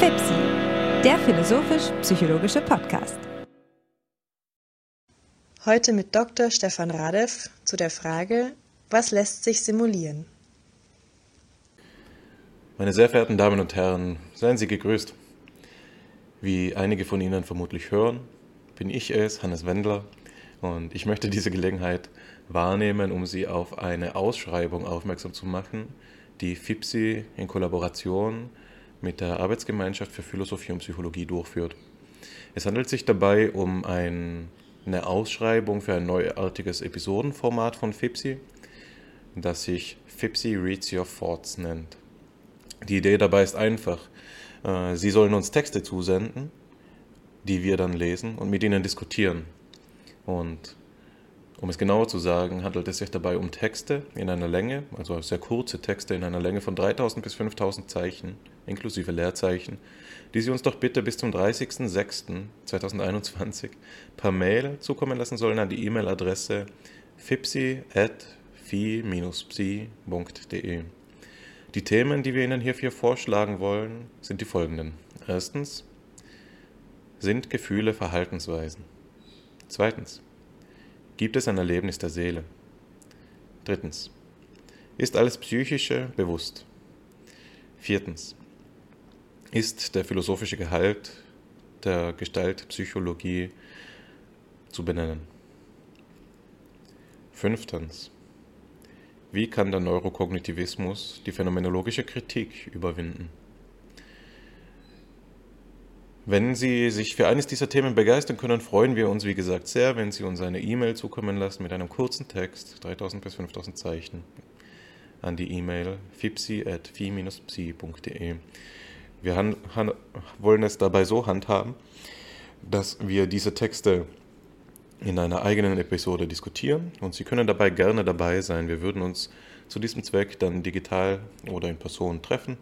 FIPSI, der philosophisch-psychologische Podcast. Heute mit Dr. Stefan Radev zu der Frage, was lässt sich simulieren? Meine sehr verehrten Damen und Herren, seien Sie gegrüßt. Wie einige von Ihnen vermutlich hören, bin ich es, Hannes Wendler, und ich möchte diese Gelegenheit wahrnehmen, um Sie auf eine Ausschreibung aufmerksam zu machen, die FIPSI in Kollaboration mit der Arbeitsgemeinschaft für Philosophie und Psychologie durchführt. Es handelt sich dabei um ein, eine Ausschreibung für ein neuartiges Episodenformat von FIPSI, das sich FIPSI Reads Your Thoughts nennt. Die Idee dabei ist einfach. Äh, Sie sollen uns Texte zusenden, die wir dann lesen und mit ihnen diskutieren. Und um es genauer zu sagen, handelt es sich dabei um Texte in einer Länge, also sehr kurze Texte in einer Länge von 3000 bis 5000 Zeichen, inklusive Leerzeichen, die Sie uns doch bitte bis zum 30.06.2021 per Mail zukommen lassen sollen an die E-Mail-Adresse fipsi.fi-psi.de. Die Themen, die wir Ihnen hierfür vorschlagen wollen, sind die folgenden. Erstens, sind Gefühle Verhaltensweisen? Zweitens, Gibt es ein Erlebnis der Seele? Drittens. Ist alles Psychische bewusst? Viertens. Ist der philosophische Gehalt der Gestaltpsychologie zu benennen? Fünftens. Wie kann der Neurokognitivismus die phänomenologische Kritik überwinden? Wenn Sie sich für eines dieser Themen begeistern können, freuen wir uns, wie gesagt, sehr, wenn Sie uns eine E-Mail zukommen lassen mit einem kurzen Text, 3000 bis 5000 Zeichen, an die E-Mail fipsi.fi-psi.de. Wir wollen es dabei so handhaben, dass wir diese Texte in einer eigenen Episode diskutieren und Sie können dabei gerne dabei sein. Wir würden uns zu diesem Zweck dann digital oder in Person treffen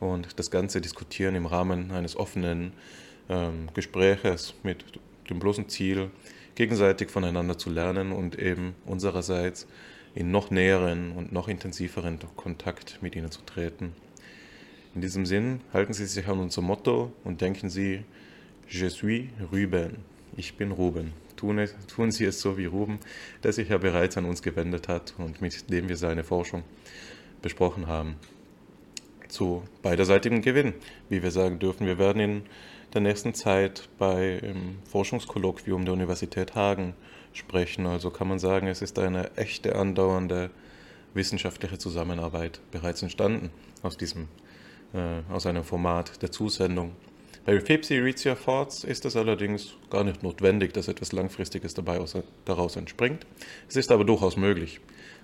und das Ganze diskutieren im Rahmen eines offenen ähm, Gespräches mit dem bloßen Ziel, gegenseitig voneinander zu lernen und eben unsererseits in noch näheren und noch intensiveren Kontakt mit ihnen zu treten. In diesem Sinn halten Sie sich an unser Motto und denken Sie, Je suis Ruben, ich bin Ruben. Tun, tun Sie es so wie Ruben, der sich ja bereits an uns gewendet hat und mit dem wir seine Forschung besprochen haben zu beiderseitigem Gewinn, wie wir sagen dürfen. Wir werden in der nächsten Zeit bei im Forschungskolloquium der Universität Hagen sprechen. Also kann man sagen, es ist eine echte andauernde wissenschaftliche Zusammenarbeit bereits entstanden aus diesem äh, aus einem Format der Zusendung. Bei FEPSI Reads Your ist es allerdings gar nicht notwendig, dass etwas Langfristiges dabei aus, daraus entspringt. Es ist aber durchaus möglich.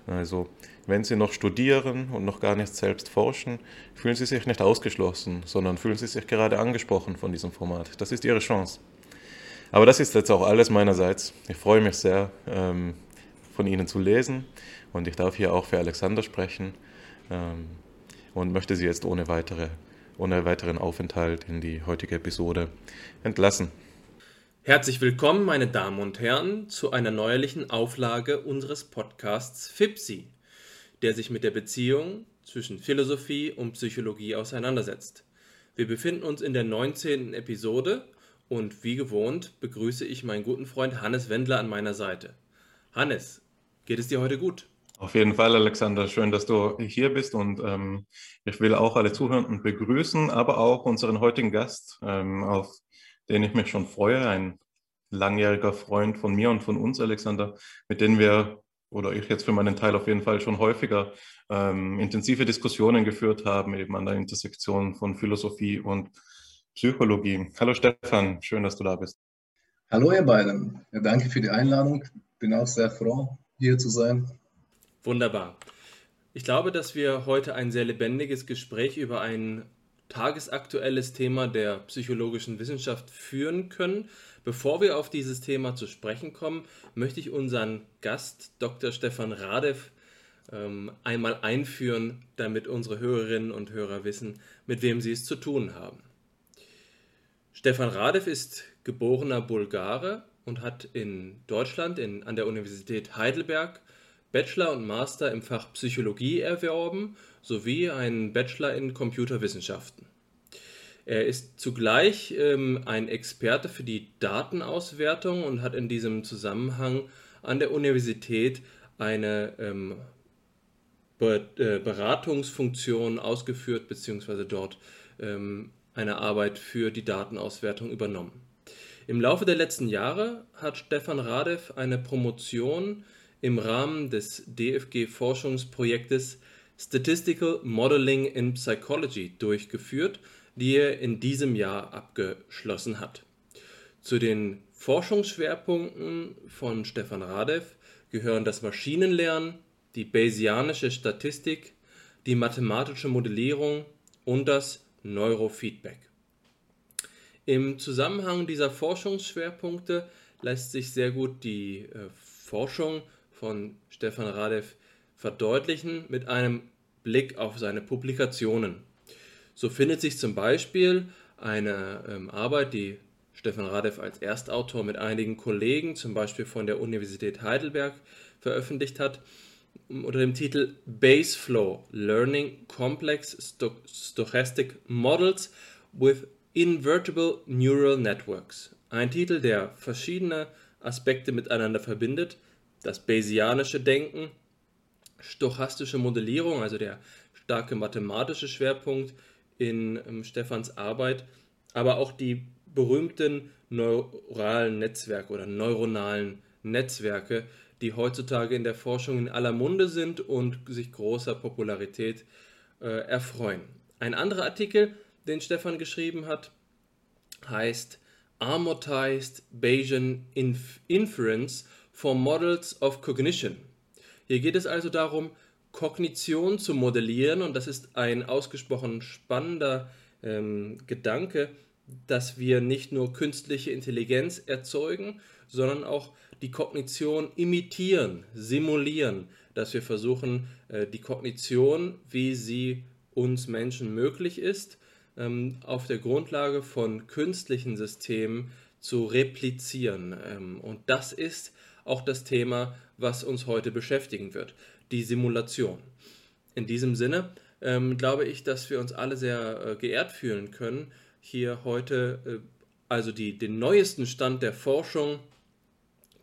Also wenn Sie noch studieren und noch gar nicht selbst forschen, fühlen Sie sich nicht ausgeschlossen, sondern fühlen Sie sich gerade angesprochen von diesem Format. Das ist Ihre Chance. Aber das ist jetzt auch alles meinerseits. Ich freue mich sehr, ähm, von Ihnen zu lesen und ich darf hier auch für Alexander sprechen ähm, und möchte Sie jetzt ohne, weitere, ohne weiteren Aufenthalt in die heutige Episode entlassen. Herzlich willkommen, meine Damen und Herren, zu einer neuerlichen Auflage unseres Podcasts FIPSI der sich mit der Beziehung zwischen Philosophie und Psychologie auseinandersetzt. Wir befinden uns in der 19. Episode und wie gewohnt begrüße ich meinen guten Freund Hannes Wendler an meiner Seite. Hannes, geht es dir heute gut? Auf jeden Fall, Alexander. Schön, dass du hier bist und ähm, ich will auch alle Zuhörenden begrüßen, aber auch unseren heutigen Gast, ähm, auf den ich mich schon freue, ein langjähriger Freund von mir und von uns, Alexander, mit dem wir oder ich jetzt für meinen Teil auf jeden Fall schon häufiger ähm, intensive Diskussionen geführt haben, eben an der Intersektion von Philosophie und Psychologie. Hallo Stefan, schön, dass du da bist. Hallo ihr beiden, ja, danke für die Einladung. Bin auch sehr froh, hier zu sein. Wunderbar. Ich glaube, dass wir heute ein sehr lebendiges Gespräch über ein tagesaktuelles Thema der psychologischen Wissenschaft führen können. Bevor wir auf dieses Thema zu sprechen kommen, möchte ich unseren Gast Dr. Stefan Radev ähm, einmal einführen, damit unsere Hörerinnen und Hörer wissen, mit wem sie es zu tun haben. Stefan Radev ist geborener Bulgare und hat in Deutschland in, an der Universität Heidelberg Bachelor und Master im Fach Psychologie erworben sowie einen Bachelor in Computerwissenschaften. Er ist zugleich ähm, ein Experte für die Datenauswertung und hat in diesem Zusammenhang an der Universität eine ähm, äh, Beratungsfunktion ausgeführt, beziehungsweise dort ähm, eine Arbeit für die Datenauswertung übernommen. Im Laufe der letzten Jahre hat Stefan Radev eine Promotion im Rahmen des DFG-Forschungsprojektes Statistical Modeling in Psychology durchgeführt, die er in diesem Jahr abgeschlossen hat. Zu den Forschungsschwerpunkten von Stefan Radev gehören das Maschinenlernen, die Bayesianische Statistik, die mathematische Modellierung und das Neurofeedback. Im Zusammenhang dieser Forschungsschwerpunkte lässt sich sehr gut die äh, Forschung von Stefan Radev verdeutlichen mit einem Blick auf seine Publikationen. So findet sich zum Beispiel eine ähm, Arbeit, die Stefan Radev als Erstautor mit einigen Kollegen, zum Beispiel von der Universität Heidelberg, veröffentlicht hat, unter dem Titel Baseflow Learning Complex Stochastic Models with Invertible Neural Networks. Ein Titel, der verschiedene Aspekte miteinander verbindet, das Bayesianische Denken, stochastische Modellierung, also der starke mathematische Schwerpunkt in ähm, Stefans Arbeit, aber auch die berühmten neuralen Netzwerke oder neuronalen Netzwerke, die heutzutage in der Forschung in aller Munde sind und sich großer Popularität äh, erfreuen. Ein anderer Artikel, den Stefan geschrieben hat, heißt Amortized Bayesian Inf Inference for Models of Cognition. Hier geht es also darum, Kognition zu modellieren und das ist ein ausgesprochen spannender ähm, Gedanke, dass wir nicht nur künstliche Intelligenz erzeugen, sondern auch die Kognition imitieren, simulieren, dass wir versuchen, äh, die Kognition, wie sie uns Menschen möglich ist, ähm, auf der Grundlage von künstlichen Systemen zu replizieren. Ähm, und das ist auch das Thema, was uns heute beschäftigen wird, die Simulation. In diesem Sinne ähm, glaube ich, dass wir uns alle sehr äh, geehrt fühlen können, hier heute äh, also die, den neuesten Stand der Forschung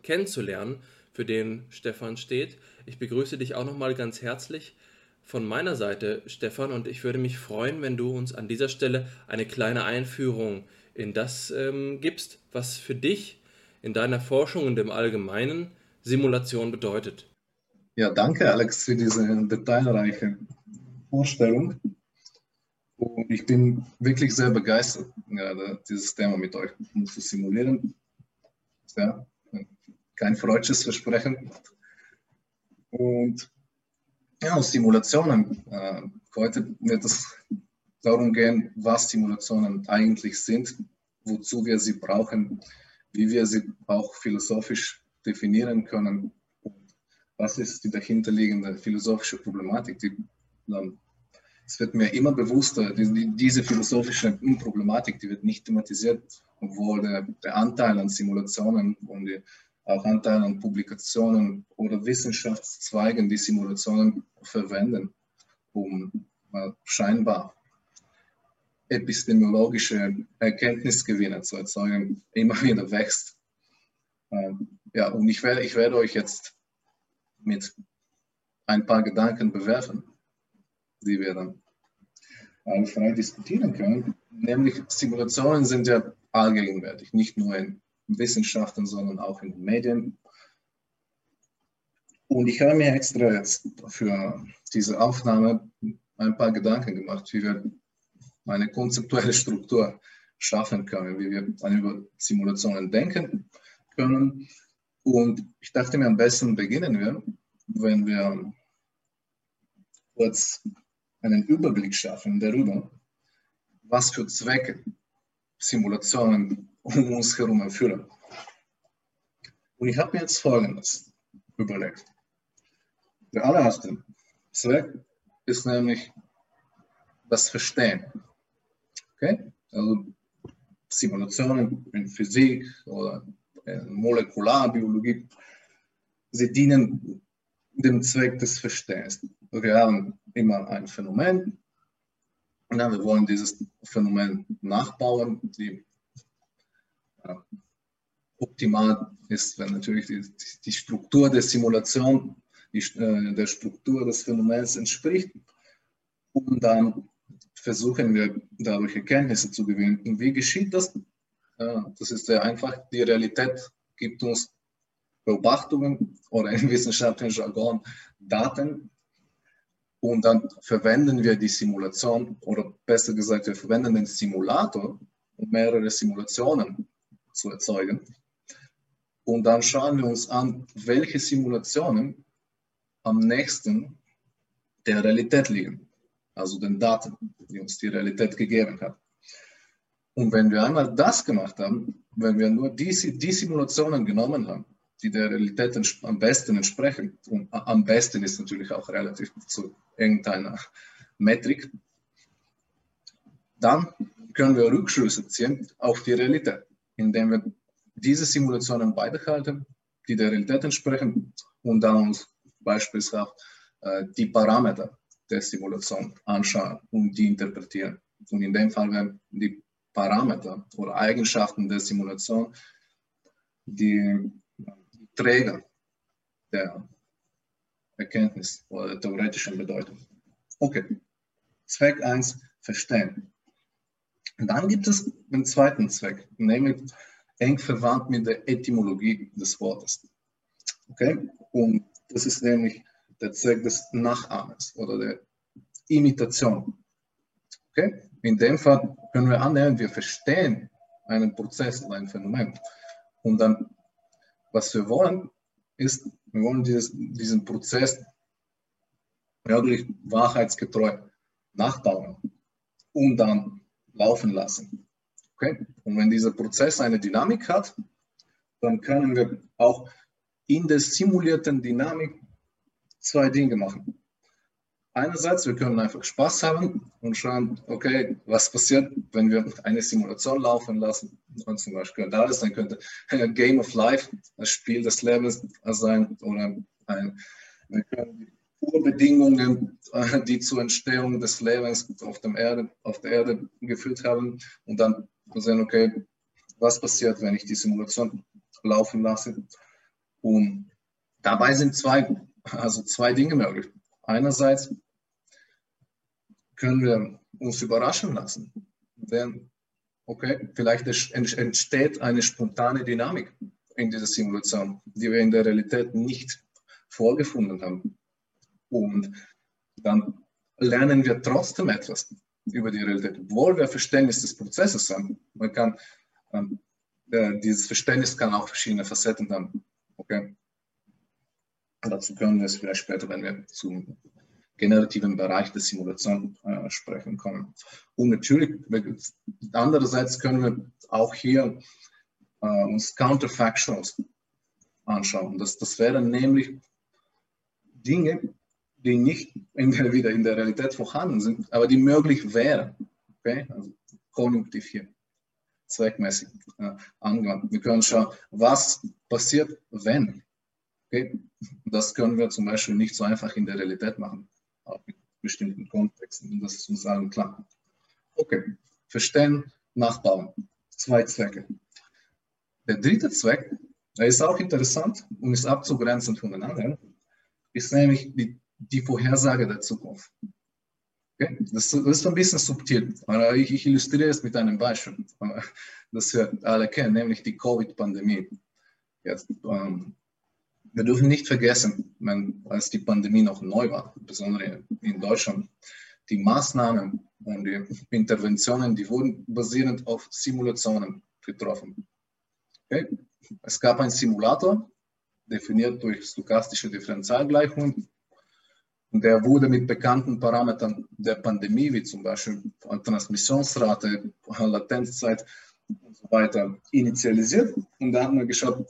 kennenzulernen, für den Stefan steht. Ich begrüße dich auch nochmal ganz herzlich von meiner Seite, Stefan, und ich würde mich freuen, wenn du uns an dieser Stelle eine kleine Einführung in das ähm, gibst, was für dich in deiner Forschung und im Allgemeinen Simulation bedeutet. Ja, danke Alex für diese detailreiche Vorstellung. Und ich bin wirklich sehr begeistert, gerade dieses Thema mit euch zu simulieren. Ja, kein freudsches Versprechen. Und ja, Simulationen. Äh, heute wird es darum gehen, was Simulationen eigentlich sind, wozu wir sie brauchen, wie wir sie auch philosophisch definieren können was ist die dahinterliegende philosophische Problematik, die dann es wird mir immer bewusster, die, diese philosophische Problematik, die wird nicht thematisiert, obwohl der, der Anteil an Simulationen und die auch Anteil an Publikationen oder Wissenschaftszweigen, die Simulationen verwenden, um äh, scheinbar epistemologische Erkenntnisgewinne zu erzeugen, immer wieder wächst. Ähm, ja, und ich werde, ich werde euch jetzt mit ein paar Gedanken bewerfen, die wir dann frei diskutieren können. Nämlich Simulationen sind ja allgegenwärtig, nicht nur in Wissenschaften, sondern auch in den Medien. Und ich habe mir extra jetzt für diese Aufnahme ein paar Gedanken gemacht, wie wir eine konzeptuelle Struktur schaffen können, wie wir dann über Simulationen denken können. Und ich dachte mir, am besten beginnen wir, wenn wir kurz einen Überblick schaffen darüber, was für Zwecke Simulationen um uns herum erfüllen. Und ich habe mir jetzt Folgendes überlegt. Der allererste Zweck ist nämlich das Verstehen. Okay? Also Simulationen in Physik oder in Molekularbiologie, sie dienen dem Zweck des Verstehens. Wir haben immer ein Phänomen Ja, wir wollen dieses Phänomen nachbauen. Die, ja, optimal ist, wenn natürlich die, die Struktur der Simulation die, äh, der Struktur des Phänomens entspricht. Und dann versuchen wir dadurch Erkenntnisse zu gewinnen. Und wie geschieht das? Das ist sehr einfach. Die Realität gibt uns Beobachtungen oder im wissenschaftlichen Jargon Daten. Und dann verwenden wir die Simulation oder besser gesagt, wir verwenden den Simulator, um mehrere Simulationen zu erzeugen. Und dann schauen wir uns an, welche Simulationen am nächsten der Realität liegen, also den Daten, die uns die Realität gegeben hat. Und wenn wir einmal das gemacht haben, wenn wir nur die, die Simulationen genommen haben, die der Realität am besten entsprechen, und am besten ist natürlich auch relativ zu irgendeiner Metrik, dann können wir Rückschlüsse ziehen auf die Realität, indem wir diese Simulationen beibehalten, die der Realität entsprechen und dann uns beispielsweise äh, die Parameter der Simulation anschauen und die interpretieren. Und in dem Fall werden die Parameter oder Eigenschaften der Simulation die, Träger der Erkenntnis oder der theoretischen Bedeutung. Okay, Zweck 1, verstehen. Dann gibt es einen zweiten Zweck, nämlich eng verwandt mit der Etymologie des Wortes. Okay, und das ist nämlich der Zweck des Nachahmens oder der Imitation. Okay? In dem Fall können wir annehmen, wir verstehen einen Prozess oder ein Phänomen. Und dann, was wir wollen, ist, wir wollen dieses, diesen Prozess wirklich wahrheitsgetreu nachbauen und dann laufen lassen. Okay? Und wenn dieser Prozess eine Dynamik hat, dann können wir auch in der simulierten Dynamik zwei Dinge machen. Einerseits, wir können einfach Spaß haben und schauen, okay, was passiert, wenn wir eine Simulation laufen lassen. Und zum Beispiel da ist, dann könnte ein Game of Life, das Spiel des Lebens sein oder ein, wir können die Urbedingungen, die zur Entstehung des Lebens auf, dem Erde, auf der Erde geführt haben und dann sehen, okay, was passiert, wenn ich die Simulation laufen lasse. Und dabei sind zwei, also zwei Dinge möglich. Einerseits können wir uns überraschen lassen, denn okay, vielleicht entsteht eine spontane Dynamik in dieser Simulation, die wir in der Realität nicht vorgefunden haben. Und dann lernen wir trotzdem etwas über die Realität, obwohl wir Verständnis des Prozesses haben. Man kann, ähm, äh, dieses Verständnis kann auch verschiedene Facetten haben. Okay. Dazu können wir es vielleicht später, wenn wir zum generativen Bereich der Simulation äh, sprechen kommen. Und natürlich, andererseits können wir auch hier äh, uns Counterfactuals anschauen. Das, das wären nämlich Dinge, die nicht in der, wieder in der Realität vorhanden sind, aber die möglich wären. Okay? Also Konjunktiv hier, zweckmäßig äh, angewandt. Wir können schauen, was passiert, wenn. Okay? Das können wir zum Beispiel nicht so einfach in der Realität machen, auch mit bestimmten Kontexten. Und das ist uns allen klar. Okay, verstehen, nachbauen. Zwei Zwecke. Der dritte Zweck, der ist auch interessant und ist abzugrenzen von anderen, ist nämlich die, die Vorhersage der Zukunft. Okay? Das, das, ist ein bisschen subtil. Ich, ich illustriere es mit einem Beispiel, das wir alle kennen, nämlich die Covid-Pandemie. Jetzt, ähm, wir dürfen nicht vergessen, wenn, als die Pandemie noch neu war, besonders in Deutschland, die Maßnahmen und die Interventionen, die wurden basierend auf Simulationen getroffen. Okay? Es gab einen Simulator, definiert durch stochastische Differentialgleichungen, und der wurde mit bekannten Parametern der Pandemie, wie zum Beispiel Transmissionsrate, Latenzzeit und so weiter, initialisiert. Und da haben wir geschaut,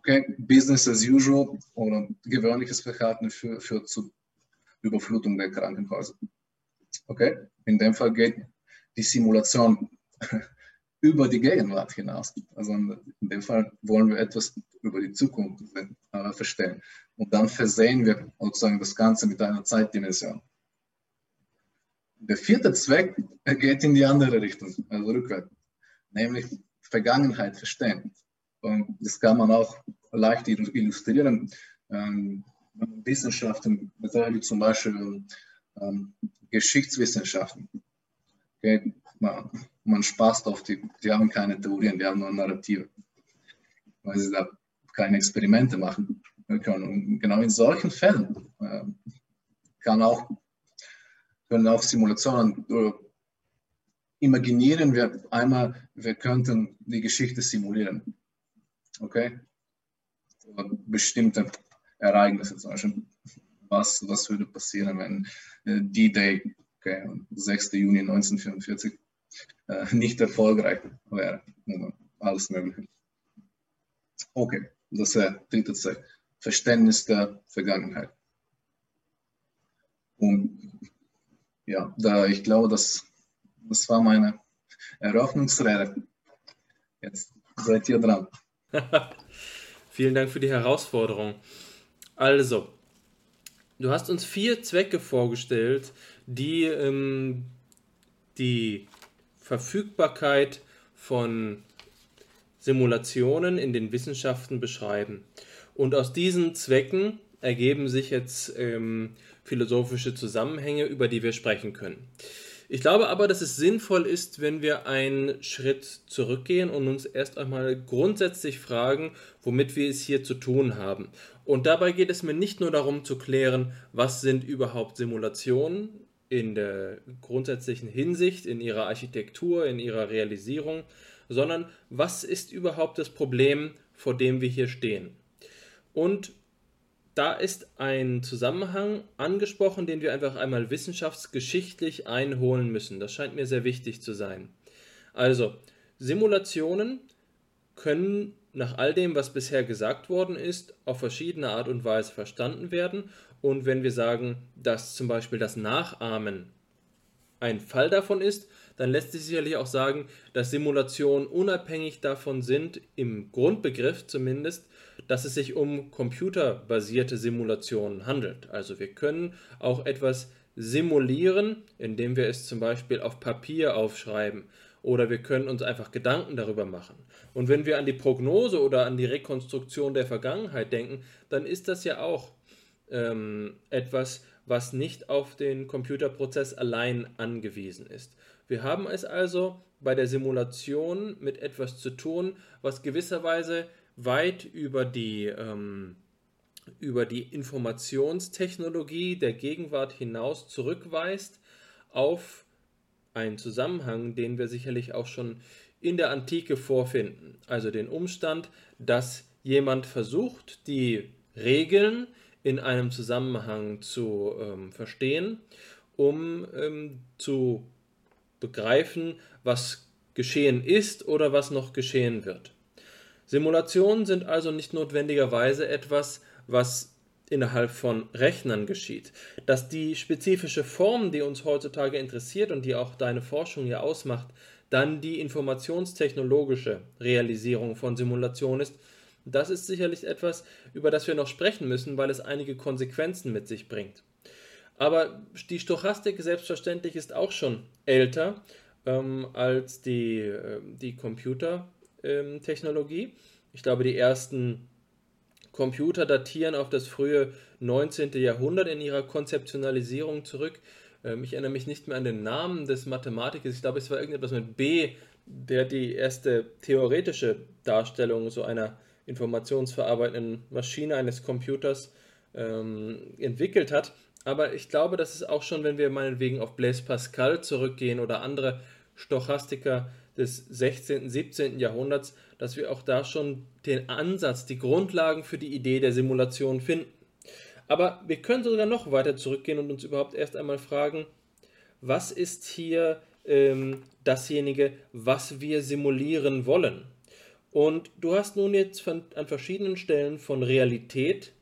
okay, Business as usual oder gewöhnliches Verhalten führt für zu Überflutung der Krankenhäuser. Okay, in dem Fall geht die Simulation über die Gegenwart hinaus. Also in dem Fall wollen wir etwas über die Zukunft äh, verstehen. Und dann versehen wir sozusagen das Ganze mit einer Zeitdimension. Der vierte Zweck geht in die andere Richtung, also rückwärts, nämlich Vergangenheit verstehen. Und das kann man auch leicht illustrieren. Ähm, Wissenschaften betreibt, zum Beispiel ähm, Geschichtswissenschaften. Okay? Man, man spaßt auf die, die haben keine Theorien, die haben nur Narrative, weil sie da keine Experimente machen können. Und genau in solchen Fällen äh, kann auch, können auch Simulationen äh, imaginieren wir einmal, wir könnten die Geschichte simulieren. Okay? Bestimmte Ereignisse zum Beispiel. Was, was würde passieren, wenn äh, D-Day, okay, 6. Juni 1944, äh, nicht erfolgreich wäre? Alles Mögliche. Okay, das ist der dritte Zweck. Verständnis der Vergangenheit. Und ja, da ich glaube, das, das war meine Eröffnungsrede. Jetzt seid ihr dran. Vielen Dank für die Herausforderung. Also, du hast uns vier Zwecke vorgestellt, die ähm, die Verfügbarkeit von Simulationen in den Wissenschaften beschreiben. Und aus diesen Zwecken ergeben sich jetzt ähm, philosophische Zusammenhänge, über die wir sprechen können. Ich glaube aber, dass es sinnvoll ist, wenn wir einen Schritt zurückgehen und uns erst einmal grundsätzlich fragen, womit wir es hier zu tun haben. Und dabei geht es mir nicht nur darum zu klären, was sind überhaupt Simulationen in der grundsätzlichen Hinsicht, in ihrer Architektur, in ihrer Realisierung, sondern was ist überhaupt das Problem, vor dem wir hier stehen. Und da ist ein Zusammenhang angesprochen, den wir einfach einmal wissenschaftsgeschichtlich einholen müssen. Das scheint mir sehr wichtig zu sein. Also, Simulationen können nach all dem, was bisher gesagt worden ist, auf verschiedene Art und Weise verstanden werden. Und wenn wir sagen, dass zum Beispiel das Nachahmen ein Fall davon ist, dann lässt sich sicherlich auch sagen, dass Simulationen unabhängig davon sind, im Grundbegriff zumindest, dass es sich um computerbasierte Simulationen handelt. Also wir können auch etwas simulieren, indem wir es zum Beispiel auf Papier aufschreiben oder wir können uns einfach Gedanken darüber machen. Und wenn wir an die Prognose oder an die Rekonstruktion der Vergangenheit denken, dann ist das ja auch ähm, etwas, was nicht auf den Computerprozess allein angewiesen ist. Wir haben es also bei der Simulation mit etwas zu tun, was gewisserweise weit über die, ähm, über die Informationstechnologie der Gegenwart hinaus zurückweist auf einen Zusammenhang, den wir sicherlich auch schon in der Antike vorfinden. Also den Umstand, dass jemand versucht, die Regeln in einem Zusammenhang zu ähm, verstehen, um ähm, zu begreifen, was geschehen ist oder was noch geschehen wird. Simulationen sind also nicht notwendigerweise etwas, was innerhalb von Rechnern geschieht. Dass die spezifische Form, die uns heutzutage interessiert und die auch deine Forschung hier ausmacht, dann die informationstechnologische Realisierung von Simulationen ist, das ist sicherlich etwas, über das wir noch sprechen müssen, weil es einige Konsequenzen mit sich bringt. Aber die Stochastik selbstverständlich ist auch schon älter ähm, als die, äh, die Computer ähm, Technologie. Ich glaube, die ersten Computer datieren auf das frühe 19. Jahrhundert in ihrer Konzeptionalisierung zurück. Ähm, ich erinnere mich nicht mehr an den Namen des Mathematikers. Ich glaube, es war irgendetwas mit B, der die erste theoretische Darstellung so einer informationsverarbeitenden Maschine eines Computers ähm, entwickelt hat. Aber ich glaube, dass es auch schon, wenn wir meinetwegen auf Blaise Pascal zurückgehen oder andere Stochastiker des 16., 17. Jahrhunderts, dass wir auch da schon den Ansatz, die Grundlagen für die Idee der Simulation finden. Aber wir können sogar noch weiter zurückgehen und uns überhaupt erst einmal fragen, was ist hier ähm, dasjenige, was wir simulieren wollen? Und du hast nun jetzt von, an verschiedenen Stellen von Realität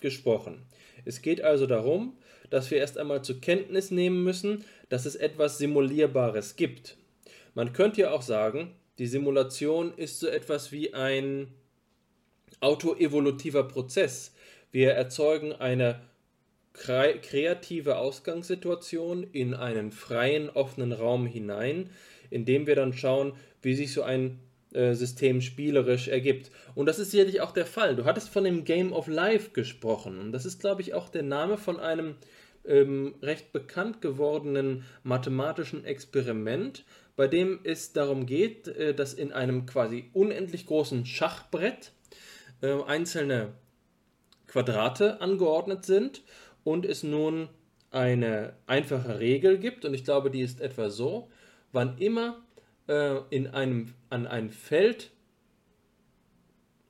gesprochen. Es geht also darum, dass wir erst einmal zur Kenntnis nehmen müssen, dass es etwas Simulierbares gibt. Man könnte ja auch sagen, die Simulation ist so etwas wie ein autoevolutiver Prozess. Wir erzeugen eine kreative Ausgangssituation in einen freien, offenen Raum hinein, in dem wir dann schauen, wie sich so ein äh, System spielerisch ergibt. Und das ist sicherlich auch der Fall. Du hattest von dem Game of Life gesprochen. Und das ist, glaube ich, auch der Name von einem ähm, recht bekannt gewordenen mathematischen Experiment, bei dem es darum geht, äh, dass in einem quasi unendlich großen Schachbrett äh, einzelne Quadrate angeordnet sind und es nun eine einfache Regel gibt, und ich glaube, die ist etwa so, wann immer äh, in einem, an ein Feld,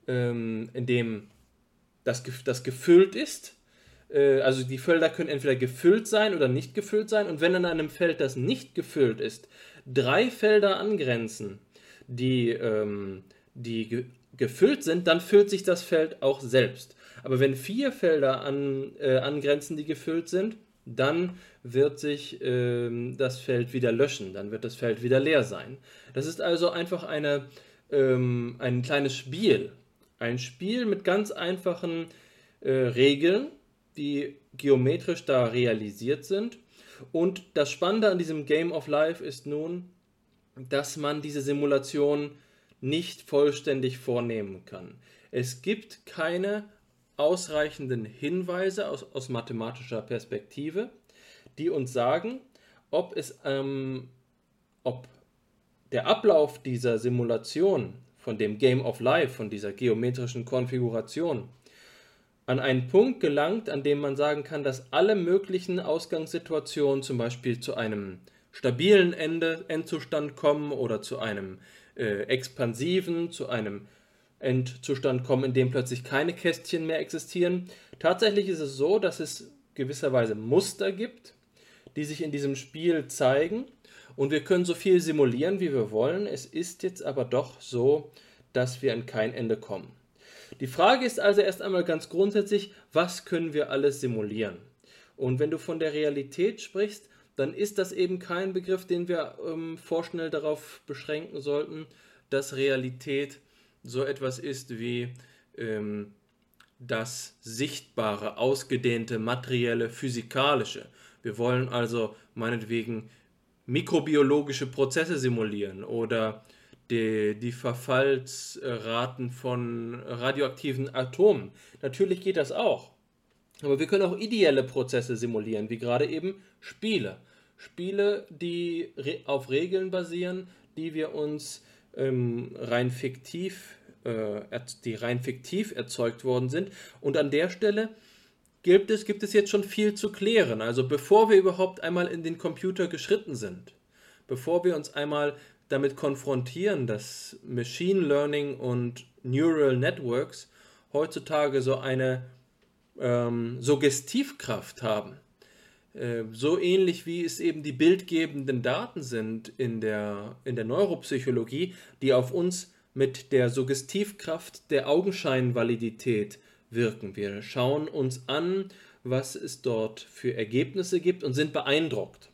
ähm, in dem das, das gefüllt ist, also die Felder können entweder gefüllt sein oder nicht gefüllt sein, und wenn an einem Feld, das nicht gefüllt ist, drei Felder angrenzen, die, ähm, die ge gefüllt sind, dann füllt sich das Feld auch selbst. Aber wenn vier Felder an, äh, angrenzen, die gefüllt sind, dann wird sich ähm, das Feld wieder löschen, dann wird das Feld wieder leer sein. Das ist also einfach eine, ähm, ein kleines Spiel. Ein Spiel mit ganz einfachen äh, Regeln, die geometrisch da realisiert sind. Und das Spannende an diesem Game of Life ist nun, dass man diese Simulation nicht vollständig vornehmen kann. Es gibt keine ausreichenden Hinweise aus, aus mathematischer Perspektive, die uns sagen, ob es ähm, ob der Ablauf dieser Simulation von dem Game of Life, von dieser geometrischen Konfiguration, an einen Punkt gelangt, an dem man sagen kann, dass alle möglichen Ausgangssituationen zum Beispiel zu einem stabilen Ende, Endzustand kommen oder zu einem äh, expansiven, zu einem Endzustand kommen, in dem plötzlich keine Kästchen mehr existieren. Tatsächlich ist es so, dass es gewisserweise Muster gibt, die sich in diesem Spiel zeigen und wir können so viel simulieren, wie wir wollen. Es ist jetzt aber doch so, dass wir an kein Ende kommen. Die Frage ist also erst einmal ganz grundsätzlich, was können wir alles simulieren? Und wenn du von der Realität sprichst, dann ist das eben kein Begriff, den wir ähm, vorschnell darauf beschränken sollten, dass Realität so etwas ist wie ähm, das sichtbare, ausgedehnte, materielle, physikalische. Wir wollen also meinetwegen mikrobiologische Prozesse simulieren oder die, die Verfallsraten von radioaktiven Atomen. Natürlich geht das auch. Aber wir können auch ideelle Prozesse simulieren, wie gerade eben Spiele. Spiele, die auf Regeln basieren, die wir uns ähm, rein fiktiv, äh, die rein fiktiv erzeugt worden sind. Und an der Stelle gibt es, gibt es jetzt schon viel zu klären. Also bevor wir überhaupt einmal in den Computer geschritten sind, bevor wir uns einmal damit konfrontieren, dass Machine Learning und Neural Networks heutzutage so eine ähm, Suggestivkraft haben, äh, so ähnlich wie es eben die bildgebenden Daten sind in der, in der Neuropsychologie, die auf uns mit der Suggestivkraft der Augenscheinvalidität wirken. Wir schauen uns an, was es dort für Ergebnisse gibt und sind beeindruckt.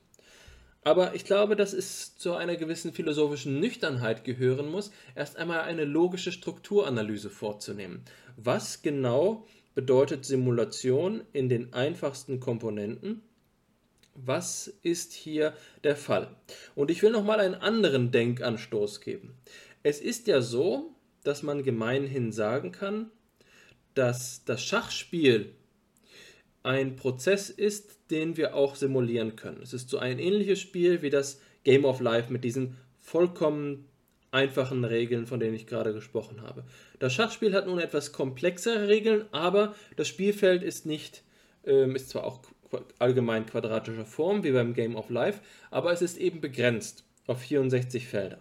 Aber ich glaube, dass es zu einer gewissen philosophischen Nüchternheit gehören muss, erst einmal eine logische Strukturanalyse vorzunehmen. Was genau bedeutet Simulation in den einfachsten Komponenten? Was ist hier der Fall? Und ich will nochmal einen anderen Denkanstoß geben. Es ist ja so, dass man gemeinhin sagen kann, dass das Schachspiel ein Prozess ist, den wir auch simulieren können. Es ist so ein ähnliches Spiel wie das Game of Life mit diesen vollkommen einfachen Regeln, von denen ich gerade gesprochen habe. Das Schachspiel hat nun etwas komplexere Regeln, aber das Spielfeld ist nicht, ähm, ist zwar auch allgemein quadratischer Form wie beim Game of Life, aber es ist eben begrenzt auf 64 Felder.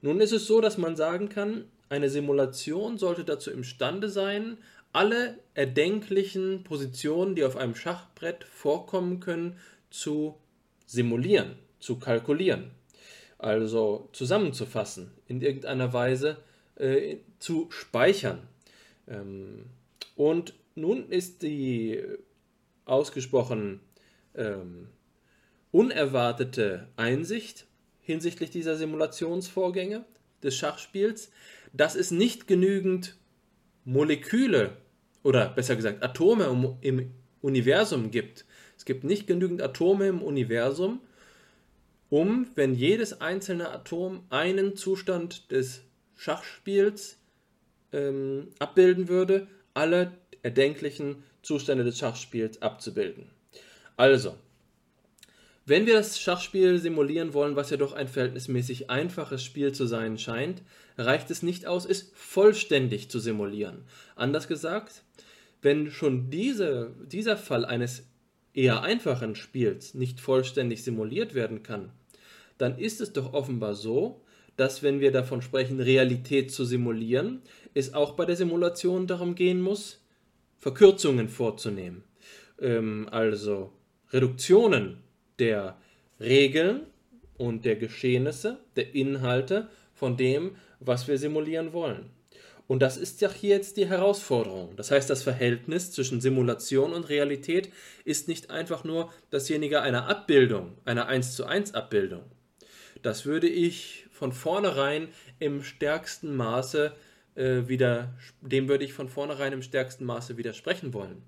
Nun ist es so, dass man sagen kann, eine Simulation sollte dazu imstande sein, alle erdenklichen Positionen, die auf einem Schachbrett vorkommen können, zu simulieren, zu kalkulieren. Also zusammenzufassen, in irgendeiner Weise äh, zu speichern. Ähm, und nun ist die ausgesprochen ähm, unerwartete Einsicht hinsichtlich dieser Simulationsvorgänge des Schachspiels, dass es nicht genügend Moleküle oder besser gesagt Atome im Universum gibt. Es gibt nicht genügend Atome im Universum, um, wenn jedes einzelne Atom einen Zustand des Schachspiels ähm, abbilden würde, alle erdenklichen Zustände des Schachspiels abzubilden. Also, wenn wir das Schachspiel simulieren wollen, was ja doch ein verhältnismäßig einfaches Spiel zu sein scheint, reicht es nicht aus, es vollständig zu simulieren. Anders gesagt, wenn schon diese, dieser Fall eines eher einfachen Spiels nicht vollständig simuliert werden kann, dann ist es doch offenbar so, dass wenn wir davon sprechen, Realität zu simulieren, es auch bei der Simulation darum gehen muss, Verkürzungen vorzunehmen. Ähm, also Reduktionen der Regeln und der Geschehnisse, der Inhalte von dem, was wir simulieren wollen. Und das ist ja hier jetzt die Herausforderung. Das heißt, das Verhältnis zwischen Simulation und Realität ist nicht einfach nur dasjenige einer Abbildung, einer 1 zu 1 Abbildung. Das würde ich von vornherein im stärksten Maße äh, wieder, dem würde ich von vornherein im stärksten Maße widersprechen wollen.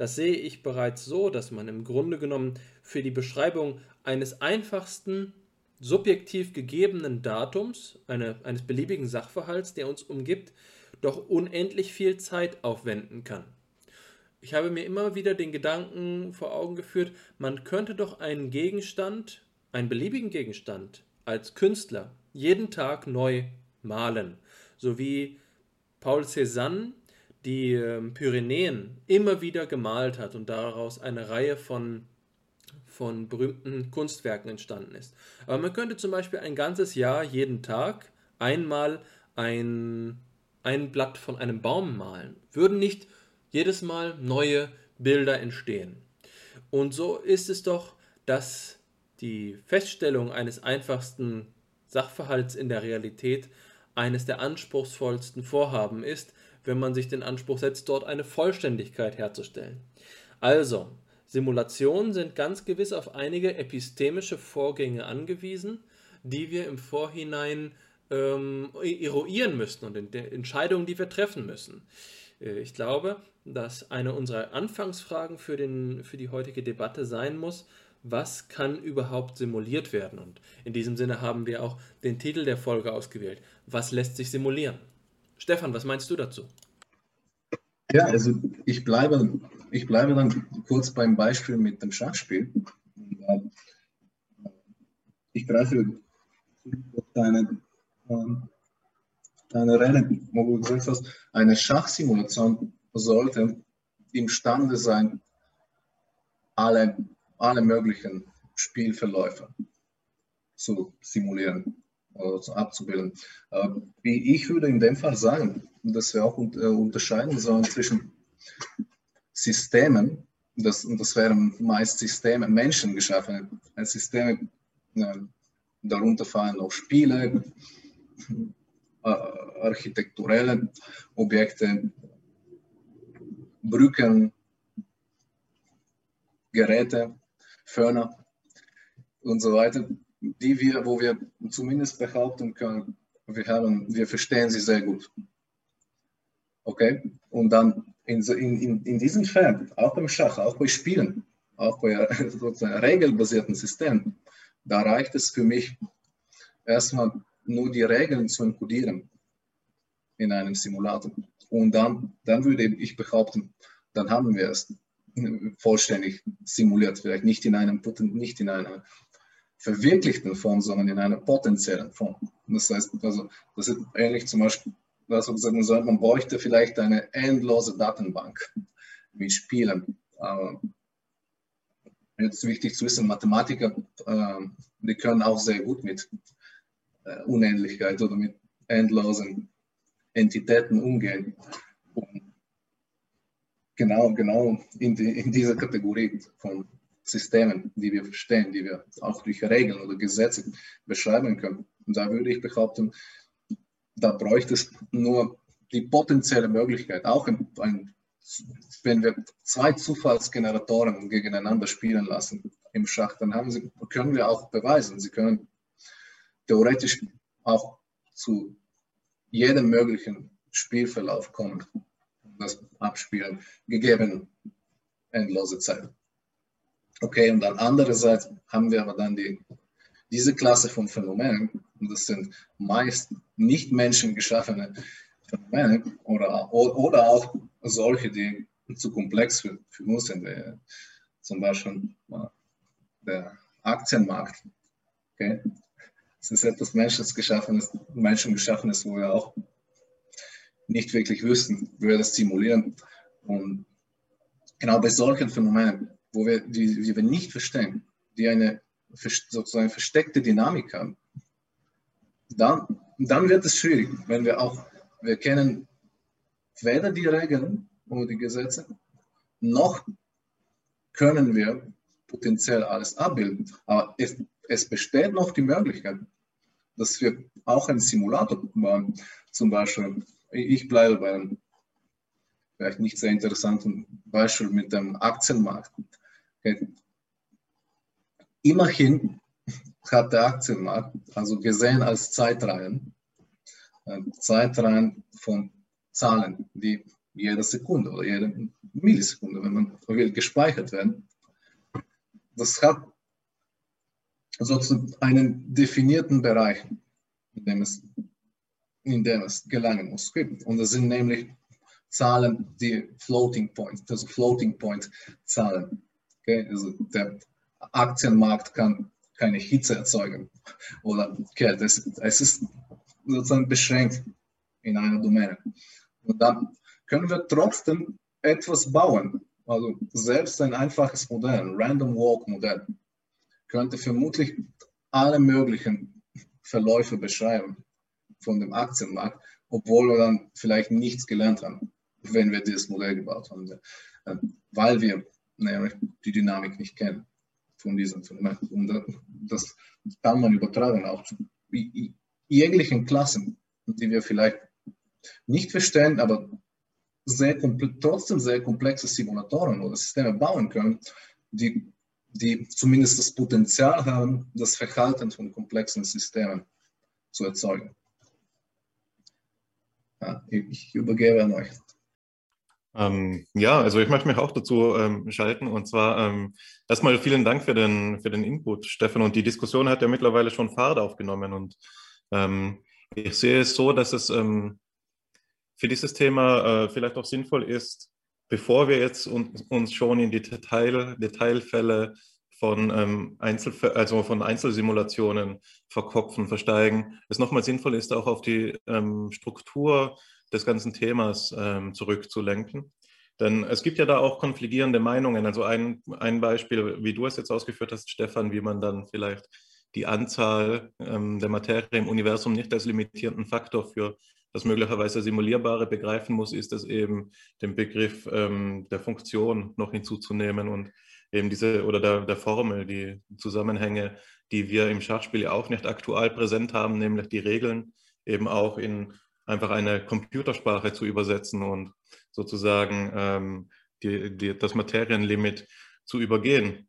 Das sehe ich bereits so, dass man im Grunde genommen für die Beschreibung eines einfachsten subjektiv gegebenen Datums, eine, eines beliebigen Sachverhalts, der uns umgibt, doch unendlich viel Zeit aufwenden kann. Ich habe mir immer wieder den Gedanken vor Augen geführt, man könnte doch einen Gegenstand, einen beliebigen Gegenstand, als Künstler jeden Tag neu malen, so wie Paul Cézanne die ähm, Pyrenäen immer wieder gemalt hat und daraus eine Reihe von, von berühmten Kunstwerken entstanden ist. Aber man könnte zum Beispiel ein ganzes Jahr jeden Tag einmal ein, ein Blatt von einem Baum malen. Würden nicht jedes Mal neue Bilder entstehen. Und so ist es doch, dass die Feststellung eines einfachsten Sachverhalts in der Realität eines der anspruchsvollsten Vorhaben ist, wenn man sich den Anspruch setzt, dort eine Vollständigkeit herzustellen. Also, Simulationen sind ganz gewiss auf einige epistemische Vorgänge angewiesen, die wir im Vorhinein ähm, eruieren müssen und Entscheidungen, die wir treffen müssen. Äh, ich glaube, dass eine unserer Anfangsfragen für, den, für die heutige Debatte sein muss, was kann überhaupt simuliert werden? Und in diesem Sinne haben wir auch den Titel der Folge ausgewählt. Was lässt sich simulieren? Stefan, was meinst du dazu? Ja, also ich bleibe, ich bleibe dann kurz beim Beispiel mit dem Schachspiel. Ich greife deine, ähm, deine Rennen, wo du gesagt hast, eine Schachsimulation sollte imstande sein, alle, alle möglichen Spielverläufe zu simulieren abzubilden. Wie ich würde in dem Fall sagen, dass wir auch äh, unterscheiden sollen zwischen Systemen, das, das wären meist Systeme, menschengeschaffene Systeme, darunter fallen auch Spiele, äh, architekturelle Objekte, Brücken, Geräte, Föhner und so weiter die wir, wo wir zumindest behaupten können, wir, haben, wir verstehen sie sehr gut. Okay? Und dann in, in, in diesem Feld, auch beim Schach, auch bei Spielen, auch bei sozusagen regelbasierten Systemen, da reicht es für mich erstmal nur die Regeln zu inkludieren in einem Simulator. Und dann, dann würde ich behaupten, dann haben wir es vollständig simuliert, vielleicht nicht in einem, nicht in einer verwirklichten Form, sondern in einer potenziellen Form. Das heißt, also, das ist ähnlich zum Beispiel, was man sagt, man bräuchte vielleicht eine endlose Datenbank mit Spielen. Aber jetzt wichtig zu wissen, Mathematiker, äh, die können auch sehr gut mit äh, Unendlichkeit oder mit endlosen Entitäten umgehen. Und genau, genau in, die, in dieser Kategorie von Systemen, die wir verstehen, die wir auch durch Regeln oder Gesetze beschreiben können. Und da würde ich behaupten, da bräuchte es nur die potenzielle Möglichkeit, auch ein, ein, wenn wir zwei Zufallsgeneratoren gegeneinander spielen lassen im Schach, dann sie, können wir auch beweisen, sie können theoretisch auch zu jedem möglichen Spielverlauf kommen, das abspielen, gegeben endlose Zeit. Okay, und dann andererseits haben wir aber dann die, diese Klasse von Phänomenen, und das sind meist nicht menschengeschaffene Phänomene oder, oder auch solche, die zu komplex für, für uns sind, wie zum Beispiel äh, der Aktienmarkt. Okay? Das ist etwas Menschengeschaffenes, Menschengeschaffenes, wo wir auch nicht wirklich wüssten, wie wir das simulieren. Und genau bei solchen Phänomenen, wo wir, die, die wir nicht verstehen, die eine sozusagen versteckte Dynamik haben, dann, dann wird es schwierig, wenn wir auch, wir kennen weder die Regeln oder die Gesetze, noch können wir potenziell alles abbilden. Aber es, es besteht noch die Möglichkeit, dass wir auch einen Simulator bauen. Zum Beispiel, ich bleibe bei einem vielleicht nicht sehr interessanten Beispiel mit dem Aktienmarkt. Immerhin hat der Aktienmarkt, also gesehen als Zeitreihen, äh, Zeitreihen von Zahlen, die jede Sekunde oder jede Millisekunde, wenn man will, gespeichert werden. Das hat sozusagen einen definierten Bereich, in dem es, in dem es gelangen muss. Und das sind nämlich Zahlen, die Floating Point, also Floating Point Zahlen. Okay? Also der Aktienmarkt kann keine Hitze erzeugen oder Kälte. Es, es ist sozusagen beschränkt in einer Domäne. Und dann können wir trotzdem etwas bauen. Also selbst ein einfaches Modell, ein Random Walk Modell, könnte vermutlich alle möglichen Verläufe beschreiben von dem Aktienmarkt, obwohl wir dann vielleicht nichts gelernt haben, wenn wir dieses Modell gebaut haben, weil wir nämlich die Dynamik nicht kennen von diesem Phänomen. Und das kann man übertragen auch zu jeglichen Klassen, die wir vielleicht nicht verstehen, aber sehr trotzdem sehr komplexe Simulatoren oder Systeme bauen können, die die zumindest das Potenzial haben, das Verhalten von komplexen Systemen zu erzeugen. Ja, ich übergebe an euch. Ähm, ja, also ich möchte mich auch dazu ähm, schalten und zwar ähm, erstmal vielen Dank für den, für den Input, Stefan. Und die Diskussion hat ja mittlerweile schon Fahrt aufgenommen und ähm, ich sehe es so, dass es ähm, für dieses Thema äh, vielleicht auch sinnvoll ist, bevor wir jetzt uns, uns schon in die Detail, Detailfälle von, ähm, Einzel, also von Einzelsimulationen verkopfen, versteigen, es nochmal sinnvoll ist, auch auf die ähm, Struktur des ganzen Themas ähm, zurückzulenken. Denn es gibt ja da auch konfligierende Meinungen. Also ein, ein Beispiel, wie du es jetzt ausgeführt hast, Stefan, wie man dann vielleicht die Anzahl ähm, der Materie im Universum nicht als limitierenden Faktor für das möglicherweise Simulierbare begreifen muss, ist es eben den Begriff ähm, der Funktion noch hinzuzunehmen und eben diese oder der, der Formel, die Zusammenhänge, die wir im Schachspiel ja auch nicht aktuell präsent haben, nämlich die Regeln eben auch in einfach eine Computersprache zu übersetzen und sozusagen ähm, die, die, das Materienlimit zu übergehen.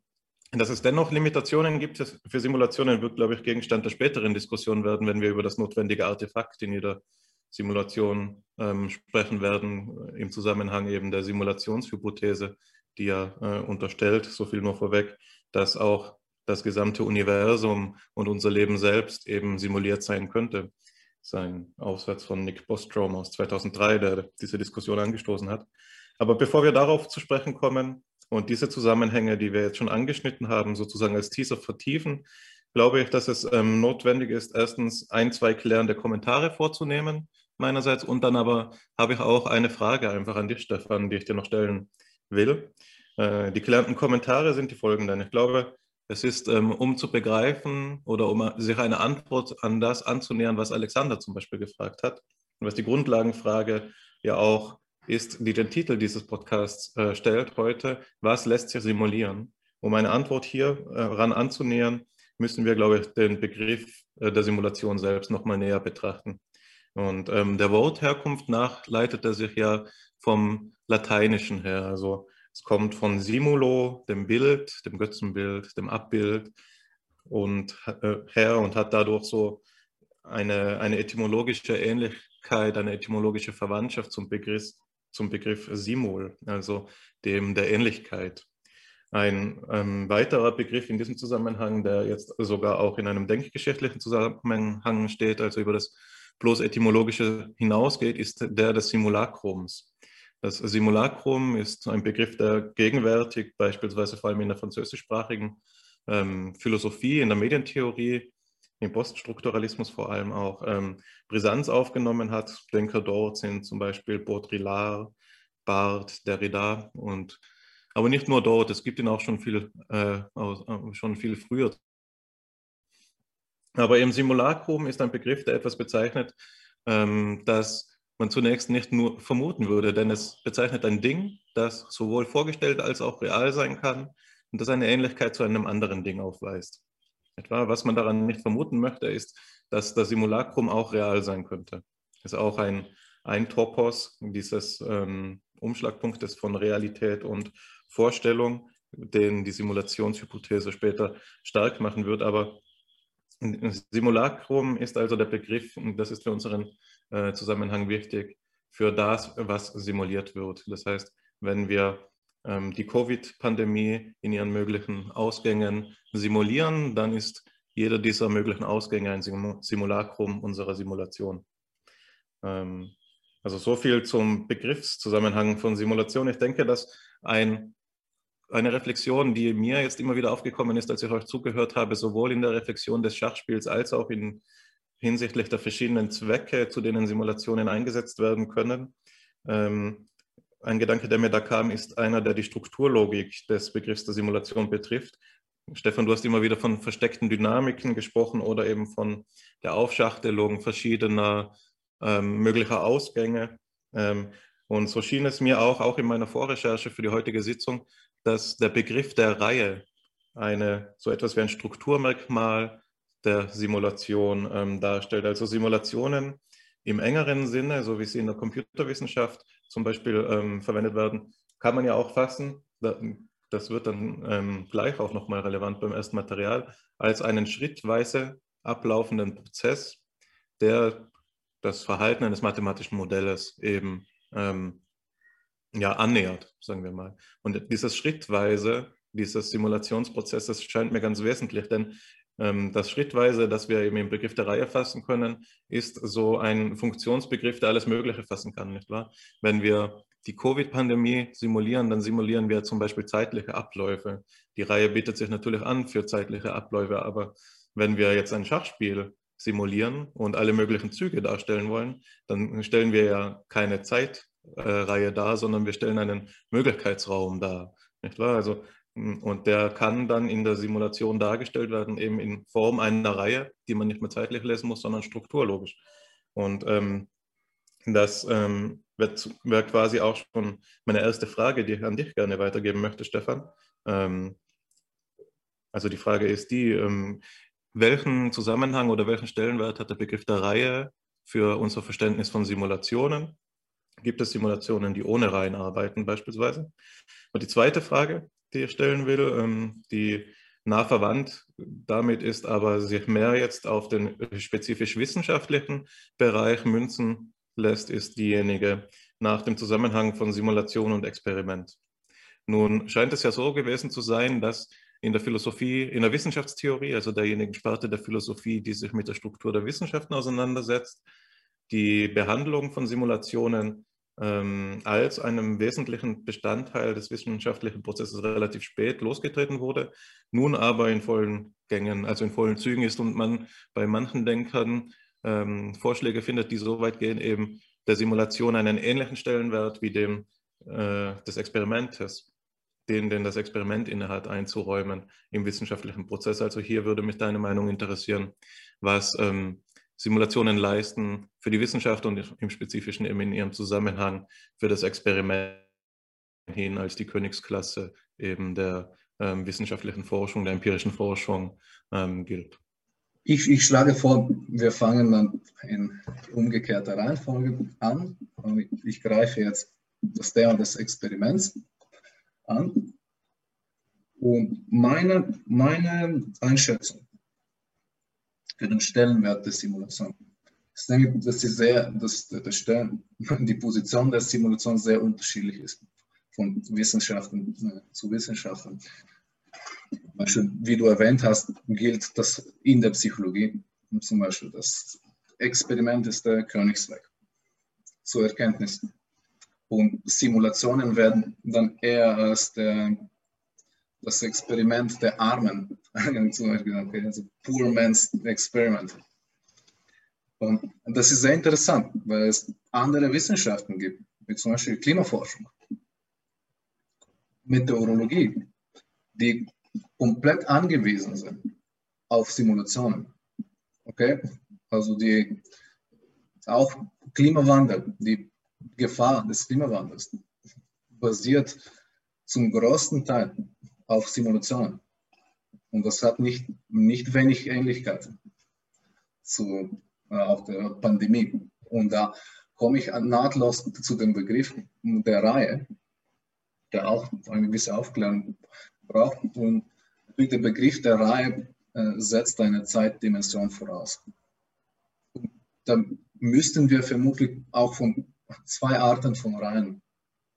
Dass es dennoch Limitationen gibt für Simulationen, wird, glaube ich, Gegenstand der späteren Diskussion werden, wenn wir über das notwendige Artefakt in jeder Simulation ähm, sprechen werden, im Zusammenhang eben der Simulationshypothese, die ja äh, unterstellt, so viel nur vorweg, dass auch das gesamte Universum und unser Leben selbst eben simuliert sein könnte. Sein Aufsatz von Nick Bostrom aus 2003, der diese Diskussion angestoßen hat. Aber bevor wir darauf zu sprechen kommen und diese Zusammenhänge, die wir jetzt schon angeschnitten haben, sozusagen als Teaser vertiefen, glaube ich, dass es ähm, notwendig ist, erstens ein, zwei klärende Kommentare vorzunehmen meinerseits. Und dann aber habe ich auch eine Frage einfach an dich, Stefan, die ich dir noch stellen will. Äh, die gelernten Kommentare sind die folgenden. Ich glaube, es ist, ähm, um zu begreifen oder um sich eine Antwort an das anzunähern, was Alexander zum Beispiel gefragt hat und was die Grundlagenfrage ja auch ist, die den Titel dieses Podcasts äh, stellt heute, was lässt sich simulieren? Um eine Antwort hier äh, ran anzunähern, müssen wir, glaube ich, den Begriff der Simulation selbst nochmal näher betrachten. Und ähm, der Wortherkunft nach leitet er sich ja vom Lateinischen her. Also es kommt von Simulo, dem Bild, dem Götzenbild, dem Abbild und äh, her und hat dadurch so eine, eine etymologische Ähnlichkeit, eine etymologische Verwandtschaft zum Begriff, zum Begriff Simul, also dem der Ähnlichkeit. Ein ähm, weiterer Begriff in diesem Zusammenhang, der jetzt sogar auch in einem denkgeschichtlichen Zusammenhang steht, also über das bloß etymologische hinausgeht, ist der des Simulakrums. Das Simulacrum ist ein Begriff, der gegenwärtig beispielsweise vor allem in der französischsprachigen ähm, Philosophie, in der Medientheorie, im Poststrukturalismus vor allem auch ähm, Brisanz aufgenommen hat. Denker dort sind zum Beispiel Baudrillard, Barthes, Derrida und aber nicht nur dort, es gibt ihn auch schon viel, äh, äh, schon viel früher. Aber im Simulacrum ist ein Begriff, der etwas bezeichnet, ähm, das man zunächst nicht nur vermuten würde, denn es bezeichnet ein Ding, das sowohl vorgestellt als auch real sein kann und das eine Ähnlichkeit zu einem anderen Ding aufweist. Etwa, was man daran nicht vermuten möchte, ist, dass das Simulacrum auch real sein könnte. Es ist auch ein, ein Topos dieses ähm, Umschlagpunktes von Realität und Vorstellung, den die Simulationshypothese später stark machen wird. Aber Simulacrum ist also der Begriff, und das ist für unseren äh, Zusammenhang wichtig, für das, was simuliert wird. Das heißt, wenn wir ähm, die Covid-Pandemie in ihren möglichen Ausgängen simulieren, dann ist jeder dieser möglichen Ausgänge ein Simulacrum unserer Simulation. Ähm, also so viel zum Begriffszusammenhang von Simulation. Ich denke, dass ein, eine Reflexion, die mir jetzt immer wieder aufgekommen ist, als ich euch zugehört habe, sowohl in der Reflexion des Schachspiels als auch in, hinsichtlich der verschiedenen Zwecke, zu denen Simulationen eingesetzt werden können, ähm, ein Gedanke, der mir da kam, ist einer, der die Strukturlogik des Begriffs der Simulation betrifft. Stefan, du hast immer wieder von versteckten Dynamiken gesprochen oder eben von der Aufschachtelung verschiedener ähm, möglicher Ausgänge. Ähm, und so schien es mir auch, auch in meiner Vorrecherche für die heutige Sitzung, dass der Begriff der Reihe eine, so etwas wie ein Strukturmerkmal der Simulation ähm, darstellt. Also Simulationen im engeren Sinne, so wie sie in der Computerwissenschaft zum Beispiel ähm, verwendet werden, kann man ja auch fassen, das wird dann ähm, gleich auch nochmal relevant beim ersten Material, als einen schrittweise ablaufenden Prozess, der das Verhalten eines mathematischen Modells eben ähm, ja, annähert, sagen wir mal. Und dieses schrittweise, dieses Simulationsprozesses scheint mir ganz wesentlich, denn das Schrittweise, das wir eben im Begriff der Reihe fassen können, ist so ein Funktionsbegriff, der alles Mögliche fassen kann, nicht wahr? Wenn wir die Covid-Pandemie simulieren, dann simulieren wir zum Beispiel zeitliche Abläufe. Die Reihe bietet sich natürlich an für zeitliche Abläufe, aber wenn wir jetzt ein Schachspiel simulieren und alle möglichen Züge darstellen wollen, dann stellen wir ja keine Zeitreihe dar, sondern wir stellen einen Möglichkeitsraum dar. Nicht wahr? Also und der kann dann in der Simulation dargestellt werden, eben in Form einer Reihe, die man nicht mehr zeitlich lesen muss, sondern strukturlogisch. Und ähm, das ähm, wäre quasi auch schon meine erste Frage, die ich an dich gerne weitergeben möchte, Stefan. Ähm, also die Frage ist die, ähm, welchen Zusammenhang oder welchen Stellenwert hat der Begriff der Reihe für unser Verständnis von Simulationen? Gibt es Simulationen, die ohne Reihen arbeiten beispielsweise? Und die zweite Frage, die stellen will, ähm, die nah verwandt damit ist, aber sich mehr jetzt auf den spezifisch wissenschaftlichen Bereich münzen lässt, ist diejenige nach dem Zusammenhang von Simulation und Experiment. Nun scheint es ja so gewesen zu sein, dass in der Philosophie, in der Wissenschaftstheorie, also derjenigen Sparte der Philosophie, die sich mit der Struktur der Wissenschaften auseinandersetzt, die Behandlung von Simulationen ähm, als einem wesentlichen Bestandteil des wissenschaftlichen Prozesses relativ spät losgetreten wurde, nun aber in vollen Gängen, also in vollen Zügen ist und man bei manchen Denkern ähm, Vorschläge findet, die so weit gehen, eben der Simulation einen ähnlichen Stellenwert wie dem äh, des Experimentes, den, den das Experiment innehat, einzuräumen im wissenschaftlichen Prozess. Also hier würde mich deine Meinung interessieren, was ähm, Simulationen leisten für die Wissenschaft und im Spezifischen eben in ihrem Zusammenhang für das Experiment hin als die Königsklasse eben der ähm, wissenschaftlichen Forschung, der empirischen Forschung ähm, gilt. Ich, ich, schlage vor, wir fangen dann in umgekehrter Reihenfolge an. Ich greife jetzt das Thema des Experiments an. Und meine, meine Einschätzung für den Stellenwert der Simulation Ich denke, dass, die sehr, dass der Stern, die Position der Simulation sehr unterschiedlich ist, von Wissenschaften äh, zu Wissenschaften. Beispiel, wie du erwähnt hast, gilt das in der Psychologie. Zum Beispiel das Experiment ist der Königsweg zur Erkenntnis. Und Simulationen werden dann eher als der, das Experiment der Armen, zum Beispiel, also Poor Man's Experiment. Und das ist sehr interessant, weil es andere Wissenschaften gibt, wie zum Beispiel Klimaforschung, Meteorologie, die komplett angewiesen sind auf Simulationen. Okay? Also die auch Klimawandel, die Gefahr des Klimawandels basiert zum größten Teil auf Simulationen. Und das hat nicht, nicht wenig Ähnlichkeiten zu äh, auch der Pandemie. Und da komme ich nahtlos zu dem Begriff der Reihe, der auch eine gewisse Aufklärung braucht. Und der Begriff der Reihe äh, setzt eine Zeitdimension voraus. Und da müssten wir vermutlich auch von zwei Arten von Reihen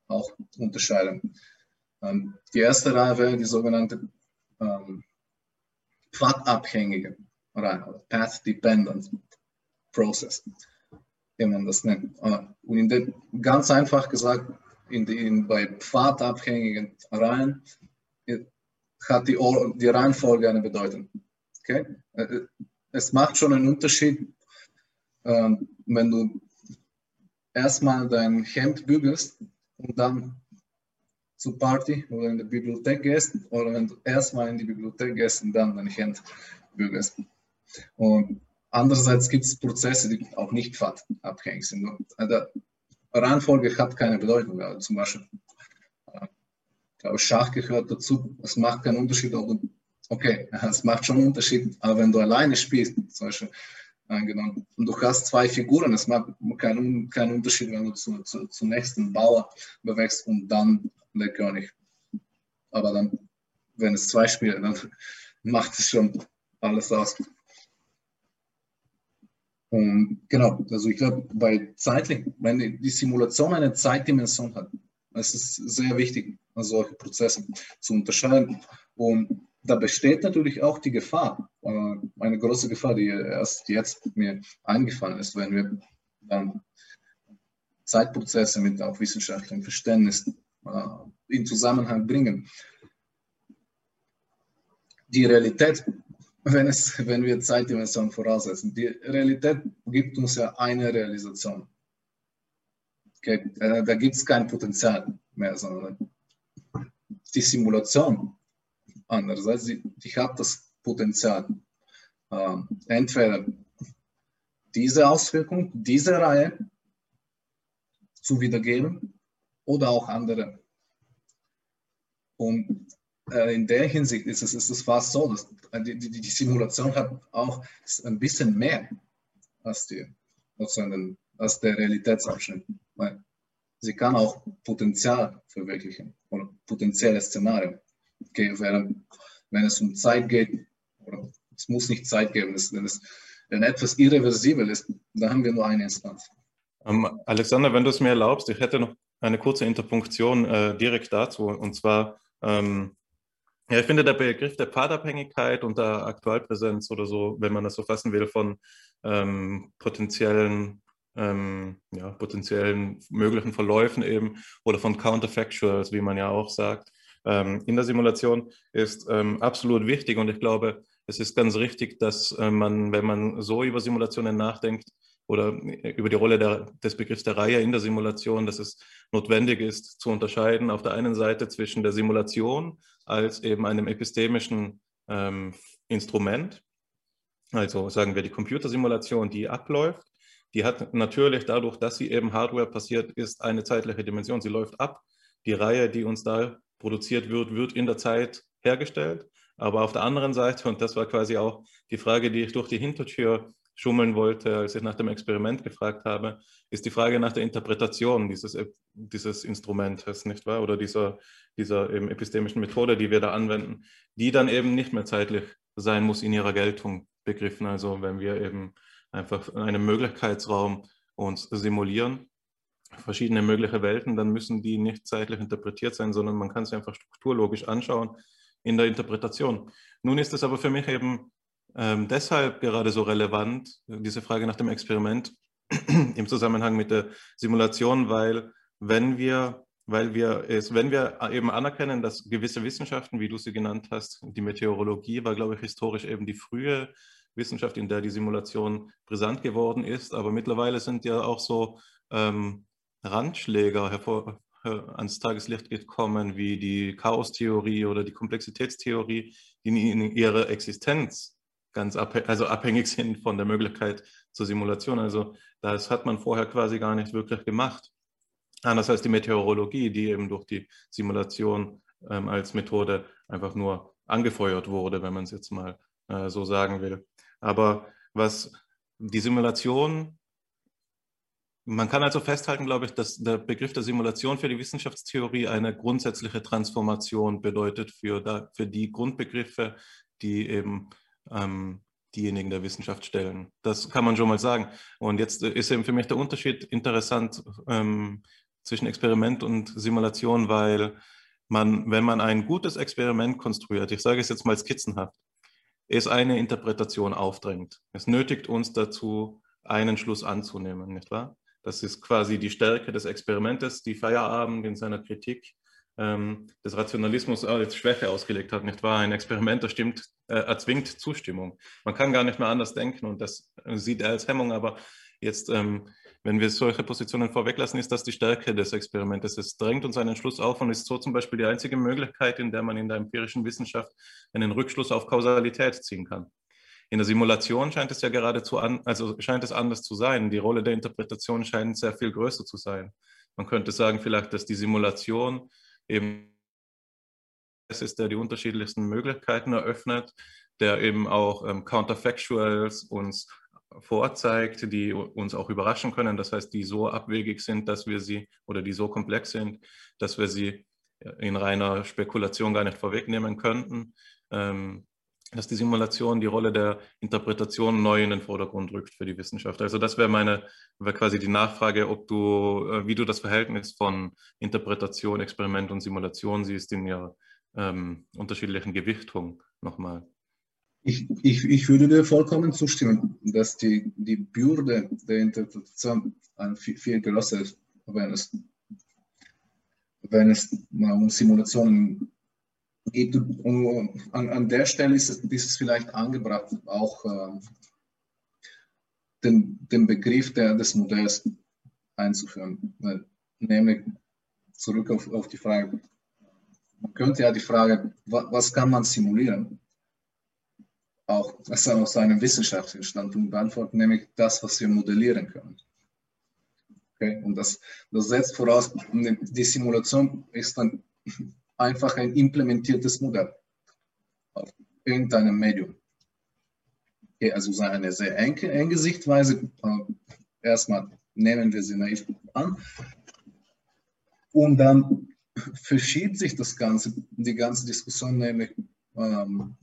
auch unterscheiden. Ähm, die erste Reihe wäre die sogenannte ähm, pfadabhängige Reihe, Path Dependent Process, wie man das nennt. Äh, und in der, ganz einfach gesagt, in den, bei pfadabhängigen Reihen hat die, die Reihenfolge eine Bedeutung. Okay? Äh, es macht schon einen Unterschied, ähm, wenn du erstmal dein Hemd bügelst und dann zur Party oder in die Bibliothek gehst oder wenn du erstmal in die Bibliothek gehst und dann dein Hemd bügelst. Und andererseits gibt es Prozesse, die auch nicht pfadabhängig sind. Also, Reihenfolge hat keine Bedeutung. Also zum Beispiel glaube, Schach gehört dazu. Es macht keinen Unterschied, okay, es macht schon einen Unterschied, aber wenn du alleine spielst, zum Beispiel, angenommen, und du hast zwei Figuren, es macht keinen, keinen Unterschied, wenn du zu, zu, zum nächsten Bauer bewegst und dann der König. Aber dann, wenn es zwei Spiele, dann macht es schon alles aus. Und genau, also ich glaube, bei zeitlich, wenn die Simulation eine Zeitdimension hat, es ist sehr wichtig, solche Prozesse zu unterscheiden. Und da besteht natürlich auch die Gefahr, äh, eine große Gefahr, die erst jetzt mir eingefallen ist, wenn wir dann Zeitprozesse mit auch wissenschaftlichem Verständnis in Zusammenhang bringen. Die Realität, wenn, es, wenn wir Zeitdimension voraussetzen, die Realität gibt uns ja eine Realisation. Okay? Äh, da gibt es kein Potenzial mehr, sondern die Simulation andererseits, die, die hat das Potenzial, äh, entweder diese Auswirkung, diese Reihe zu wiedergeben oder auch andere. Und äh, in der Hinsicht ist es, ist es fast so, dass die, die, die Simulation hat auch ein bisschen mehr als, die, als der Realitätsabschnitt. Weil sie kann auch Potenzial verwirklichen oder potenzielle Szenarien. Okay, während, wenn es um Zeit geht, oder es muss nicht Zeit geben, es, wenn es wenn etwas irreversibel ist, dann haben wir nur eine Instanz. Ähm, Alexander, wenn du es mir erlaubst, ich hätte noch eine kurze Interpunktion äh, direkt dazu. Und zwar, ähm, ja, ich finde der Begriff der Pfadabhängigkeit und der Aktualpräsenz oder so, wenn man das so fassen will, von ähm, potenziellen ähm, ja, potenziellen möglichen Verläufen eben oder von Counterfactuals, wie man ja auch sagt, ähm, in der Simulation ist ähm, absolut wichtig und ich glaube, es ist ganz richtig, dass äh, man, wenn man so über Simulationen nachdenkt oder über die Rolle der, des Begriffs der Reihe in der Simulation, dass es notwendig ist zu unterscheiden auf der einen Seite zwischen der Simulation als eben einem epistemischen ähm, Instrument, also sagen wir die Computersimulation, die abläuft die hat natürlich dadurch, dass sie eben Hardware passiert ist, eine zeitliche Dimension. Sie läuft ab. Die Reihe, die uns da produziert wird, wird in der Zeit hergestellt. Aber auf der anderen Seite, und das war quasi auch die Frage, die ich durch die Hintertür schummeln wollte, als ich nach dem Experiment gefragt habe, ist die Frage nach der Interpretation dieses, dieses Instrumentes, nicht wahr? Oder dieser, dieser epistemischen Methode, die wir da anwenden, die dann eben nicht mehr zeitlich sein muss in ihrer Geltung begriffen. Also wenn wir eben einfach einen Möglichkeitsraum uns simulieren, verschiedene mögliche Welten, dann müssen die nicht zeitlich interpretiert sein, sondern man kann sie einfach strukturlogisch anschauen in der Interpretation. Nun ist es aber für mich eben ähm, deshalb gerade so relevant, diese Frage nach dem Experiment im Zusammenhang mit der Simulation, weil wenn wir, weil wir es, wenn wir eben anerkennen, dass gewisse Wissenschaften, wie du sie genannt hast, die Meteorologie war, glaube ich, historisch eben die frühe Wissenschaft, in der die Simulation brisant geworden ist, aber mittlerweile sind ja auch so ähm, Randschläger hervor, äh, ans Tageslicht gekommen, wie die Chaostheorie oder die Komplexitätstheorie, die in ihrer Existenz ganz abhängig, also abhängig sind von der Möglichkeit zur Simulation. Also das hat man vorher quasi gar nicht wirklich gemacht. Anders als die Meteorologie, die eben durch die Simulation ähm, als Methode einfach nur angefeuert wurde, wenn man es jetzt mal äh, so sagen will. Aber was die Simulation, man kann also festhalten, glaube ich, dass der Begriff der Simulation für die Wissenschaftstheorie eine grundsätzliche Transformation bedeutet für, da, für die Grundbegriffe, die eben ähm, diejenigen der Wissenschaft stellen. Das kann man schon mal sagen. Und jetzt ist eben für mich der Unterschied interessant ähm, zwischen Experiment und Simulation, weil man, wenn man ein gutes Experiment konstruiert, ich sage es jetzt mal skizzenhaft, es eine Interpretation aufdrängt. Es nötigt uns dazu, einen Schluss anzunehmen, nicht wahr? Das ist quasi die Stärke des Experimentes, die Feierabend in seiner Kritik ähm, des Rationalismus als Schwäche ausgelegt hat, nicht wahr? Ein Experiment, das stimmt, äh, erzwingt Zustimmung. Man kann gar nicht mehr anders denken und das sieht er als Hemmung, aber jetzt, ähm, wenn wir solche Positionen vorweglassen, ist das die Stärke des Experimentes. Es drängt uns einen Schluss auf und ist so zum Beispiel die einzige Möglichkeit, in der man in der empirischen Wissenschaft einen Rückschluss auf Kausalität ziehen kann. In der Simulation scheint es ja geradezu an, also scheint es anders zu sein. Die Rolle der Interpretation scheint sehr viel größer zu sein. Man könnte sagen vielleicht, dass die Simulation eben es ist, der die unterschiedlichsten Möglichkeiten eröffnet, der eben auch ähm, Counterfactuals uns vorzeigt, die uns auch überraschen können. Das heißt, die so abwegig sind, dass wir sie oder die so komplex sind, dass wir sie in reiner Spekulation gar nicht vorwegnehmen könnten. Ähm, dass die Simulation die Rolle der Interpretation neu in den Vordergrund rückt für die Wissenschaft. Also das wäre meine, wäre quasi die Nachfrage, ob du, äh, wie du das Verhältnis von Interpretation, Experiment und Simulation siehst in ihrer ähm, unterschiedlichen Gewichtung nochmal. Ich, ich, ich würde dir vollkommen zustimmen, dass die, die Bürde der Interpretation viel, viel größer ist, wenn es, wenn es um Simulationen an, an der Stelle ist es, ist es vielleicht angebracht, auch äh, den, den Begriff der, des Modells einzuführen. Nämlich zurück auf, auf die Frage, man könnte ja die Frage, was kann man simulieren, auch aus einem wissenschaftlichen Standpunkt beantworten, nämlich das, was wir modellieren können. Okay? Und das, das setzt voraus, die Simulation ist dann einfach ein implementiertes Modell auf irgendeinem Medium. Okay, also eine sehr enge, enge Sichtweise. Äh, erstmal nehmen wir sie naiv an. Und dann verschiebt sich das Ganze, die ganze Diskussion nämlich ähm,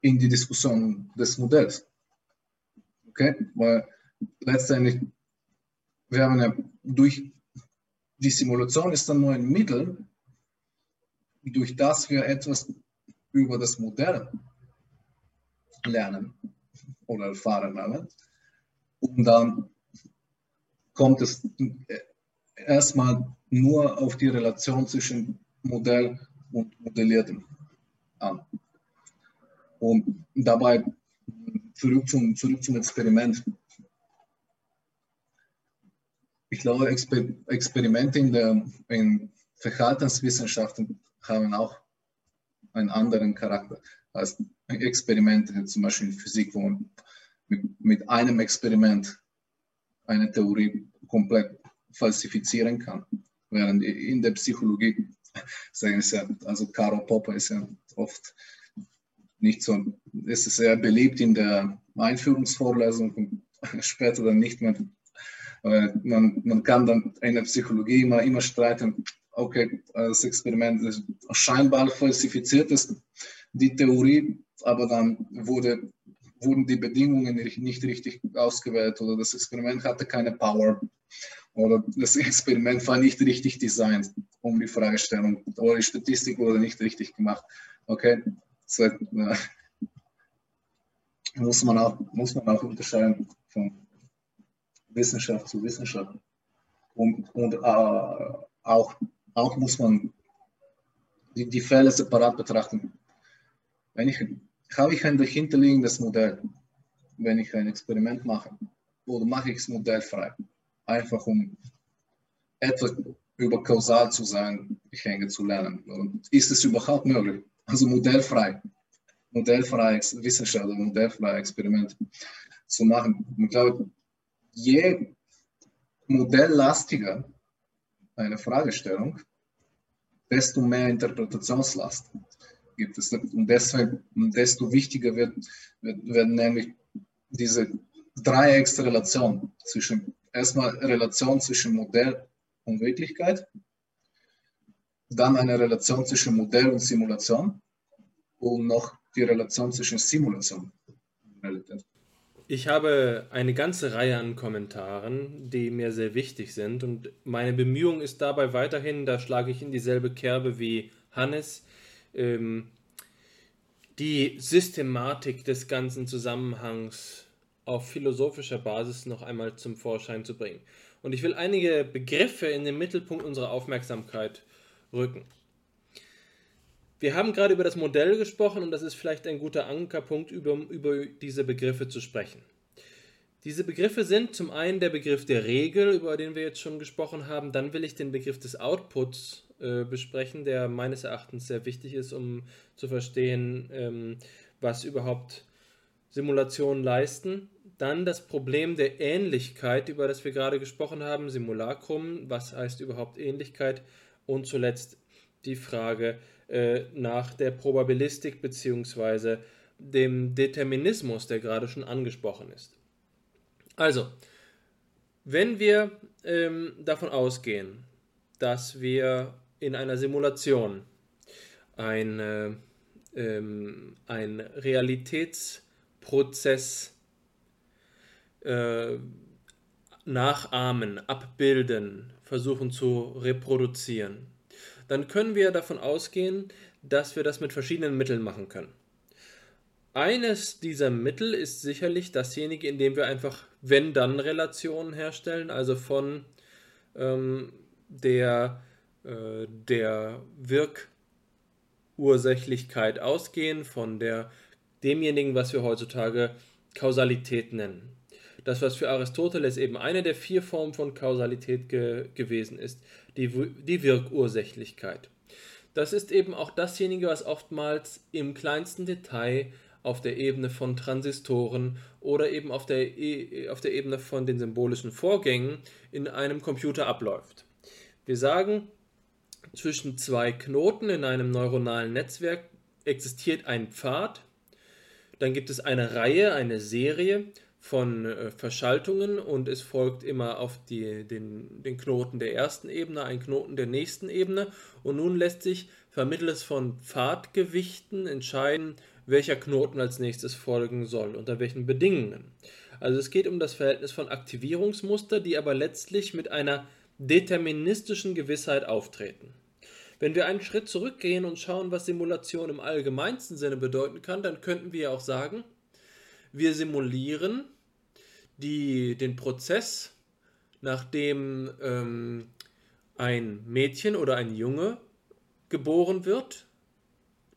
in die Diskussion des Modells. Okay? Weil letztendlich, wir haben ja durch die Simulation ist dann nur ein Mittel, durch das wir etwas über das Modell lernen oder erfahren haben. Und dann kommt es erstmal nur auf die Relation zwischen Modell und Modelliertem an. Und dabei zurück zum, zurück zum Experiment. Ich glaube, Exper Experimente in, der, in Verhaltenswissenschaften haben auch einen anderen Charakter als Experimente, zum Beispiel in Physik, wo man mit, mit einem Experiment eine Theorie komplett falsifizieren kann. Während in der Psychologie, sagen sie ja, also Karl Popper ist ja oft nicht so, ist es sehr beliebt in der Einführungsvorlesung und später dann nicht mehr. Man, man kann dann in der Psychologie immer, immer streiten, okay, das Experiment ist scheinbar falsifiziert ist, die Theorie, aber dann wurde wurden die Bedingungen nicht richtig ausgewählt oder das Experiment hatte keine Power oder das Experiment war nicht richtig designt, um die Fragestellung oder die Statistik wurde nicht richtig gemacht. Okay, so, äh, muss, man auch, muss man auch unterscheiden von Wissenschaft zu Wissenschaft. Und, und äh, auch, auch muss man die, die Fälle separat betrachten. Wenn ich, habe ich ein dahinterliegendes Modell, wenn ich ein Experiment mache, oder mache ich es modellfrei, einfach um etwas über kausal zu sein, hänge zu lernen. Und ist es überhaupt möglich? Also modellfrei, modellfrei Wissenschaft modellfrei Experiment zu machen. Ich glaube, je modelllastiger eine Fragestellung, desto mehr Interpretationslast gibt es. Und deshalb, desto wichtiger wird, wird, werden nämlich diese Dreiecksrelation zwischen, erstmal Relation zwischen Modell und Wirklichkeit, dann eine Relation zwischen Modell und Simulation und noch die Relation zwischen Simulation und Realität. Ich habe eine ganze Reihe an Kommentaren, die mir sehr wichtig sind und meine Bemühung ist dabei weiterhin, da schlage ich in dieselbe Kerbe wie Hannes, ähm, die Systematik des ganzen Zusammenhangs auf philosophischer Basis noch einmal zum Vorschein zu bringen. Und ich will einige Begriffe in den Mittelpunkt unserer Aufmerksamkeit rücken. Wir haben gerade über das Modell gesprochen und das ist vielleicht ein guter Ankerpunkt, über, über diese Begriffe zu sprechen. Diese Begriffe sind zum einen der Begriff der Regel, über den wir jetzt schon gesprochen haben, dann will ich den Begriff des Outputs äh, besprechen, der meines Erachtens sehr wichtig ist, um zu verstehen, ähm, was überhaupt Simulationen leisten. Dann das Problem der Ähnlichkeit, über das wir gerade gesprochen haben, Simulacrum, was heißt überhaupt Ähnlichkeit und zuletzt die Frage, äh, nach der Probabilistik bzw. dem Determinismus, der gerade schon angesprochen ist. Also, wenn wir ähm, davon ausgehen, dass wir in einer Simulation ein, äh, ähm, ein Realitätsprozess äh, nachahmen, abbilden, versuchen zu reproduzieren, dann können wir davon ausgehen, dass wir das mit verschiedenen Mitteln machen können. Eines dieser Mittel ist sicherlich dasjenige, in dem wir einfach Wenn-Dann-Relationen herstellen, also von ähm, der, äh, der Wirkursächlichkeit ausgehen, von der, demjenigen, was wir heutzutage Kausalität nennen. Das, was für Aristoteles eben eine der vier Formen von Kausalität ge gewesen ist, die, die Wirkursächlichkeit. Das ist eben auch dasjenige, was oftmals im kleinsten Detail auf der Ebene von Transistoren oder eben auf der, e auf der Ebene von den symbolischen Vorgängen in einem Computer abläuft. Wir sagen, zwischen zwei Knoten in einem neuronalen Netzwerk existiert ein Pfad, dann gibt es eine Reihe, eine Serie von äh, Verschaltungen und es folgt immer auf die, den, den Knoten der ersten Ebene ein Knoten der nächsten Ebene und nun lässt sich vermittels von Pfadgewichten entscheiden, welcher Knoten als nächstes folgen soll, unter welchen Bedingungen. Also es geht um das Verhältnis von Aktivierungsmuster, die aber letztlich mit einer deterministischen Gewissheit auftreten. Wenn wir einen Schritt zurückgehen und schauen, was Simulation im allgemeinsten Sinne bedeuten kann, dann könnten wir auch sagen, wir simulieren die, den Prozess, nachdem ähm, ein Mädchen oder ein Junge geboren wird,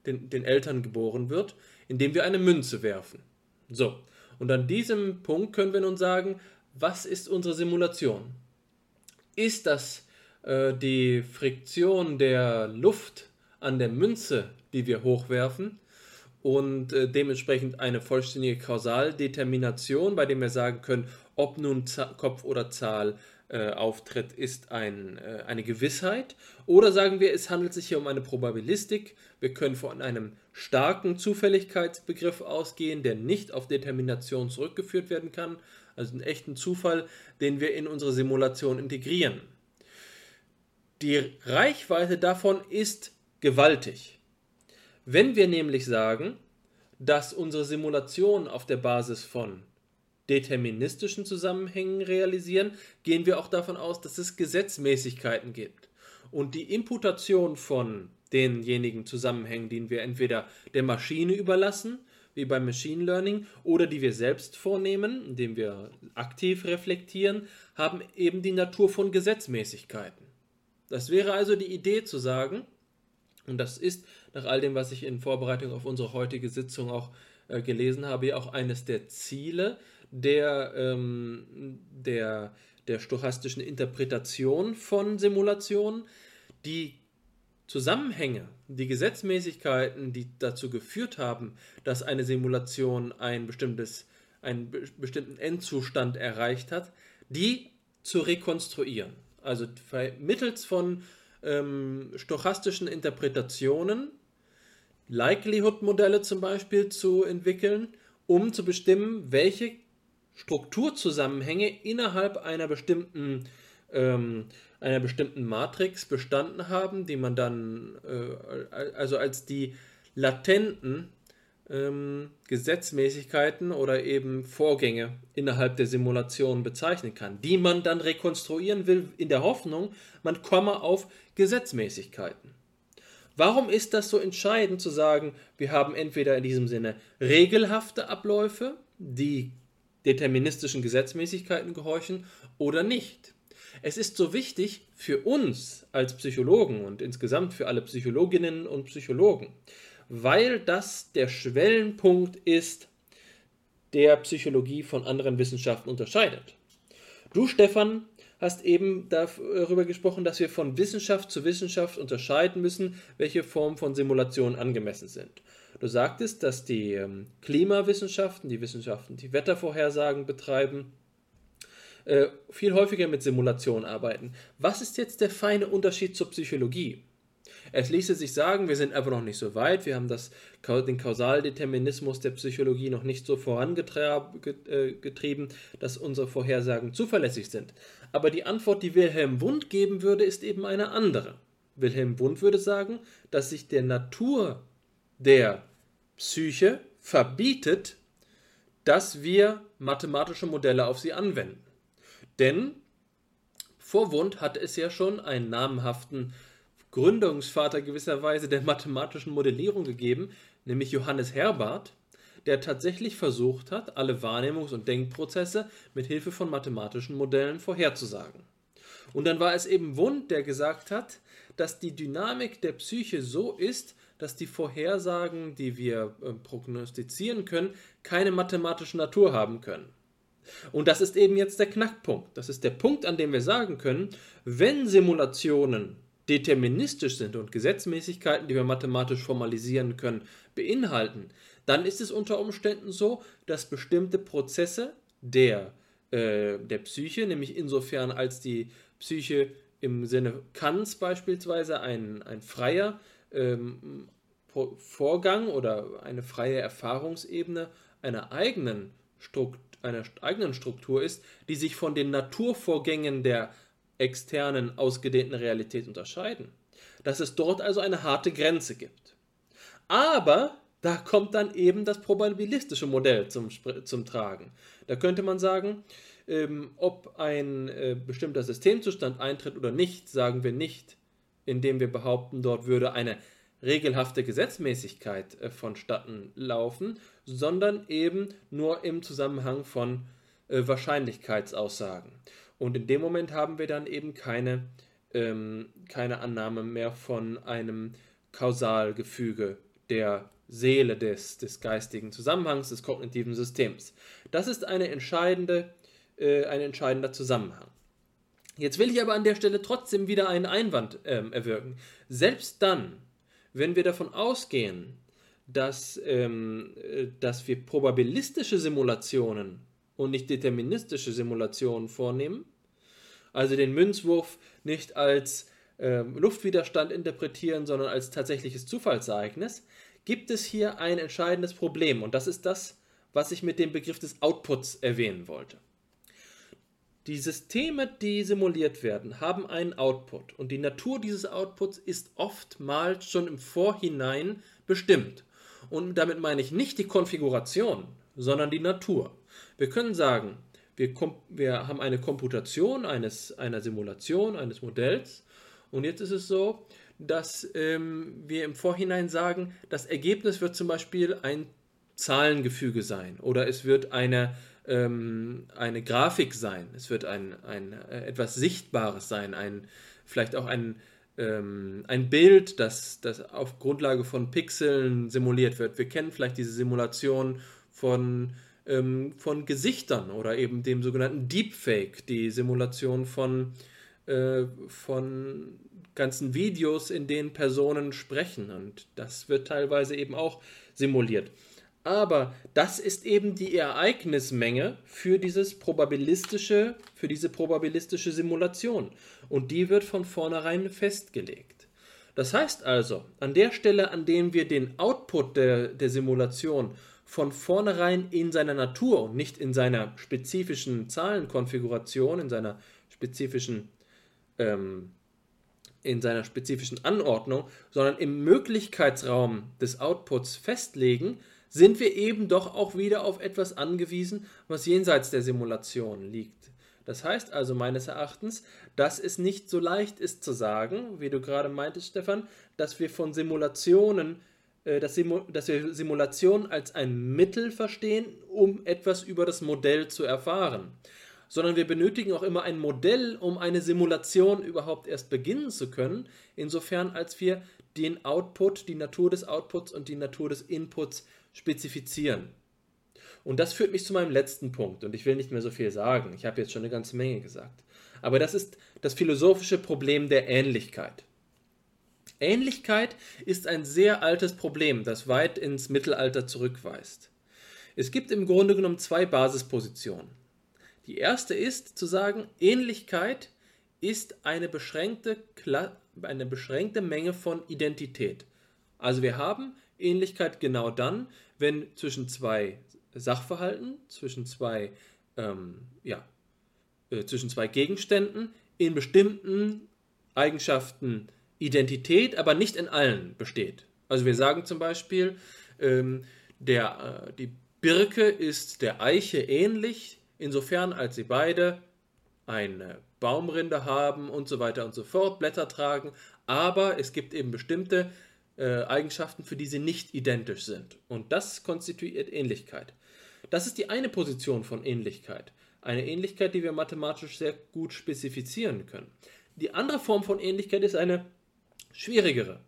den, den Eltern geboren wird, indem wir eine Münze werfen. So, und an diesem Punkt können wir nun sagen, was ist unsere Simulation? Ist das äh, die Friktion der Luft an der Münze, die wir hochwerfen? Und äh, dementsprechend eine vollständige Kausaldetermination, bei dem wir sagen können, ob nun Z Kopf oder Zahl äh, auftritt, ist ein, äh, eine Gewissheit. Oder sagen wir, es handelt sich hier um eine Probabilistik. Wir können von einem starken Zufälligkeitsbegriff ausgehen, der nicht auf Determination zurückgeführt werden kann, also einen echten Zufall, den wir in unsere Simulation integrieren. Die Reichweite davon ist gewaltig. Wenn wir nämlich sagen, dass unsere Simulationen auf der Basis von deterministischen Zusammenhängen realisieren, gehen wir auch davon aus, dass es Gesetzmäßigkeiten gibt. Und die Imputation von denjenigen Zusammenhängen, die wir entweder der Maschine überlassen, wie beim Machine Learning, oder die wir selbst vornehmen, indem wir aktiv reflektieren, haben eben die Natur von Gesetzmäßigkeiten. Das wäre also die Idee zu sagen, und das ist nach all dem, was ich in Vorbereitung auf unsere heutige Sitzung auch äh, gelesen habe, ja auch eines der Ziele der, ähm, der, der stochastischen Interpretation von Simulationen, die Zusammenhänge, die Gesetzmäßigkeiten, die dazu geführt haben, dass eine Simulation ein bestimmtes, einen bestimmten Endzustand erreicht hat, die zu rekonstruieren. Also mittels von ähm, stochastischen Interpretationen, Likelihood-Modelle zum Beispiel zu entwickeln, um zu bestimmen, welche Strukturzusammenhänge innerhalb einer bestimmten ähm, einer bestimmten Matrix bestanden haben, die man dann äh, also als die latenten ähm, Gesetzmäßigkeiten oder eben Vorgänge innerhalb der Simulation bezeichnen kann, die man dann rekonstruieren will in der Hoffnung, man komme auf Gesetzmäßigkeiten. Warum ist das so entscheidend zu sagen, wir haben entweder in diesem Sinne regelhafte Abläufe, die deterministischen Gesetzmäßigkeiten gehorchen, oder nicht? Es ist so wichtig für uns als Psychologen und insgesamt für alle Psychologinnen und Psychologen, weil das der Schwellenpunkt ist, der Psychologie von anderen Wissenschaften unterscheidet. Du, Stefan, hast eben darüber gesprochen, dass wir von Wissenschaft zu Wissenschaft unterscheiden müssen, welche Formen von Simulationen angemessen sind. Du sagtest, dass die ähm, Klimawissenschaften, die Wissenschaften, die Wettervorhersagen betreiben, äh, viel häufiger mit Simulationen arbeiten. Was ist jetzt der feine Unterschied zur Psychologie? Es ließe sich sagen, wir sind einfach noch nicht so weit, wir haben das, den Kausaldeterminismus der Psychologie noch nicht so vorangetrieben, dass unsere Vorhersagen zuverlässig sind. Aber die Antwort, die Wilhelm Wundt geben würde, ist eben eine andere. Wilhelm Wundt würde sagen, dass sich der Natur der Psyche verbietet, dass wir mathematische Modelle auf sie anwenden. Denn vor Wundt hatte es ja schon einen namhaften Gründungsvater gewisserweise der mathematischen Modellierung gegeben, nämlich Johannes Herbart, der tatsächlich versucht hat, alle Wahrnehmungs- und Denkprozesse mit Hilfe von mathematischen Modellen vorherzusagen. Und dann war es eben Wundt, der gesagt hat, dass die Dynamik der Psyche so ist, dass die Vorhersagen, die wir äh, prognostizieren können, keine mathematische Natur haben können. Und das ist eben jetzt der Knackpunkt. Das ist der Punkt, an dem wir sagen können, wenn Simulationen deterministisch sind und Gesetzmäßigkeiten, die wir mathematisch formalisieren können, beinhalten, dann ist es unter Umständen so, dass bestimmte Prozesse der, äh, der Psyche, nämlich insofern als die Psyche im Sinne Kants beispielsweise ein, ein freier ähm, Vorgang oder eine freie Erfahrungsebene einer eigenen Struktur einer eigenen Struktur ist, die sich von den Naturvorgängen der externen, ausgedehnten Realität unterscheiden. Dass es dort also eine harte Grenze gibt. Aber da kommt dann eben das probabilistische Modell zum, zum Tragen. Da könnte man sagen, ähm, ob ein äh, bestimmter Systemzustand eintritt oder nicht, sagen wir nicht, indem wir behaupten, dort würde eine regelhafte Gesetzmäßigkeit äh, vonstatten laufen, sondern eben nur im Zusammenhang von äh, Wahrscheinlichkeitsaussagen. Und in dem Moment haben wir dann eben keine, ähm, keine Annahme mehr von einem Kausalgefüge der Seele des, des geistigen Zusammenhangs, des kognitiven Systems. Das ist eine entscheidende, äh, ein entscheidender Zusammenhang. Jetzt will ich aber an der Stelle trotzdem wieder einen Einwand ähm, erwirken. Selbst dann, wenn wir davon ausgehen, dass, ähm, äh, dass wir probabilistische Simulationen und nicht deterministische Simulationen vornehmen, also den Münzwurf nicht als äh, Luftwiderstand interpretieren, sondern als tatsächliches Zufallsereignis, gibt es hier ein entscheidendes Problem und das ist das, was ich mit dem Begriff des Outputs erwähnen wollte. Die Systeme, die simuliert werden, haben einen Output und die Natur dieses Outputs ist oftmals schon im Vorhinein bestimmt. Und damit meine ich nicht die Konfiguration, sondern die Natur. Wir können sagen, wir, wir haben eine Komputation eines, einer Simulation, eines Modells. Und jetzt ist es so, dass ähm, wir im Vorhinein sagen, das Ergebnis wird zum Beispiel ein Zahlengefüge sein oder es wird eine, ähm, eine Grafik sein, es wird ein, ein äh, etwas Sichtbares sein, ein, vielleicht auch ein, ähm, ein Bild, das, das auf Grundlage von Pixeln simuliert wird. Wir kennen vielleicht diese Simulation von, ähm, von Gesichtern oder eben dem sogenannten Deepfake, die Simulation von, äh, von ganzen Videos, in denen Personen sprechen. Und das wird teilweise eben auch simuliert. Aber das ist eben die Ereignismenge für dieses probabilistische, für diese probabilistische Simulation. Und die wird von vornherein festgelegt. Das heißt also, an der Stelle, an dem wir den Output der, der Simulation von vornherein in seiner Natur und nicht in seiner spezifischen Zahlenkonfiguration, in seiner spezifischen ähm, in seiner spezifischen Anordnung, sondern im Möglichkeitsraum des Outputs festlegen, sind wir eben doch auch wieder auf etwas angewiesen, was jenseits der Simulation liegt. Das heißt also meines Erachtens, dass es nicht so leicht ist zu sagen, wie du gerade meintest, Stefan, dass wir von Simulationen, äh, dass, Simu dass wir Simulationen als ein Mittel verstehen, um etwas über das Modell zu erfahren sondern wir benötigen auch immer ein Modell, um eine Simulation überhaupt erst beginnen zu können, insofern als wir den Output, die Natur des Outputs und die Natur des Inputs spezifizieren. Und das führt mich zu meinem letzten Punkt. Und ich will nicht mehr so viel sagen. Ich habe jetzt schon eine ganze Menge gesagt. Aber das ist das philosophische Problem der Ähnlichkeit. Ähnlichkeit ist ein sehr altes Problem, das weit ins Mittelalter zurückweist. Es gibt im Grunde genommen zwei Basispositionen. Die erste ist zu sagen, Ähnlichkeit ist eine beschränkte, eine beschränkte Menge von Identität. Also wir haben Ähnlichkeit genau dann, wenn zwischen zwei Sachverhalten, zwischen zwei, ähm, ja, äh, zwischen zwei Gegenständen in bestimmten Eigenschaften Identität, aber nicht in allen besteht. Also wir sagen zum Beispiel, ähm, der, äh, die Birke ist der Eiche ähnlich, insofern als sie beide eine Baumrinde haben und so weiter und so fort, Blätter tragen, aber es gibt eben bestimmte äh, Eigenschaften, für die sie nicht identisch sind. Und das konstituiert Ähnlichkeit. Das ist die eine Position von Ähnlichkeit. Eine Ähnlichkeit, die wir mathematisch sehr gut spezifizieren können. Die andere Form von Ähnlichkeit ist eine schwierigere.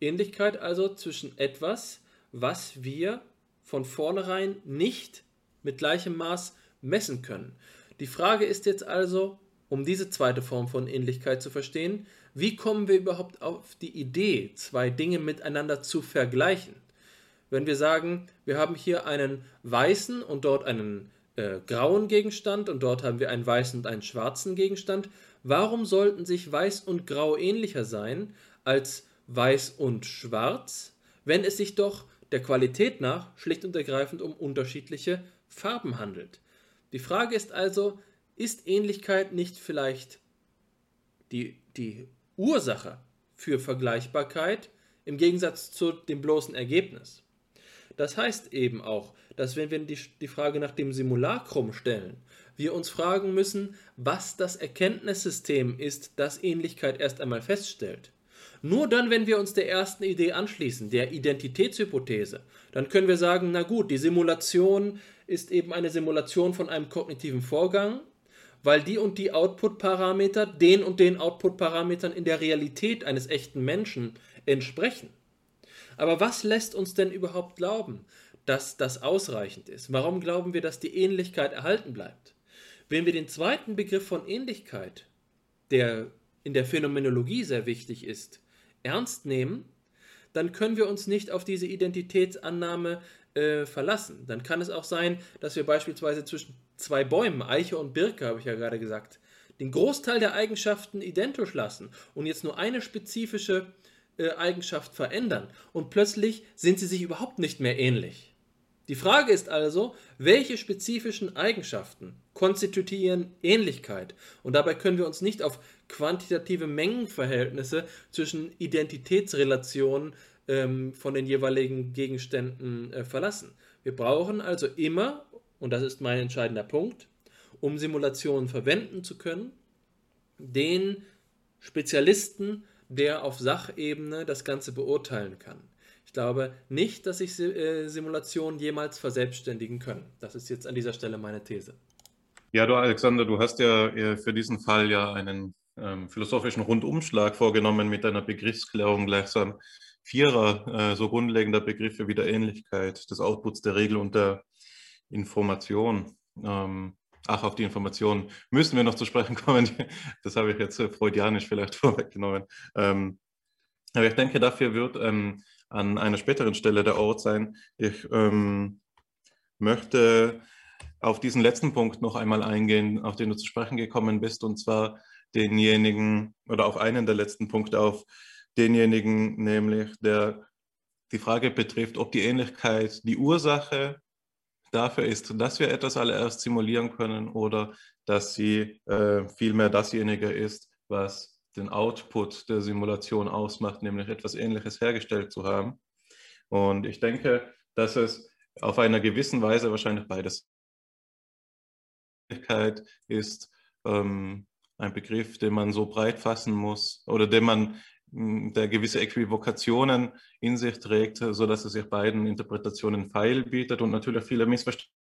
Ähnlichkeit also zwischen etwas, was wir von vornherein nicht mit gleichem Maß messen können. Die Frage ist jetzt also, um diese zweite Form von Ähnlichkeit zu verstehen, wie kommen wir überhaupt auf die Idee, zwei Dinge miteinander zu vergleichen? Wenn wir sagen, wir haben hier einen weißen und dort einen äh, grauen Gegenstand und dort haben wir einen weißen und einen schwarzen Gegenstand, warum sollten sich weiß und grau ähnlicher sein als weiß und schwarz, wenn es sich doch der Qualität nach schlicht und ergreifend um unterschiedliche Farben handelt? Die Frage ist also, ist Ähnlichkeit nicht vielleicht die, die Ursache für Vergleichbarkeit im Gegensatz zu dem bloßen Ergebnis? Das heißt eben auch, dass wenn wir die, die Frage nach dem Simulacrum stellen, wir uns fragen müssen, was das Erkenntnissystem ist, das Ähnlichkeit erst einmal feststellt. Nur dann, wenn wir uns der ersten Idee anschließen, der Identitätshypothese, dann können wir sagen, na gut, die Simulation ist eben eine Simulation von einem kognitiven Vorgang, weil die und die Output-Parameter den und den Output-Parametern in der Realität eines echten Menschen entsprechen. Aber was lässt uns denn überhaupt glauben, dass das ausreichend ist? Warum glauben wir, dass die Ähnlichkeit erhalten bleibt? Wenn wir den zweiten Begriff von Ähnlichkeit, der in der Phänomenologie sehr wichtig ist, ernst nehmen, dann können wir uns nicht auf diese Identitätsannahme äh, verlassen. Dann kann es auch sein, dass wir beispielsweise zwischen zwei Bäumen, Eiche und Birke, habe ich ja gerade gesagt, den Großteil der Eigenschaften identisch lassen und jetzt nur eine spezifische äh, Eigenschaft verändern und plötzlich sind sie sich überhaupt nicht mehr ähnlich. Die Frage ist also, welche spezifischen Eigenschaften konstituieren Ähnlichkeit? Und dabei können wir uns nicht auf quantitative Mengenverhältnisse zwischen Identitätsrelationen ähm, von den jeweiligen Gegenständen äh, verlassen. Wir brauchen also immer, und das ist mein entscheidender Punkt, um Simulationen verwenden zu können, den Spezialisten, der auf Sachebene das Ganze beurteilen kann. Ich glaube nicht, dass sich äh, Simulationen jemals verselbstständigen können. Das ist jetzt an dieser Stelle meine These. Ja, du Alexander, du hast ja für diesen Fall ja einen ähm, philosophischen Rundumschlag vorgenommen mit einer Begriffsklärung gleichsam vierer äh, so grundlegender Begriffe wie der Ähnlichkeit, des Outputs der Regel und der Information. Ähm, ach, auf die Information müssen wir noch zu sprechen kommen. Das habe ich jetzt äh, freudianisch vielleicht vorweggenommen. Ähm, aber ich denke, dafür wird ähm, an einer späteren Stelle der Ort sein. Ich ähm, möchte auf diesen letzten Punkt noch einmal eingehen, auf den du zu sprechen gekommen bist, und zwar denjenigen oder auf einen der letzten Punkte, auf denjenigen nämlich, der die Frage betrifft, ob die Ähnlichkeit die Ursache dafür ist, dass wir etwas allererst simulieren können oder dass sie äh, vielmehr dasjenige ist, was den Output der Simulation ausmacht, nämlich etwas Ähnliches hergestellt zu haben. Und ich denke, dass es auf einer gewissen Weise wahrscheinlich beides ist ähm, ein Begriff, den man so breit fassen muss oder den man der gewisse Äquivokationen in sich trägt, sodass es sich beiden Interpretationen feil bietet und natürlich viele Missverständnisse.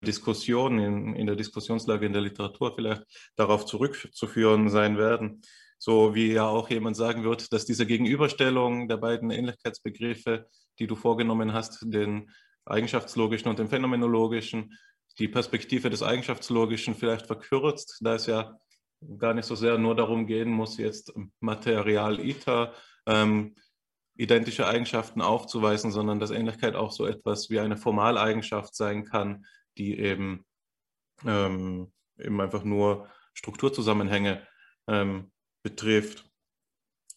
Diskussionen in, in der Diskussionslage in der Literatur vielleicht darauf zurückzuführen sein werden. So wie ja auch jemand sagen wird, dass diese Gegenüberstellung der beiden Ähnlichkeitsbegriffe, die du vorgenommen hast, den eigenschaftslogischen und den phänomenologischen, die Perspektive des Eigenschaftslogischen vielleicht verkürzt, da es ja gar nicht so sehr nur darum gehen muss, jetzt Material ITER ähm, identische Eigenschaften aufzuweisen, sondern dass Ähnlichkeit auch so etwas wie eine Formaleigenschaft sein kann, die eben, ähm, eben einfach nur Strukturzusammenhänge ähm, betrifft.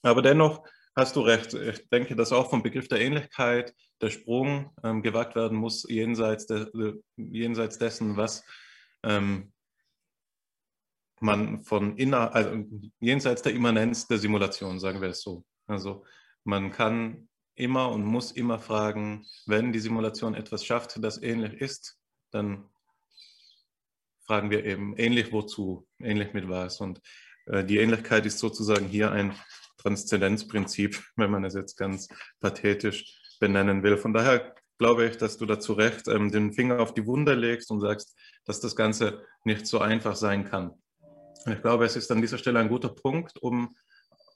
Aber dennoch hast du recht. Ich denke, dass auch vom Begriff der Ähnlichkeit der Sprung ähm, gewagt werden muss, jenseits, de, jenseits dessen, was ähm, man von inner, also jenseits der Immanenz der Simulation, sagen wir es so. Also man kann immer und muss immer fragen, wenn die Simulation etwas schafft, das ähnlich ist, dann fragen wir eben ähnlich wozu, ähnlich mit was. Und äh, die Ähnlichkeit ist sozusagen hier ein Transzendenzprinzip, wenn man es jetzt ganz pathetisch benennen will. Von daher glaube ich, dass du dazu recht ähm, den Finger auf die Wunde legst und sagst, dass das Ganze nicht so einfach sein kann. Und ich glaube, es ist an dieser Stelle ein guter Punkt, um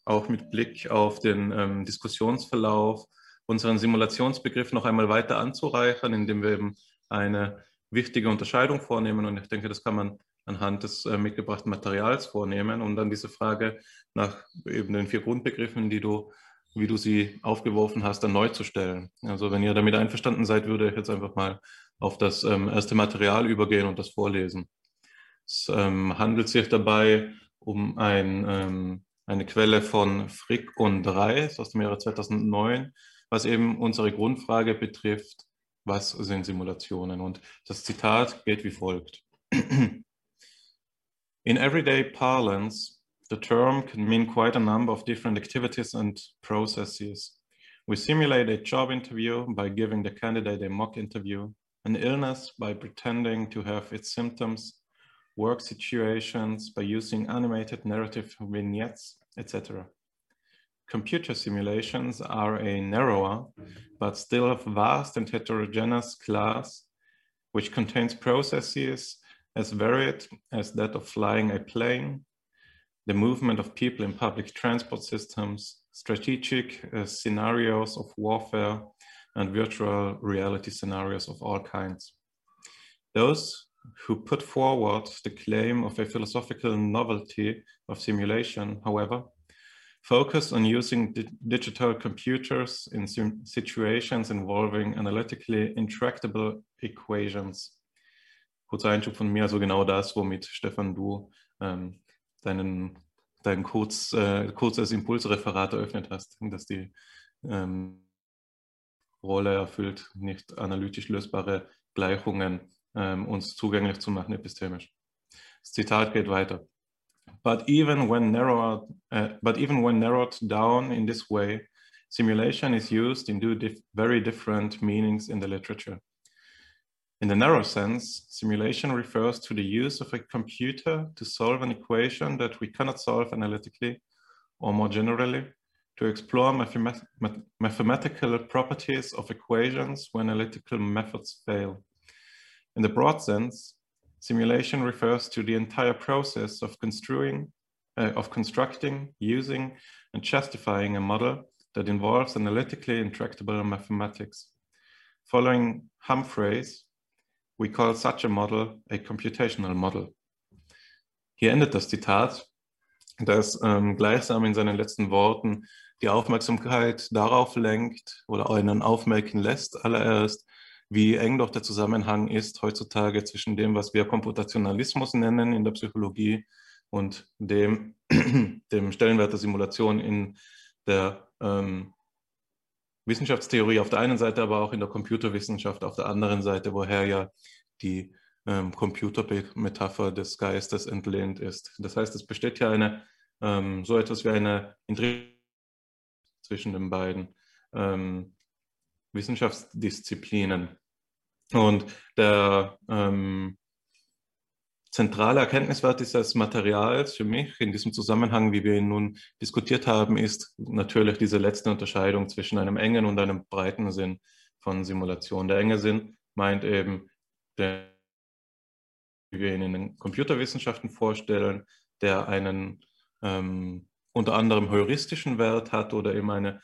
auch mit Blick auf den ähm, Diskussionsverlauf unseren Simulationsbegriff noch einmal weiter anzureichern, indem wir eben eine wichtige Unterscheidung vornehmen. Und ich denke, das kann man anhand des äh, mitgebrachten Materials vornehmen, um dann diese Frage nach eben den vier Grundbegriffen, die du, wie du sie aufgeworfen hast, dann neu zu stellen. Also wenn ihr damit einverstanden seid, würde ich jetzt einfach mal auf das ähm, erste Material übergehen und das vorlesen. Es ähm, handelt sich dabei um ein, ähm, eine Quelle von Frick und Reis aus dem Jahre 2009, was eben unsere Grundfrage betrifft, was sind Simulationen? Und das Zitat geht wie folgt. In everyday parlance, the term can mean quite a number of different activities and processes. We simulate a job interview by giving the candidate a mock interview, an illness by pretending to have its symptoms, work situations by using animated narrative vignettes, etc. Computer simulations are a narrower, but still vast and heterogeneous class, which contains processes as varied as that of flying a plane, the movement of people in public transport systems, strategic uh, scenarios of warfare, and virtual reality scenarios of all kinds. Those who put forward the claim of a philosophical novelty of simulation, however, focus on using di digital computers in situations involving analytically intractable equations. Kurzer Einschub von mir, also genau das, womit Stefan, du ähm, deinen, dein kurz, äh, kurzes Impulsreferat eröffnet hast, dass die ähm, Rolle erfüllt, nicht analytisch lösbare Gleichungen ähm, uns zugänglich zu machen epistemisch. Das Zitat geht weiter. But even when narrowed, uh, but even when narrowed down in this way, simulation is used in two dif very different meanings in the literature. In the narrow sense, simulation refers to the use of a computer to solve an equation that we cannot solve analytically, or more generally, to explore mathemat mathematical properties of equations when analytical methods fail. In the broad sense, simulation refers to the entire process of construing, uh, of constructing, using, and justifying a model that involves analytically intractable mathematics. Following Humphreys, we call such a model a computational model. Hier endet das Zitat, das ähm, gleichsam in seinen letzten Worten die Aufmerksamkeit darauf lenkt oder einen aufmerken lässt, allererst, wie eng doch der Zusammenhang ist heutzutage zwischen dem, was wir Komputationalismus nennen in der Psychologie und dem, dem Stellenwert der Simulation in der ähm, Wissenschaftstheorie auf der einen Seite, aber auch in der Computerwissenschaft auf der anderen Seite, woher ja die ähm, Computermetapher des Geistes entlehnt ist. Das heißt, es besteht ja eine, ähm, so etwas wie eine Intrigue zwischen den beiden ähm, Wissenschaftsdisziplinen. Und der ähm, zentrale Erkenntniswert dieses Materials für mich in diesem Zusammenhang, wie wir ihn nun diskutiert haben, ist natürlich diese letzte Unterscheidung zwischen einem engen und einem breiten Sinn von Simulation. Der enge Sinn meint eben, der, wie wir ihn in den Computerwissenschaften vorstellen, der einen ähm, unter anderem heuristischen Wert hat oder eben eine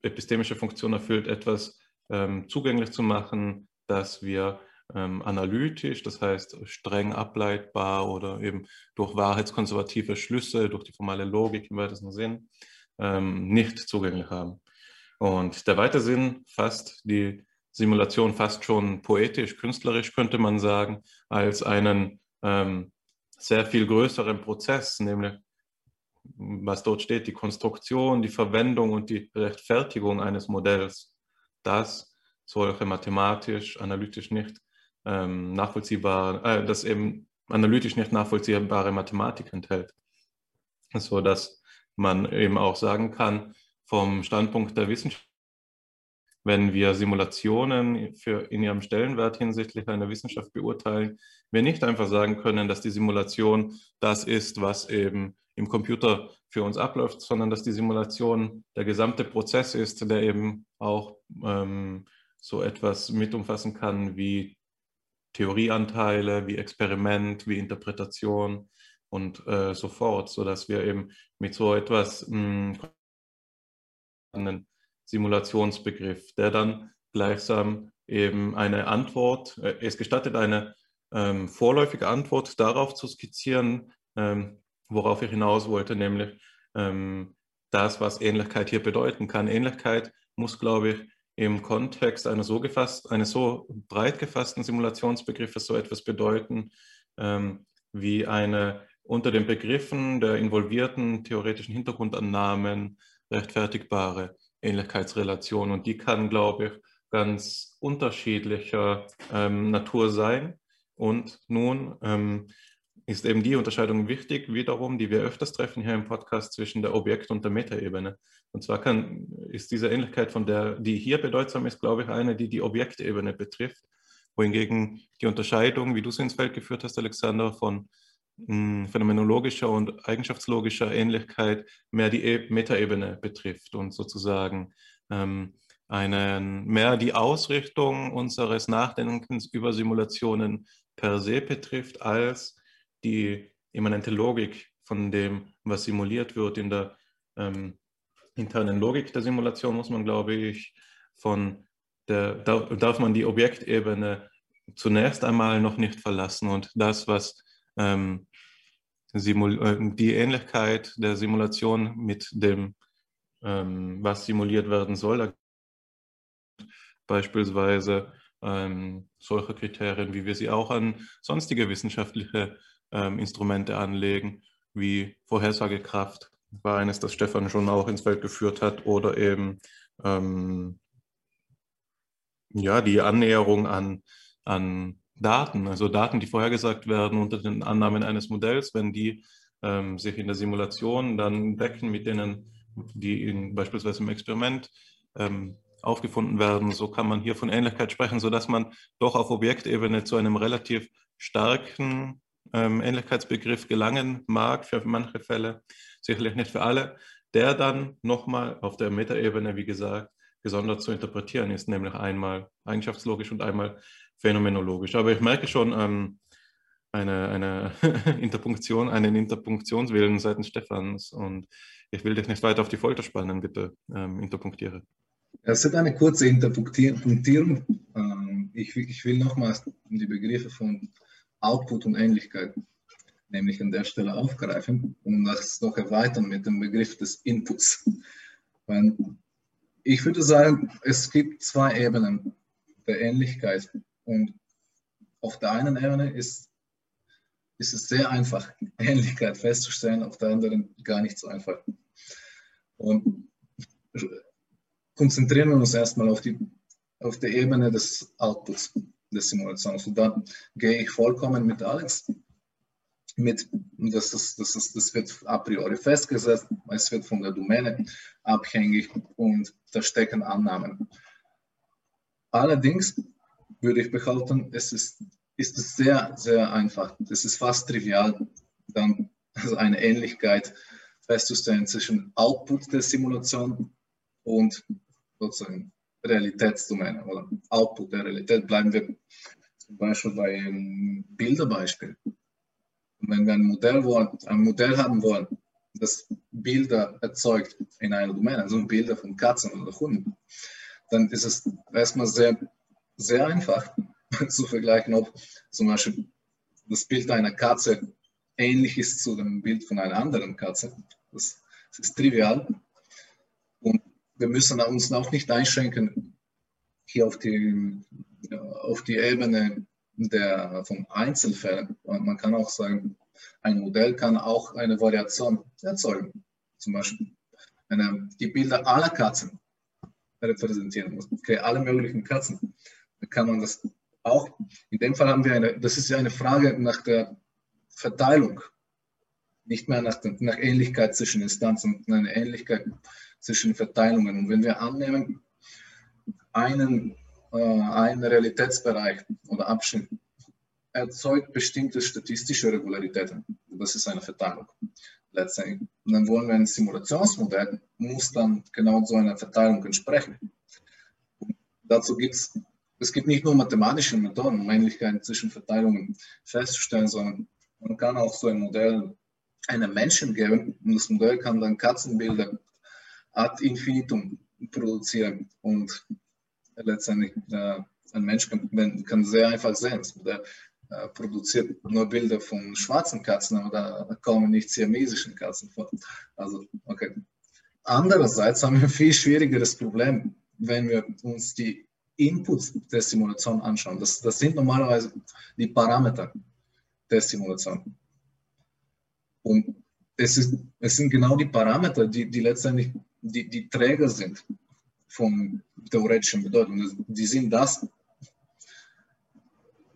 epistemische Funktion erfüllt, etwas ähm, zugänglich zu machen, dass wir ähm, analytisch, das heißt streng ableitbar oder eben durch wahrheitskonservative Schlüsse, durch die formale Logik im weitesten Sinn ähm, nicht zugänglich haben. Und der weite Sinn fasst die Simulation fast schon poetisch, künstlerisch könnte man sagen, als einen ähm, sehr viel größeren Prozess, nämlich was dort steht, die Konstruktion, die Verwendung und die Rechtfertigung eines Modells, das solche mathematisch, analytisch nicht ähm, nachvollziehbar, äh, das eben analytisch nicht nachvollziehbare Mathematik enthält. So dass man eben auch sagen kann, vom Standpunkt der Wissenschaft, wenn wir Simulationen für in ihrem Stellenwert hinsichtlich einer Wissenschaft beurteilen, wir nicht einfach sagen können, dass die Simulation das ist, was eben im Computer für uns abläuft, sondern dass die Simulation der gesamte Prozess ist, der eben auch ähm, so etwas mit umfassen kann wie Theorieanteile, wie Experiment, wie Interpretation und äh, so fort, sodass wir eben mit so etwas mh, hm, einen Simulationsbegriff, der dann gleichsam eben eine Antwort, äh, es gestattet eine ähm, vorläufige Antwort darauf zu skizzieren, ähm, worauf ich hinaus wollte, nämlich ähm, das, was Ähnlichkeit hier bedeuten kann. Ähnlichkeit muss, glaube ich, im Kontext einer so gefasst, eines so breit gefassten Simulationsbegriffes so etwas bedeuten, ähm, wie eine unter den Begriffen der involvierten theoretischen Hintergrundannahmen rechtfertigbare Ähnlichkeitsrelation. Und die kann, glaube ich, ganz unterschiedlicher ähm, Natur sein. Und nun ähm, ist eben die Unterscheidung wichtig, wiederum, die wir öfters treffen hier im Podcast zwischen der Objekt- und der Metaebene. Und zwar kann, ist diese Ähnlichkeit, von der, die hier bedeutsam ist, glaube ich, eine, die die Objektebene betrifft, wohingegen die Unterscheidung, wie du sie ins Feld geführt hast, Alexander, von mh, hm, phänomenologischer und eigenschaftslogischer Ähnlichkeit mehr die e Metaebene betrifft und sozusagen ähm, einen, mehr die Ausrichtung unseres Nachdenkens über Simulationen per se betrifft, als die immanente Logik von dem, was simuliert wird. In der ähm, internen Logik der Simulation muss man, glaube ich, von der, darf man die Objektebene zunächst einmal noch nicht verlassen und das, was ähm, äh, die Ähnlichkeit der Simulation mit dem, ähm, was simuliert werden soll, beispielsweise ähm, solche Kriterien, wie wir sie auch an sonstige wissenschaftliche ähm, Instrumente anlegen, wie Vorhersagekraft, war eines, das Stefan schon auch ins Feld geführt hat, oder eben ähm, ja, die Annäherung an, an Daten, also Daten, die vorhergesagt werden unter den Annahmen eines Modells, wenn die ähm, sich in der Simulation dann decken mit denen die in, beispielsweise im Experiment ähm, aufgefunden werden. So kann man hier von Ähnlichkeit sprechen, sodass man doch auf Objektebene zu einem relativ starken ähm, Ähnlichkeitsbegriff gelangen mag, für manche Fälle, sicherlich nicht für alle, der dann nochmal auf der Metaebene, wie gesagt, gesondert zu interpretieren ist, nämlich einmal eigenschaftslogisch und einmal phänomenologisch. Aber ich merke schon ähm, eine, eine Interpunktion, einen Interpunktionswillen seitens Stefans und ich will dich nicht weiter auf die Folter spannen, bitte ähm, interpunktiere. Es ist eine kurze Interpunktierung. Ähm, ich, ich will nochmals die Begriffe von Output und Ähnlichkeit nämlich an der Stelle aufgreifen und das noch erweitern mit dem Begriff des Inputs. Ich würde sagen, es gibt zwei Ebenen der Ähnlichkeit und auf der einen Ebene ist, ist es sehr einfach, Ähnlichkeit festzustellen, auf der anderen gar nicht so einfach. Und konzentrieren wir uns erstmal auf die, auf die Ebene des Outputs des Simulations. Und da gehe ich vollkommen mit Alex mit, das, ist, das, ist, das wird a priori festgesetzt, es wird von der Domäne abhängig und da stecken Annahmen. Allerdings würde ich behaupten, es ist, ist es sehr, sehr einfach. Es ist fast trivial, dann eine Ähnlichkeit festzustellen zwischen Output der Simulation und sozusagen Realitätsdomäne oder Output der Realität. Bleiben wir zum Beispiel bei einem Bilderbeispiel. Wenn wir ein Modell, wollen, ein Modell haben wollen, das Bilder erzeugt in einer Domäne, also Bilder von Katzen oder Hunden, dann ist es erstmal sehr, sehr einfach zu vergleichen, ob zum Beispiel das Bild einer Katze ähnlich ist zu dem Bild von einer anderen Katze. Das, das ist trivial. Wir müssen uns auch nicht einschränken hier auf die, auf die Ebene der, von Einzelfällen. Man kann auch sagen, ein Modell kann auch eine Variation erzeugen. Zum Beispiel eine, die Bilder aller Katzen repräsentieren. Okay, alle möglichen Katzen. Da kann man das auch, in dem Fall haben wir eine, das ist ja eine Frage nach der Verteilung, nicht mehr nach, nach Ähnlichkeit zwischen Instanzen, sondern eine Ähnlichkeit zwischen Verteilungen. Und wenn wir annehmen, einen, äh, einen Realitätsbereich oder Abschnitt erzeugt bestimmte statistische Regularitäten. Das ist eine Verteilung letztendlich. Und dann wollen wir ein Simulationsmodell, muss dann genau so einer Verteilung entsprechen. Und dazu gibt es, es gibt nicht nur mathematische Methoden, um Ähnlichkeiten zwischen Verteilungen festzustellen, sondern man kann auch so ein Modell einem Menschen geben und das Modell kann dann Katzenbilder ad infinitum produzieren und letztendlich äh, ein Mensch kann, kann, sehr einfach sehen. Modell äh, produziert nur Bilder von schwarzen Katzen, aber da kommen nicht siamesischen Katzen vor. Also, okay. Andererseits haben wir ein viel schwierigeres Problem, wenn wir uns die Inputs der Simulation anschauen. Das, das sind normalerweise die Parameter der Simulation. Und es, ist, es sind genau die Parameter, die, die letztendlich die, die Träger sind von theoretischen Bedeutung. Die sind das,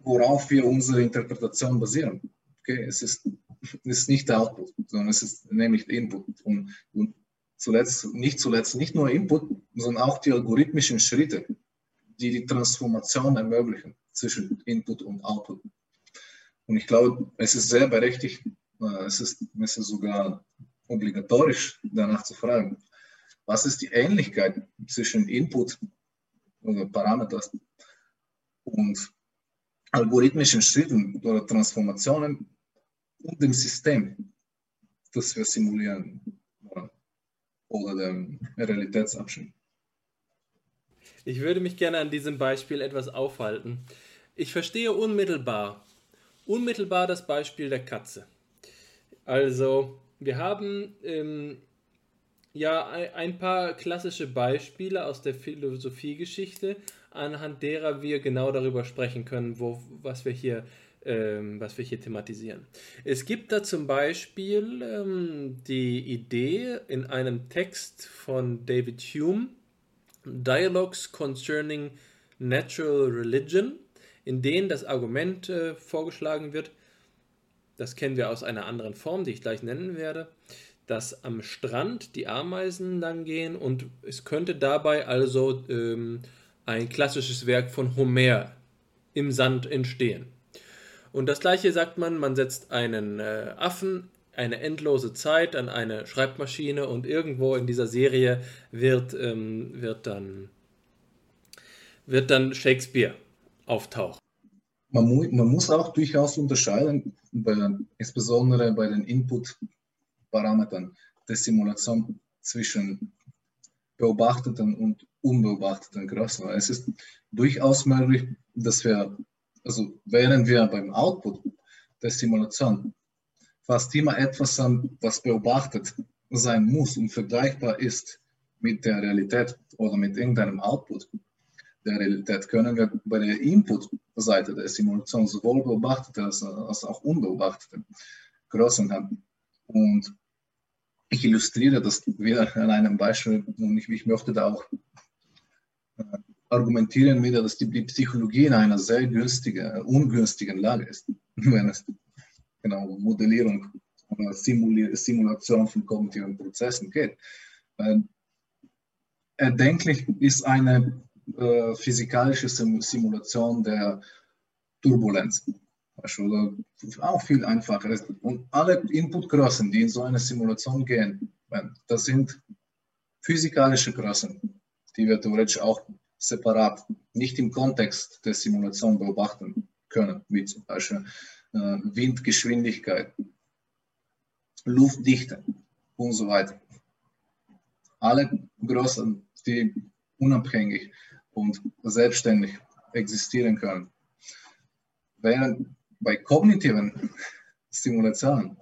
worauf wir unsere Interpretation basieren. Okay, es ist, ist nicht der Output, sondern es ist nämlich der Input. Und, und zuletzt, nicht zuletzt, nicht nur Input, sondern auch die algorithmischen Schritte, die die Transformation ermöglichen zwischen Input und Output. Und ich glaube, es ist sehr berechtigt, äh, es ist, es ist sogar obligatorisch, danach zu fragen, was ist die Ähnlichkeit zwischen Input oder Parameters und algorithmischen Schritten oder Transformationen und dem System, das wir simulieren oder dem Realitätsabschnitt. Ich würde mich gerne an diesem Beispiel etwas aufhalten. Ich verstehe unmittelbar, unmittelbar das Beispiel der Katze. Also, wir haben ähm, ja ein paar klassische Beispiele aus der Philosophiegeschichte, anhand derer wir genau darüber sprechen können, wo, was, wir hier, ähm, was wir hier thematisieren. Es gibt da zum Beispiel ähm, die Idee in einem Text von David Hume, Dialogues Concerning Natural Religion, in denen das Argument äh, vorgeschlagen wird, das kennen wir aus einer anderen Form, die ich gleich nennen werde, dass am Strand die Ameisen dann gehen und es könnte dabei also ähm, ein klassisches Werk von Homer im Sand entstehen. Und das gleiche sagt man, man setzt einen äh, Affen eine endlose Zeit an eine Schreibmaschine und irgendwo in dieser Serie wird, ähm, wird, dann, wird dann Shakespeare auftauchen. Man, mu man muss auch durchaus unterscheiden, bei, insbesondere bei den Input-Parametern der Simulation zwischen beobachteten und unbeobachteten Größen. Es ist durchaus möglich, dass wir, also während wir beim Output der Simulation fast immer etwas an, was beobachtet sein muss und vergleichbar ist mit der Realität oder mit irgendeinem Output der Realität, können wir bei der Input-Seite der Simulation sowohl beobachtete als auch unbeobachtete Größen haben. Und ich illustriere das wieder an einem Beispiel und ich, ich möchte da auch äh, argumentieren wieder, dass die, die, Psychologie in einer sehr günstigen, ungünstigen Lage ist, wenn es genau, Modellierung oder Simul Simulation von kognitiven Prozessen geht. Äh, erdenklich ist eine äh, physikalische Sim Simulation der Turbulenz. Also, auch viel einfacher ist. Und alle Inputgrößen, die in so eine Simulation gehen, das sind physikalische Größen, die wir theoretisch auch separat, nicht im Kontext der Simulation beobachten können, wie zum Beispiel äh, Windgeschwindigkeit, Luftdichte und so weiter. Alle Größen, die unabhängig und selbstständig existieren können. Während bei kognitiven Simulationen,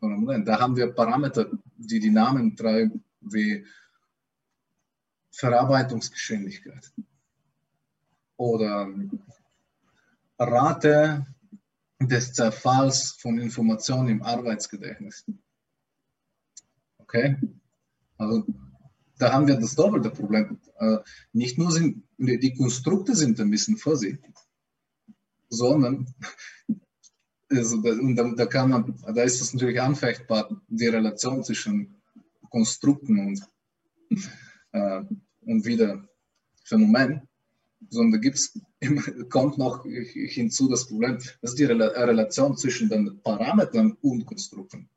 da haben wir Parameter, die die Namen tragen, wie Verarbeitungsgeschwindigkeit oder Rate des Zerfalls von Informationen im Arbeitsgedächtnis. Okay? Also da haben wir das doppelte Problem. Äh, nicht nur sind die Konstrukte sind ein bisschen vorsichtig, sondern also da, und da, da, kann man, da ist es natürlich anfechtbar, die Relation zwischen Konstrukten und, äh, und wieder Phänomen sondern da gibt's, kommt noch hinzu das Problem, das ist die Relation zwischen den Parametern und Konstrukten.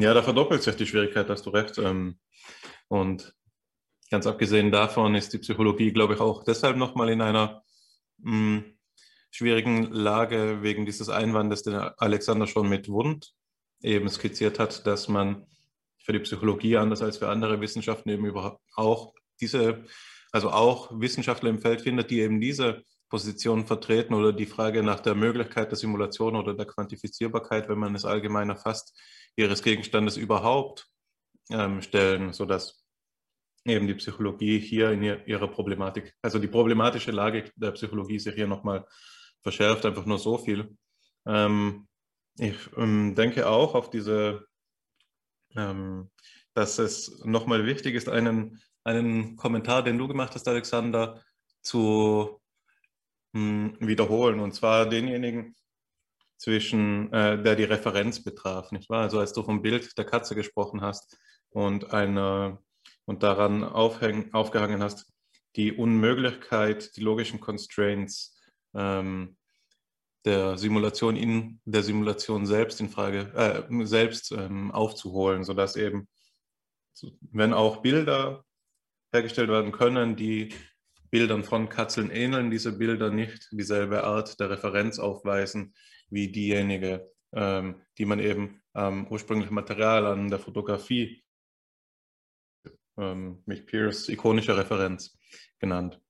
Ja, da verdoppelt sich die Schwierigkeit, hast du recht. Ähm, und ganz abgesehen davon ist die Psychologie, glaube ich, auch deshalb nochmal in einer mh, hm, schwierigen Lage wegen dieses Einwandes, den Alexander schon mit Wund eben skizziert hat, dass man für die Psychologie anders als für andere Wissenschaften eben überhaupt auch diese also auch Wissenschaftler im Feld findet, die eben diese Position vertreten oder die Frage nach der Möglichkeit der Simulation oder der Quantifizierbarkeit, wenn man es allgemein erfasst, ihres Gegenstandes überhaupt ähm, stellen, sodass eben die Psychologie hier in ihrer Problematik, also die problematische Lage der Psychologie sich hier nochmal verschärft, einfach nur so viel. Ähm, ich ähm, denke auch auf diese, ähm, dass es nochmal wichtig ist, einen einen Kommentar, den du gemacht hast, Alexander, zu mh, hm, wiederholen. Und zwar denjenigen zwischen, äh, der die Referenz betraf, nicht wahr? Also als du vom Bild der Katze gesprochen hast und, eine, und daran aufhäng, aufgehangen hast, die Unmöglichkeit, die logischen Constraints ähm, der Simulation in der Simulation selbst in Frage, äh, selbst ähm, aufzuholen, sodass eben, wenn auch Bilder hergestellt werden können, die Bildern von Katzeln ähneln, diese Bilder nicht dieselbe Art der Referenz aufweisen wie diejenige, ähm, die man eben am ursprünglichen Material an der Fotografie ähm, mit Pierce ikonische Referenz genannt.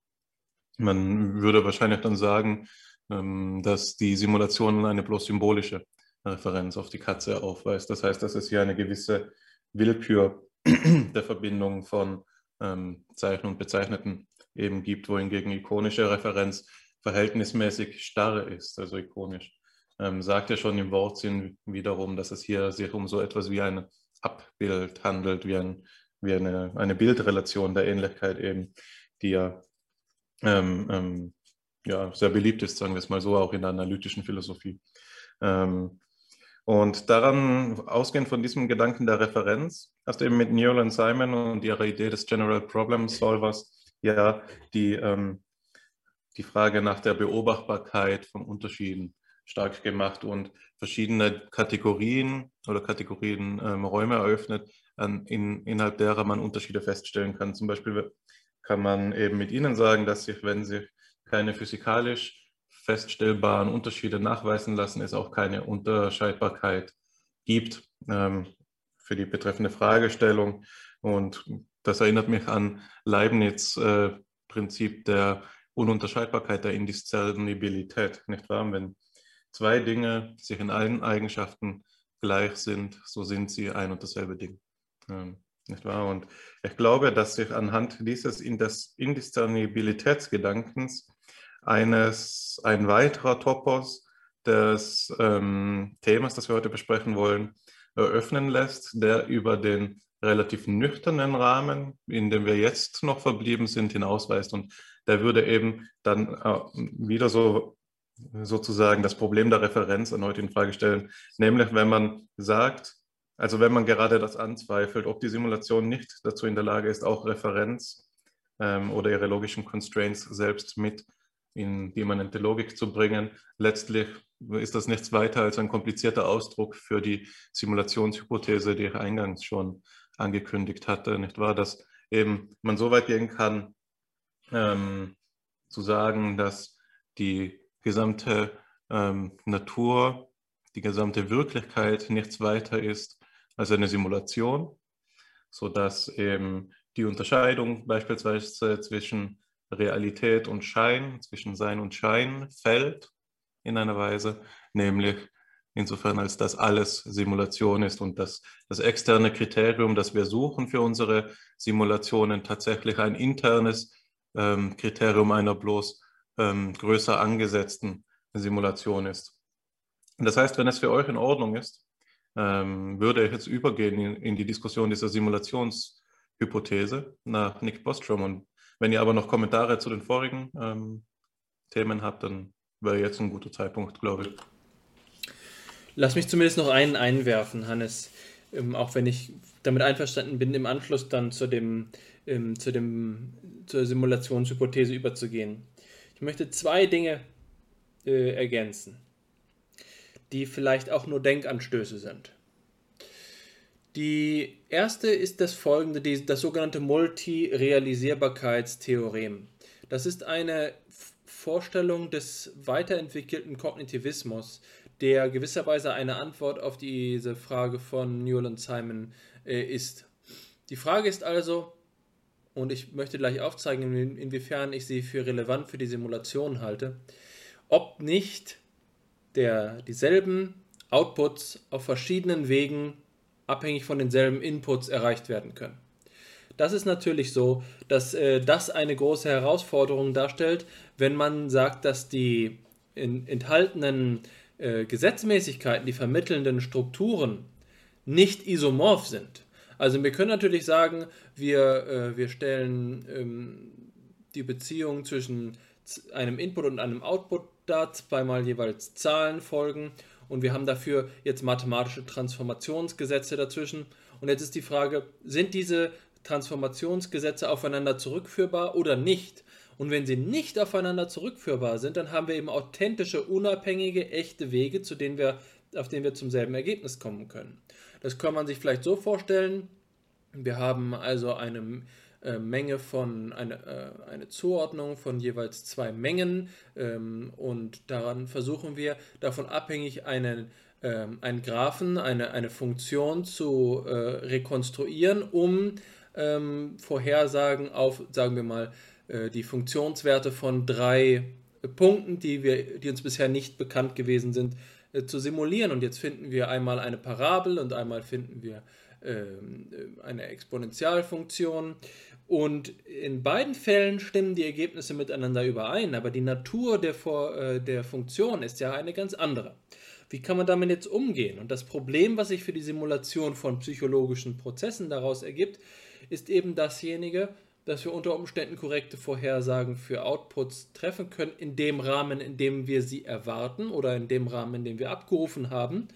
Man würde wahrscheinlich dann sagen, ähm, dass die Simulation eine bloß symbolische Referenz auf die Katze aufweist. Das heißt, dass es hier eine gewisse Willkür der Verbindung von ähm, Zeichen und Bezeichneten eben gibt, wohingegen ikonische Referenz verhältnismäßig starr ist, also ikonisch. Ähm, sagt ja schon im Wortsinn wiederum, dass es hier sich um so etwas wie ein Abbild handelt, wie, ein, wie eine, eine Bildrelation der Ähnlichkeit eben, die ja, ähm, ähm, ja sehr beliebt ist, sagen wir es mal so, auch in der analytischen Philosophie. Ähm, Und daran, ausgehend von diesem Gedanken der Referenz, hast du eben mit Newell und Simon und ihrer Idee des General Problem Solvers ja die, ähm, die Frage nach der Beobachtbarkeit von Unterschieden stark gemacht und verschiedene Kategorien oder Kategorien ähm, eröffnet, an, in, innerhalb derer man Unterschiede feststellen kann. Zum Beispiel kann man eben mit Ihnen sagen, dass sich, wenn sich keine physikalisch feststellbaren Unterschiede nachweisen lassen, es auch keine Unterscheidbarkeit gibt ähm, für die betreffende Fragestellung. Und das erinnert mich an Leibniz äh, Prinzip der Ununterscheidbarkeit, der Indiscernibilität, nicht wahr? Wenn zwei Dinge sich in allen Eigenschaften gleich sind, so sind sie ein und dasselbe Ding. Ähm, nicht wahr? Und ich glaube, dass sich anhand dieses Indiscernibilitätsgedankens eines, ein weiterer Topos des ähm, Themas, das wir heute besprechen wollen, eröffnen lässt, der über den relativ nüchternen Rahmen, in dem wir jetzt noch verblieben sind, hinausweist. Und der würde eben dann äh, wieder so sozusagen das Problem der Referenz erneut in Frage stellen. Nämlich, wenn man sagt, also wenn man gerade das anzweifelt, ob die Simulation nicht dazu in der Lage ist, auch Referenz ähm, oder ihre logischen Constraints selbst mit in die immanente Logik zu bringen, letztlich ist das nichts weiter als ein komplizierter Ausdruck für die Simulationshypothese, die ich eingangs schon angekündigt hatte, nicht wahr? Dass eben man so weit gehen kann, ähm, zu sagen, dass die gesamte ähm, Natur, die gesamte Wirklichkeit nichts weiter ist als eine Simulation, sodass eben die Unterscheidung beispielsweise zwischen Realität und Schein, zwischen Sein und Schein fällt in einer Weise, nämlich insofern als das alles Simulation ist und dass das externe Kriterium, das wir suchen für unsere Simulationen, tatsächlich ein internes ähm, Kriterium einer bloß ähm, größer angesetzten Simulation ist. Das heißt, wenn es für euch in Ordnung ist, ähm, würde ich jetzt übergehen in, in, die Diskussion dieser Simulationshypothese nach Nick Bostrom. Und wenn ihr aber noch Kommentare zu den vorigen ähm, Themen habt, dann wäre jetzt ein guter Zeitpunkt, glaube ich. Lass mich zumindest noch einen einwerfen, Hannes. Ähm, auch wenn ich damit einverstanden bin, im Anschluss dann zu dem, ähm, zu dem, zur Simulationshypothese überzugehen. Ich möchte zwei Dinge äh, ergänzen, die vielleicht auch nur Denkanstöße sind. Die erste ist das folgende, die, das sogenannte Multirealisierbarkeitstheorem. Das ist eine Vorstellung des weiterentwickelten Kognitivismus, der gewisserweise eine Antwort auf diese Frage von Newell und Simon äh, ist. Die Frage ist also, und ich möchte gleich aufzeigen, inwiefern ich sie für relevant für die Simulation halte, ob nicht der, dieselben Outputs auf verschiedenen Wegen abhängig von denselben Inputs erreicht werden können. Das ist natürlich so, dass äh, das eine große Herausforderung darstellt, wenn man sagt, dass die in, enthaltenen äh, Gesetzmäßigkeiten, die vermittelnden Strukturen nicht isomorph sind. Also wir können natürlich sagen, wir, äh, wir stellen ähm, die Beziehung zwischen einem Input und einem Output dar, zweimal jeweils Zahlenfolgen und wir haben dafür jetzt mathematische Transformationsgesetze dazwischen. Und jetzt ist die Frage, sind diese Transformationsgesetze aufeinander zurückführbar oder nicht? Und wenn sie nicht aufeinander zurückführbar sind, dann haben wir eben authentische, unabhängige, echte Wege, zu denen wir, auf denen wir zum selben Ergebnis kommen können. Das kann man sich vielleicht so vorstellen. Wir haben also eine äh, Menge von, eine, äh, eine Zuordnung von jeweils zwei Mengen ähm, und daran versuchen wir davon abhängig einen, ähm, einen Graphen, eine, eine Funktion zu äh, rekonstruieren, um ähm, Vorhersagen auf, sagen wir mal, äh, die Funktionswerte von drei Punkten, die, wir, die uns bisher nicht bekannt gewesen sind, äh, zu simulieren. Und jetzt finden wir einmal eine Parabel und einmal finden wir ähm, äh, eine Exponentialfunktion. Und in beiden Fällen stimmen die Ergebnisse miteinander überein, aber die Natur der, äh, der Funktion ist ja eine ganz andere. Wie kann man damit jetzt umgehen? Und das Problem, was sich für die Simulation von psychologischen Prozessen daraus ergibt, ist eben dasjenige, dass wir unter Umständen korrekte Vorhersagen für Outputs treffen können, in dem Rahmen, in dem wir sie erwarten oder in dem Rahmen, in dem wir abgerufen haben.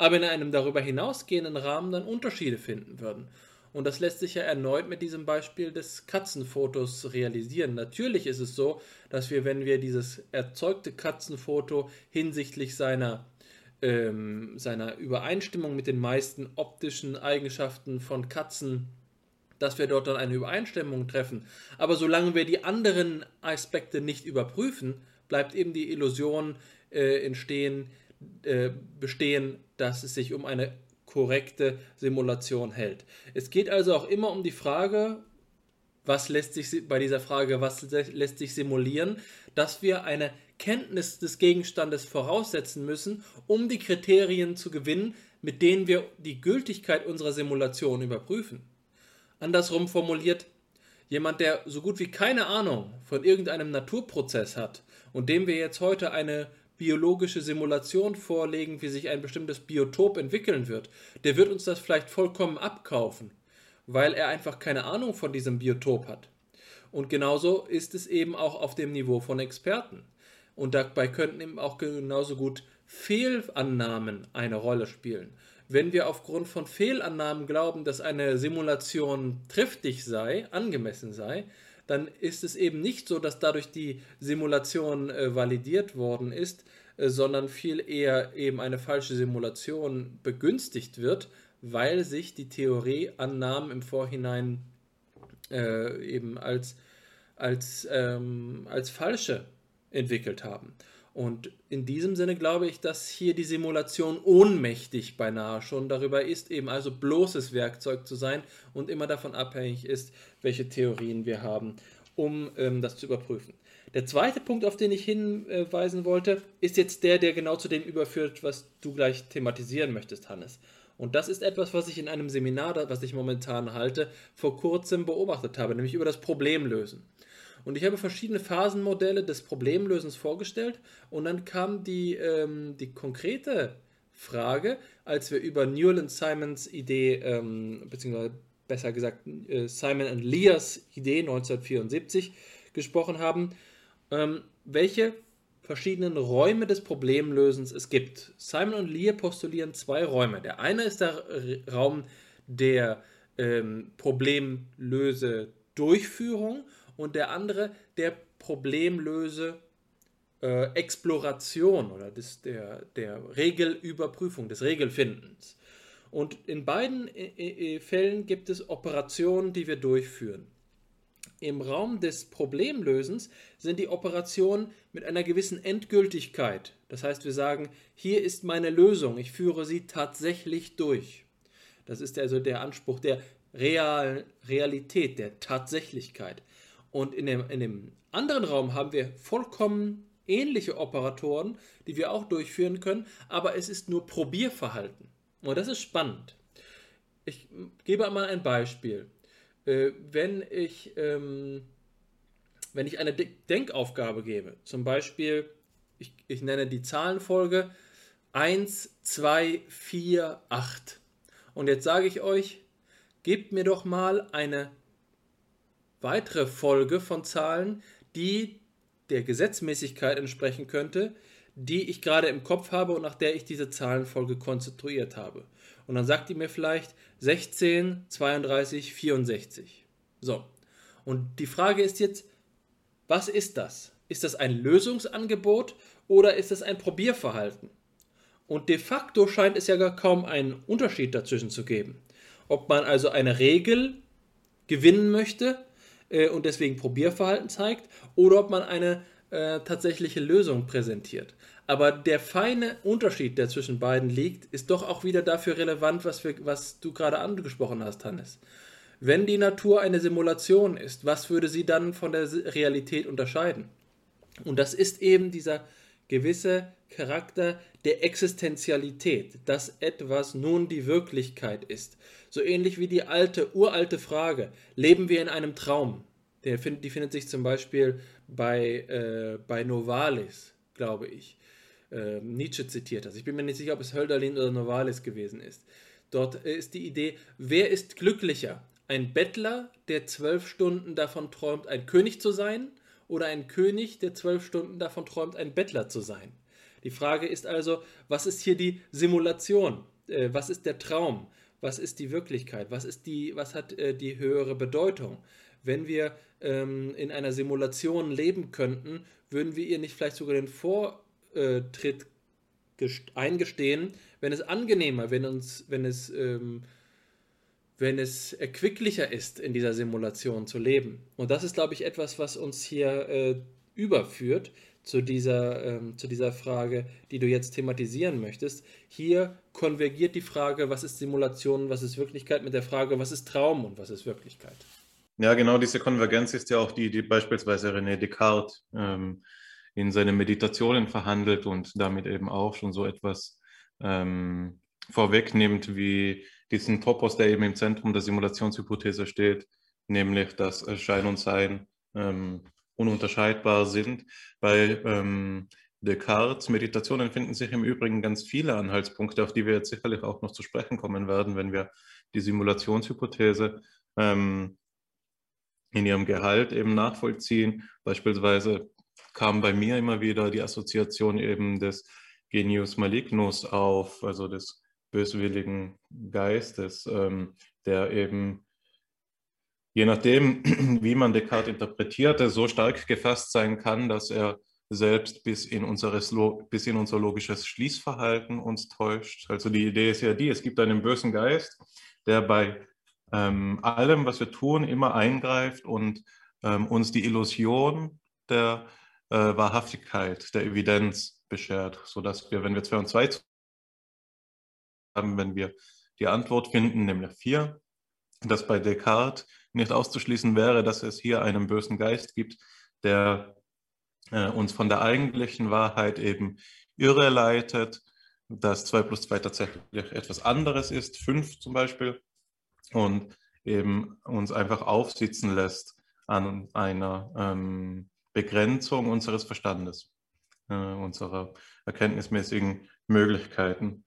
aber in einem darüber hinausgehenden Rahmen dann Unterschiede finden würden. Und das lässt sich ja erneut mit diesem Beispiel des Katzenfotos realisieren. Natürlich ist es so, dass wir, wenn wir dieses erzeugte Katzenfoto hinsichtlich seiner, ähm, seiner Übereinstimmung mit den meisten optischen Eigenschaften von Katzen, dass wir dort dann eine Übereinstimmung treffen. Aber solange wir die anderen Aspekte nicht überprüfen, bleibt eben die Illusion äh, entstehen, äh, bestehen, dass es sich um eine korrekte Simulation hält. Es geht also auch immer um die Frage, was lässt sich bei dieser Frage, was lässt sich simulieren, dass wir eine Kenntnis des Gegenstandes voraussetzen müssen, um die Kriterien zu gewinnen, mit denen wir die Gültigkeit unserer Simulation überprüfen. Andersrum formuliert, jemand, der so gut wie keine Ahnung von irgendeinem Naturprozess hat und dem wir jetzt heute eine biologische Simulation vorlegen, wie sich ein bestimmtes Biotop entwickeln wird, der wird uns das vielleicht vollkommen abkaufen, weil er einfach keine Ahnung von diesem Biotop hat. Und genauso ist es eben auch auf dem Niveau von Experten. Und dabei könnten eben auch genauso gut Fehlannahmen eine Rolle spielen. Wenn wir aufgrund von Fehlannahmen glauben, dass eine Simulation triftig sei, angemessen sei, dann ist es eben nicht so, dass dadurch die Simulation äh, validiert worden ist, äh, sondern viel eher eben eine falsche Simulation begünstigt wird, weil sich die Theorieannahmen im Vorhinein äh, eben als, als, ähm, als falsche entwickelt haben. Und in diesem Sinne glaube ich, dass hier die Simulation ohnmächtig beinahe schon darüber ist, eben also bloßes Werkzeug zu sein und immer davon abhängig ist, welche Theorien wir haben, um ähm, das zu überprüfen. Der zweite Punkt, auf den ich hinweisen wollte, ist jetzt der, der genau zu dem überführt, was du gleich thematisieren möchtest, Hannes. Und das ist etwas, was ich in einem Seminar, was ich momentan halte, vor kurzem beobachtet habe, nämlich über das Problemlösen. Und ich habe verschiedene Phasenmodelle des Problemlösens vorgestellt und dann kam die, ähm, die konkrete Frage, als wir über Newland Simons Idee, ähm, beziehungsweise besser gesagt äh, Simon und Lears Idee 1974 gesprochen haben, ähm, welche verschiedenen Räume des Problemlösens es gibt. Simon und Lear postulieren zwei Räume. Der eine ist der Raum der ähm, Problemlöse-Durchführung und der andere der Problemlöse äh, Exploration oder des, der, der Regelüberprüfung, des Regelfindens. Und in beiden äh, äh, Fällen gibt es Operationen, die wir durchführen. Im Raum des Problemlösens sind die Operationen mit einer gewissen Endgültigkeit. Das heißt, wir sagen, hier ist meine Lösung, ich führe sie tatsächlich durch. Das ist also der Anspruch der Real Realität, der Tatsächlichkeit. Und in dem, in dem anderen Raum haben wir vollkommen ähnliche Operatoren, die wir auch durchführen können, aber es ist nur Probierverhalten. Und das ist spannend. Ich gebe einmal ein Beispiel. Äh, wenn, ich, ähm, wenn ich eine Denkaufgabe gebe, zum Beispiel, ich, ich nenne die Zahlenfolge 1, 2, 4, 8. Und jetzt sage ich euch, gebt mir doch mal eine weitere Folge von Zahlen, die der Gesetzmäßigkeit entsprechen könnte, die ich gerade im Kopf habe und nach der ich diese Zahlenfolge konstruiert habe. Und dann sagt die mir vielleicht 16, 32, 64. So. Und die Frage ist jetzt, was ist das? Ist das ein Lösungsangebot oder ist es ein Probierverhalten? Und de facto scheint es ja gar kaum einen Unterschied dazwischen zu geben. Ob man also eine Regel gewinnen möchte äh, und deswegen Probierverhalten zeigt oder ob man eine äh, tatsächliche Lösung präsentiert. Aber der feine Unterschied, der zwischen beiden liegt, ist doch auch wieder dafür relevant, was, wir, was du gerade angesprochen hast, Hannes. Wenn die Natur eine Simulation ist, was würde sie dann von der Realität unterscheiden? Und das ist eben dieser gewisse Charakter der Existenzialität, dass etwas nun die Wirklichkeit ist. So ähnlich wie die alte, uralte Frage, leben wir in einem Traum? Der find, die findet sich zum Beispiel bei, äh, bei Novalis, glaube ich. Äh, Nietzsche zitiert das. Ich bin mir nicht sicher, ob es Hölderlin oder Novalis gewesen ist. Dort ist die Idee, wer ist glücklicher? Ein Bettler, der zwölf Stunden davon träumt, ein König zu sein, oder ein König, der zwölf Stunden davon träumt, ein Bettler zu sein? Die Frage ist also, was ist hier die Simulation? Äh, was ist der Traum? Was ist die Wirklichkeit? Was, ist die, was hat äh, die höhere Bedeutung? Wenn wir ähm, in einer Simulation leben könnten, würden wir ihr nicht vielleicht sogar den Vortritt eingestehen, wenn es angenehmer, wenn uns, wenn es, ähm, wenn es erquicklicher ist, in dieser Simulation zu leben. Und das ist, glaube ich, etwas, was uns hier äh, überführt zu dieser, ähm, zu dieser Frage, die du jetzt thematisieren möchtest. Hier konvergiert die Frage, was ist Simulation, was ist Wirklichkeit, mit der Frage, was ist Traum und was ist Wirklichkeit. Ja, genau diese Konvergenz ist ja auch die, die beispielsweise René Descartes ähm, in seinen Meditationen verhandelt und damit eben auch schon so etwas ähm, vorwegnimmt, wie diesen Topos, der eben im Zentrum der Simulationshypothese steht, nämlich dass Schein und Sein ähm, ununterscheidbar sind. Bei ähm, Descartes Meditationen finden sich im Übrigen ganz viele Anhaltspunkte, auf die wir jetzt sicherlich auch noch zu sprechen kommen werden, wenn wir die Simulationshypothese ähm, in ihrem Gehalt eben nachvollziehen. Beispielsweise kam bei mir immer wieder die Assoziation eben des Genius Malignus auf, also des böswilligen Geistes, ähm, der eben je nachdem, wie man Descartes interpretierte, so stark gefasst sein kann, dass er selbst bis in, unseres, bis in unser logisches Schließverhalten uns täuscht. Also die Idee ist ja die, es gibt einen bösen Geist, der bei ähm, allem, was wir tun, immer eingreift und ähm, uns die Illusion der äh, Wahrhaftigkeit, der Evidenz beschert, sodass wir, wenn wir zwei und zwei haben, wenn wir die Antwort finden, nämlich vier, dass bei Descartes nicht auszuschließen wäre, dass es hier einen bösen Geist gibt, der äh, uns von der eigentlichen Wahrheit eben irreleitet, dass 2 plus 2 tatsächlich etwas anderes ist, 5 zum Beispiel, und eben uns einfach aufsitzen lässt an einer ähm, Begrenzung unseres Verstandes, äh, unserer erkenntnismäßigen Möglichkeiten.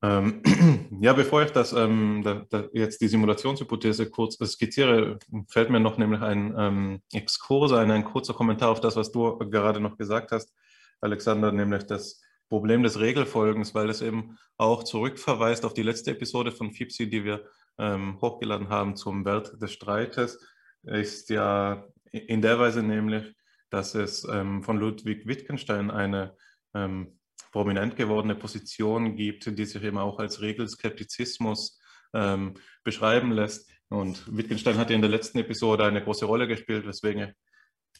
Ähm, ja, bevor ich das, ähm, da, da jetzt die Simulationshypothese kurz skizziere, fällt mir noch nämlich ein ähm, Exkurs ein, ein kurzer Kommentar auf das, was du gerade noch gesagt hast, Alexander, nämlich das Problem des Regelfolgens, weil es eben auch zurückverweist auf die letzte Episode von FIPSI, die wir ähm, hochgeladen haben zum Wert des Streites, ist ja in der Weise nämlich, dass es ähm, von Ludwig Wittgenstein eine ähm, prominent gewordene Position gibt, die sich eben auch als Regelskeptizismus ähm, beschreiben lässt. Und Wittgenstein hat ja in der letzten Episode eine große Rolle gespielt, weswegen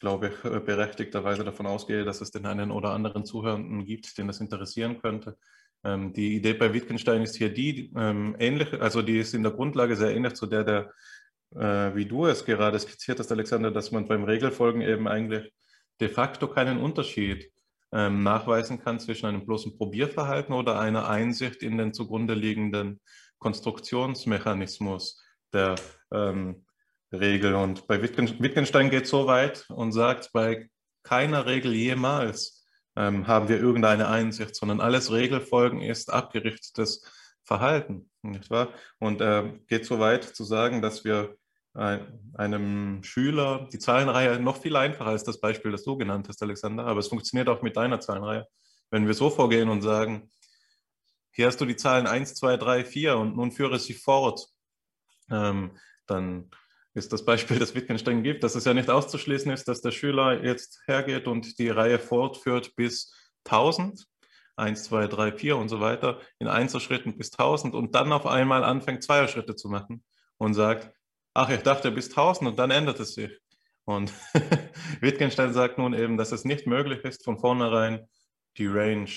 glaube, ich berechtigterweise davon ausgehe, dass es den einen oder anderen Zuhörenden gibt, den das interessieren könnte. Ähm, die Idee bei Wittgenstein ist hier die, ähm, ähnlich, also die ist in der Grundlage sehr ähnlich zu der, der äh, wie du es gerade skizziert hast, Alexander, dass man beim Regelfolgen eben eigentlich de facto keinen Unterschied ähm, nachweisen kann zwischen einem bloßen Probierverhalten oder einer Einsicht in den zugrunde liegenden Konstruktionsmechanismus der ähm, Regel. Und bei Wittgenstein geht es so weit und sagt, bei keiner Regel jemals ähm, haben wir irgendeine Einsicht, sondern alles Regelfolgen ist abgerichtetes Verhalten. Nicht wahr? Und äh, geht so weit zu sagen, dass wir einem Schüler die Zahlenreihe noch viel einfacher als das Beispiel, das du genannt hast, Alexander, aber es funktioniert auch mit deiner Zahlenreihe. Wenn wir so vorgehen und sagen, hier hast du die Zahlen 1, 2, 3, 4 und nun führe sie fort, ähm, dann ist das Beispiel, das Wittgenstein gibt, dass es ja nicht auszuschließen ist, dass der Schüler jetzt hergeht und die Reihe fortführt bis 1000, 1, 2, 3, 4 und so weiter, in Einzelschritten bis 1000 und dann auf einmal anfängt, Zweierschritte zu machen und sagt, ach, ich dachte bis 1000 und dann ändert es sich. Und Wittgenstein sagt nun eben, dass es nicht möglich ist, von vornherein die Range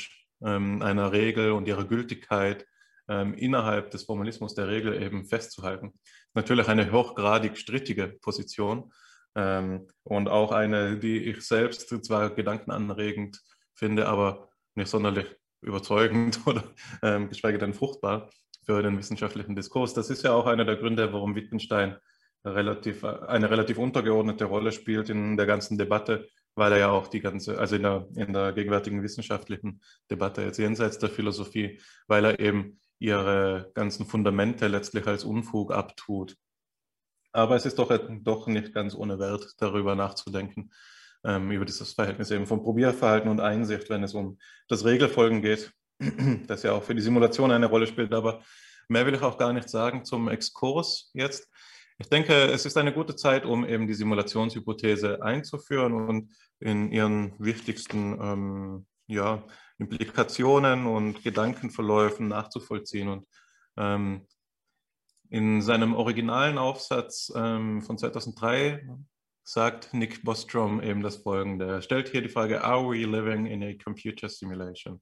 ähm, einer Regel und ihrer Gültigkeit ähm, innerhalb des Formalismus der Regel eben festzuhalten. Natürlich eine hochgradig strittige Position ähm, und auch eine, die ich selbst zwar gedankenanregend finde, aber nicht sonderlich überzeugend oder ähm, geschweige denn fruchtbar für den wissenschaftlichen Diskurs. Das ist ja auch einer der Gründe, warum Wittgenstein relativ, eine relativ untergeordnete Rolle spielt in der ganzen Debatte, weil er ja auch die ganze, also in der, in der gegenwärtigen wissenschaftlichen Debatte jetzt jenseits der Philosophie, weil er eben ihre ganzen Fundamente letztlich als Unfug abtut. Aber es ist doch, doch nicht ganz ohne Wert, darüber nachzudenken, ähm, über dieses Verhältnis eben von Probierverhalten und Einsicht, wenn es um das Regelfolgen geht, das ja auch für die Simulation eine Rolle spielt. Aber mehr will ich auch gar nicht sagen zum Exkurs jetzt. Ich denke, es ist eine gute Zeit, um eben die Simulationshypothese einzuführen und in ihren wichtigsten ähm, ja, Implikationen und Gedankenverläufen nachzuvollziehen. Und ähm, in seinem originalen Aufsatz ähm, von 2003 sagt Nick Bostrom eben das Folgende. Er stellt hier die Frage, are we living in a computer simulation?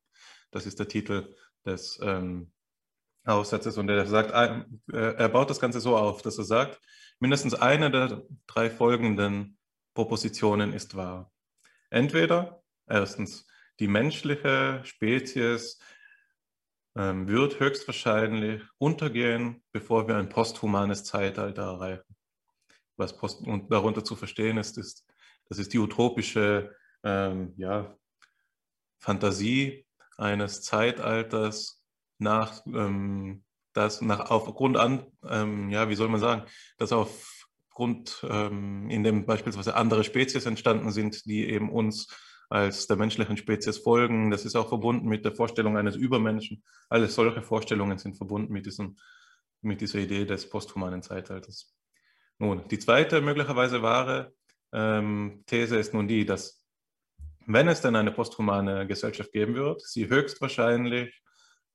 Das ist der Titel des ähm, Aufsatzes und er sagt, äh, er baut das Ganze so auf, dass er sagt, mindestens eine der drei folgenden Propositionen ist wahr. Entweder erstens, die menschliche Spezies ähm, wird höchstwahrscheinlich untergehen, bevor wir ein posthumanes Zeitalter erreichen. Was post und darunter zu verstehen ist, ist, das ist die utopische ähm, ja, Fantasie eines Zeitalters nach, ähm, das nach aufgrund an, ähm, ja, wie soll man sagen, dass aufgrund, ähm, in dem beispielsweise andere Spezies entstanden sind, die eben uns als der menschlichen Spezies folgen. Das ist auch verbunden mit der Vorstellung eines Übermenschen. Alle solche Vorstellungen sind verbunden mit, diesem, mit dieser Idee des posthumanen Zeitalters. Nun, die zweite möglicherweise wahre ähm, These ist nun die, dass wenn es denn eine posthumane Gesellschaft geben wird, sie höchstwahrscheinlich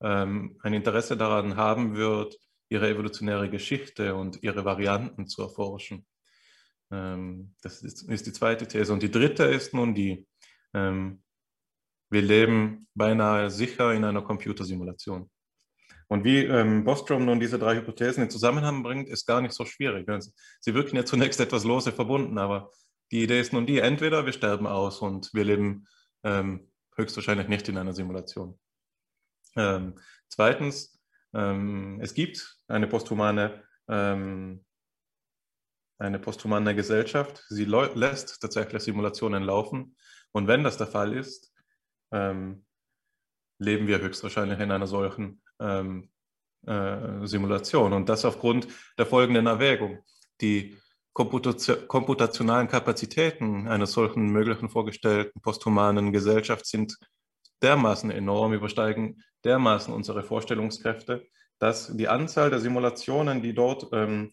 ähm, ein Interesse daran haben wird, ihre evolutionäre Geschichte und ihre Varianten zu erforschen. Ähm, das ist, ist, die zweite These. Und die dritte ist nun die, ähm, wir leben beinahe sicher in einer Computersimulation. Und wie ähm, Bostrom nun diese drei Hypothesen in Zusammenhang bringt, ist gar nicht so schwierig. Sie wirken ja zunächst etwas lose verbunden, aber die Idee ist nun die, entweder wir sterben aus und wir leben ähm, höchstwahrscheinlich nicht in einer Simulation. Ähm, zweitens, ähm, es gibt eine posthumane, ähm, eine posthumane Gesellschaft. Sie lässt tatsächlich Simulationen laufen. Und wenn das der Fall ist, ähm, leben wir höchstwahrscheinlich in einer solchen ähm, äh, Simulation. Und das aufgrund der folgenden Erwägung. Die komputationalen Kapazitäten einer solchen möglichen vorgestellten posthumanen Gesellschaft sind dermaßen enorm, übersteigen dermaßen unsere Vorstellungskräfte, dass die Anzahl der Simulationen, die dort ähm,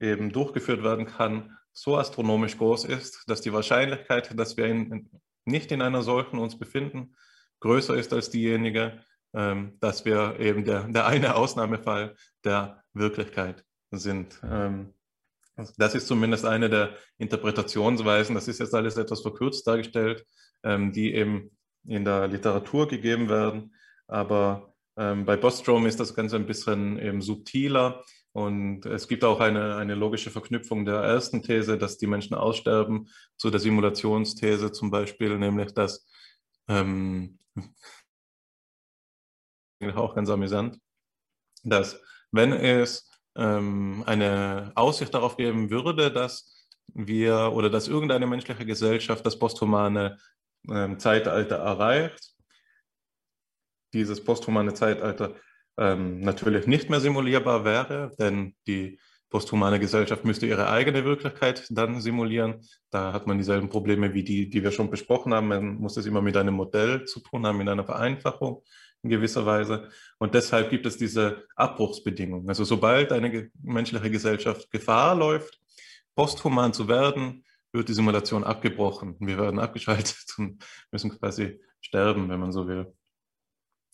eben durchgeführt werden kann, so astronomisch groß ist, dass die Wahrscheinlichkeit, dass wir in, nicht in einer solchen uns befinden, größer ist als diejenige, ähm, dass wir eben der, der eine Ausnahmefall der Wirklichkeit sind. Ähm, das ist zumindest eine der Interpretationsweisen. Das ist jetzt alles etwas verkürzt dargestellt, ähm, die eben in der Literatur gegeben werden. Aber ähm, bei Bostrom ist das Ganze ein bisschen eben subtiler. Und es gibt auch eine, eine logische Verknüpfung der ersten These, dass die Menschen aussterben, zu der Simulationsthese zum Beispiel, nämlich dass ähm, auch ganz amüsant, dass wenn es ähm, eine Aussicht darauf geben würde, dass wir oder dass irgendeine menschliche Gesellschaft das posthumane ähm, Zeitalter erreicht, dieses posthumane Zeitalter ähm, natürlich nicht mehr simulierbar wäre, denn die posthumane Gesellschaft müsste ihre eigene Wirklichkeit dann simulieren. Da hat man dieselben Probleme wie die, die wir schon besprochen haben. Man muss es immer mit einem Modell zu tun haben, mit einer Vereinfachung in gewisser Weise. Und deshalb gibt es diese Abbruchsbedingungen. Also sobald eine menschliche Gesellschaft Gefahr läuft, posthuman zu werden, wird die Simulation abgebrochen. Wir werden abgeschaltet und müssen quasi sterben, wenn man so will.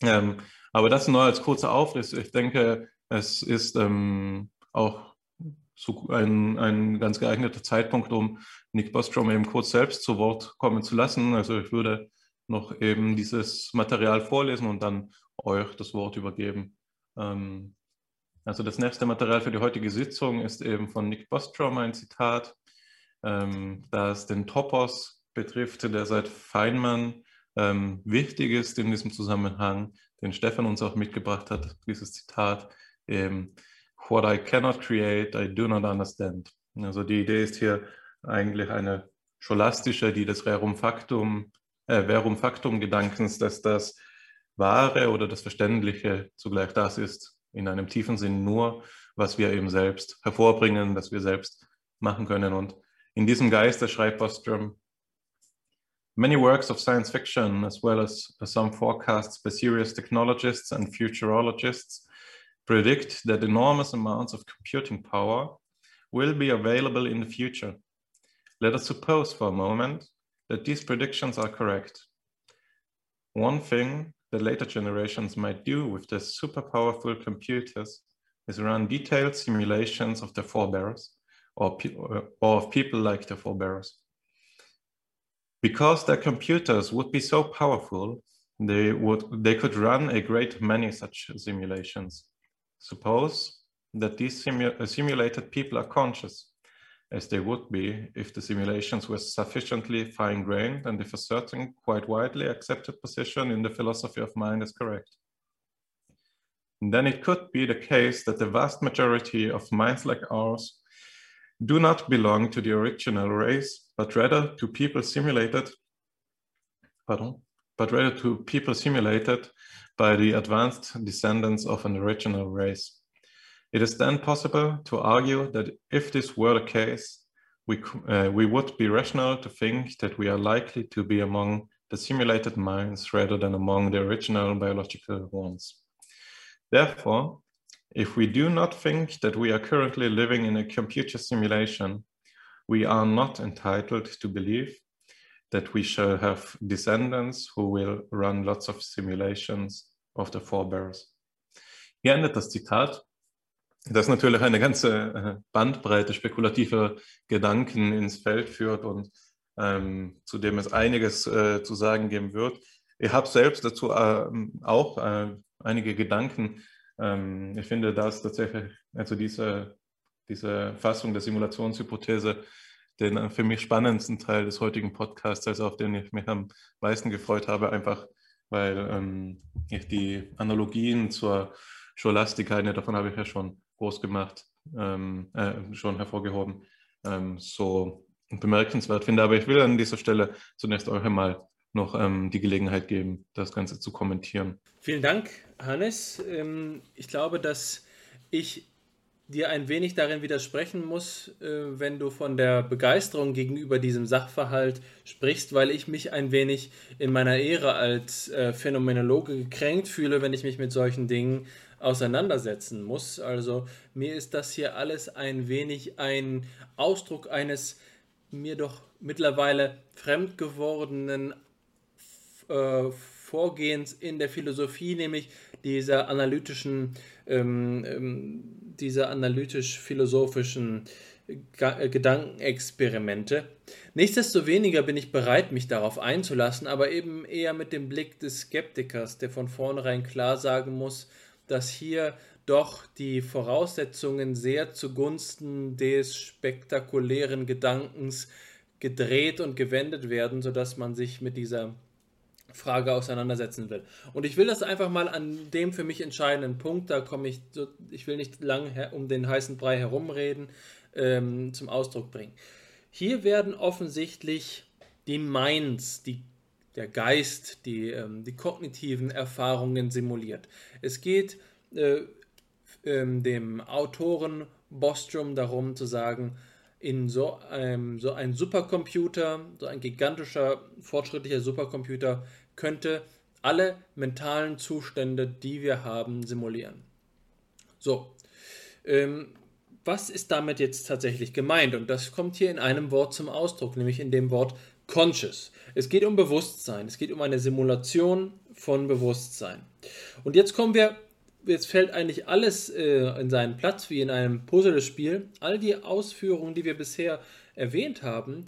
Ähm, aber das nur als kurzer Aufriss. Ich denke, es ist ähm, auch so ein, ein ganz geeigneter Zeitpunkt, um Nick Bostrom eben kurz selbst zu Wort kommen zu lassen. Also ich würde noch eben dieses Material vorlesen und dann euch das Wort übergeben. Ähm, also das nächste Material für die heutige Sitzung ist eben von Nick Bostrom ein Zitat, ähm, das den Topos betrifft, der seit Feynman ähm, wichtig ist in diesem Zusammenhang den Stefan uns auch mitgebracht hat, dieses Zitat, ähm, What I cannot create, I do not understand. Also die Idee ist hier eigentlich eine scholastische, die des Rerum Factum, äh, Verum Factum Gedankens, dass das Wahre oder das Verständliche zugleich das ist, in einem tiefen Sinn nur, was wir eben selbst hervorbringen, das wir selbst machen können. Und in diesem Geiste schreibt Bostrom Many works of science fiction, as well as some forecasts by serious technologists and futurologists, predict that enormous amounts of computing power will be available in the future. Let us suppose for a moment that these predictions are correct. One thing that later generations might do with their super powerful computers is run detailed simulations of their forebears or, or of people like their forebears. Because their computers would be so powerful, they, would, they could run a great many such simulations. Suppose that these simu uh, simulated people are conscious, as they would be if the simulations were sufficiently fine-grained and if a certain quite widely accepted position in the philosophy of mind is correct. And then it could be the case that the vast majority of minds like ours do not belong to the original race, but rather to people simulated, pardon, but rather to people simulated by the advanced descendants of an original race. It is then possible to argue that if this were the case, we, uh, we would be rational to think that we are likely to be among the simulated minds rather than among the original biological ones. Therefore, if we do not think that we are currently living in a computer simulation, we are not entitled to believe that we shall have descendants who will run lots of simulations of the forebears. Hier endet das Zitat. Das natürlich eine ganze äh, Bandbreite spekulativer Gedanken ins Feld führt und ähm, zu dem es einiges äh, zu sagen geben wird. Ich habe selbst dazu äh, auch äh, einige Gedanken ähm, ich finde, dass tatsächlich, also diese, diese Fassung der Simulationshypothese den äh, für mich spannendsten Teil des heutigen Podcasts, also auf den ich mich am meisten gefreut habe, einfach weil ähm, ich die Analogien zur Scholastik, eine davon habe ich ja schon groß gemacht, ähm, äh, schon hervorgehoben, ähm, so bemerkenswert finde. Aber ich will an dieser Stelle zunächst euch einmal noch ähm, die Gelegenheit geben, das Ganze zu kommentieren. Vielen Dank, Hannes. Ähm, ich glaube, dass ich dir ein wenig darin widersprechen muss, äh, wenn du von der Begeisterung gegenüber diesem Sachverhalt sprichst, weil ich mich ein wenig in meiner Ehre als äh, Phänomenologe gekränkt fühle, wenn ich mich mit solchen Dingen auseinandersetzen muss. Also mir ist das hier alles ein wenig ein Ausdruck eines mir doch mittlerweile fremd gewordenen äh, Vorgehens in der Philosophie, nämlich dieser analytischen, ähm, ähm, dieser analytisch-philosophischen äh, Gedankenexperimente. Nichtsdestoweniger bin ich bereit, mich darauf einzulassen, aber eben eher mit dem Blick des Skeptikers, der von vornherein klar sagen muss, dass hier doch die Voraussetzungen sehr zugunsten des spektakulären Gedankens gedreht und gewendet werden, sodass man sich mit dieser Frage auseinandersetzen will. Und ich will das einfach mal an dem für mich entscheidenden Punkt, da komme ich, ich will nicht lang um den heißen Brei herumreden, ähm, zum Ausdruck bringen. Hier werden offensichtlich die Minds, die, der Geist, die, ähm, die kognitiven Erfahrungen simuliert. Es geht äh, ähm, dem Autoren Bostrom darum zu sagen, in so einem so ein Supercomputer, so ein gigantischer, fortschrittlicher Supercomputer könnte alle mentalen Zustände, die wir haben, simulieren. So, ähm, was ist damit jetzt tatsächlich gemeint? Und das kommt hier in einem Wort zum Ausdruck, nämlich in dem Wort conscious. Es geht um Bewusstsein, es geht um eine Simulation von Bewusstsein. Und jetzt kommen wir, jetzt fällt eigentlich alles äh, in seinen Platz wie in einem Puzzlespiel. All die Ausführungen, die wir bisher erwähnt haben,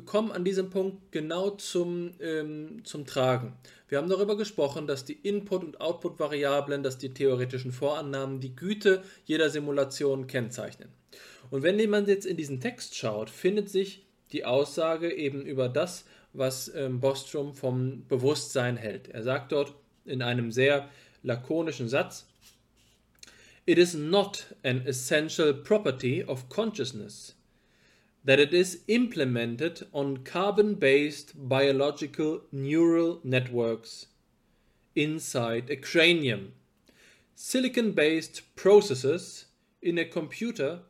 kommen an diesem Punkt genau zum, ähm, zum Tragen. Wir haben darüber gesprochen, dass die Input- und Output-Variablen, dass die theoretischen Vorannahmen die Güte jeder Simulation kennzeichnen. Und wenn jemand jetzt in diesen Text schaut, findet sich die Aussage eben über das, was ähm, Bostrom vom Bewusstsein hält. Er sagt dort in einem sehr lakonischen Satz, It is not an essential property of consciousness that it is implemented on carbon based biological neural networks inside a cranium. Silicon based processes in a computer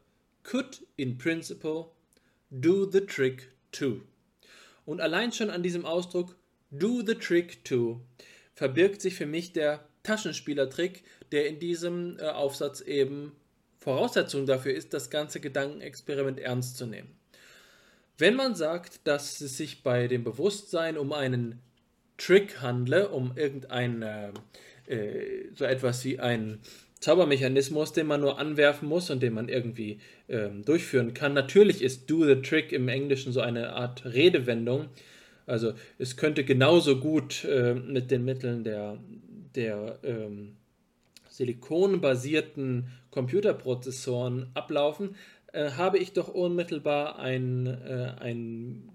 could, in principle, do the trick too. Und allein schon an diesem Ausdruck do the trick to verbirgt sich für mich der Taschenspielertrick, der in diesem äh, Aufsatz eben Voraussetzung dafür ist, das ganze Gedankenexperiment ernst zu nehmen. Wenn man sagt, dass es sich bei dem Bewusstsein um einen Trick handle, um irgendein äh, äh, so etwas wie ein Zaubermechanismus, den man nur anwerfen muss und den man irgendwie ähm, durchführen kann. Natürlich ist Do the Trick im Englischen so eine Art Redewendung. Also es könnte genauso gut äh, mit den Mitteln der, der ähm, silikonbasierten Computerprozessoren ablaufen, äh, habe ich doch unmittelbar einen, äh, einen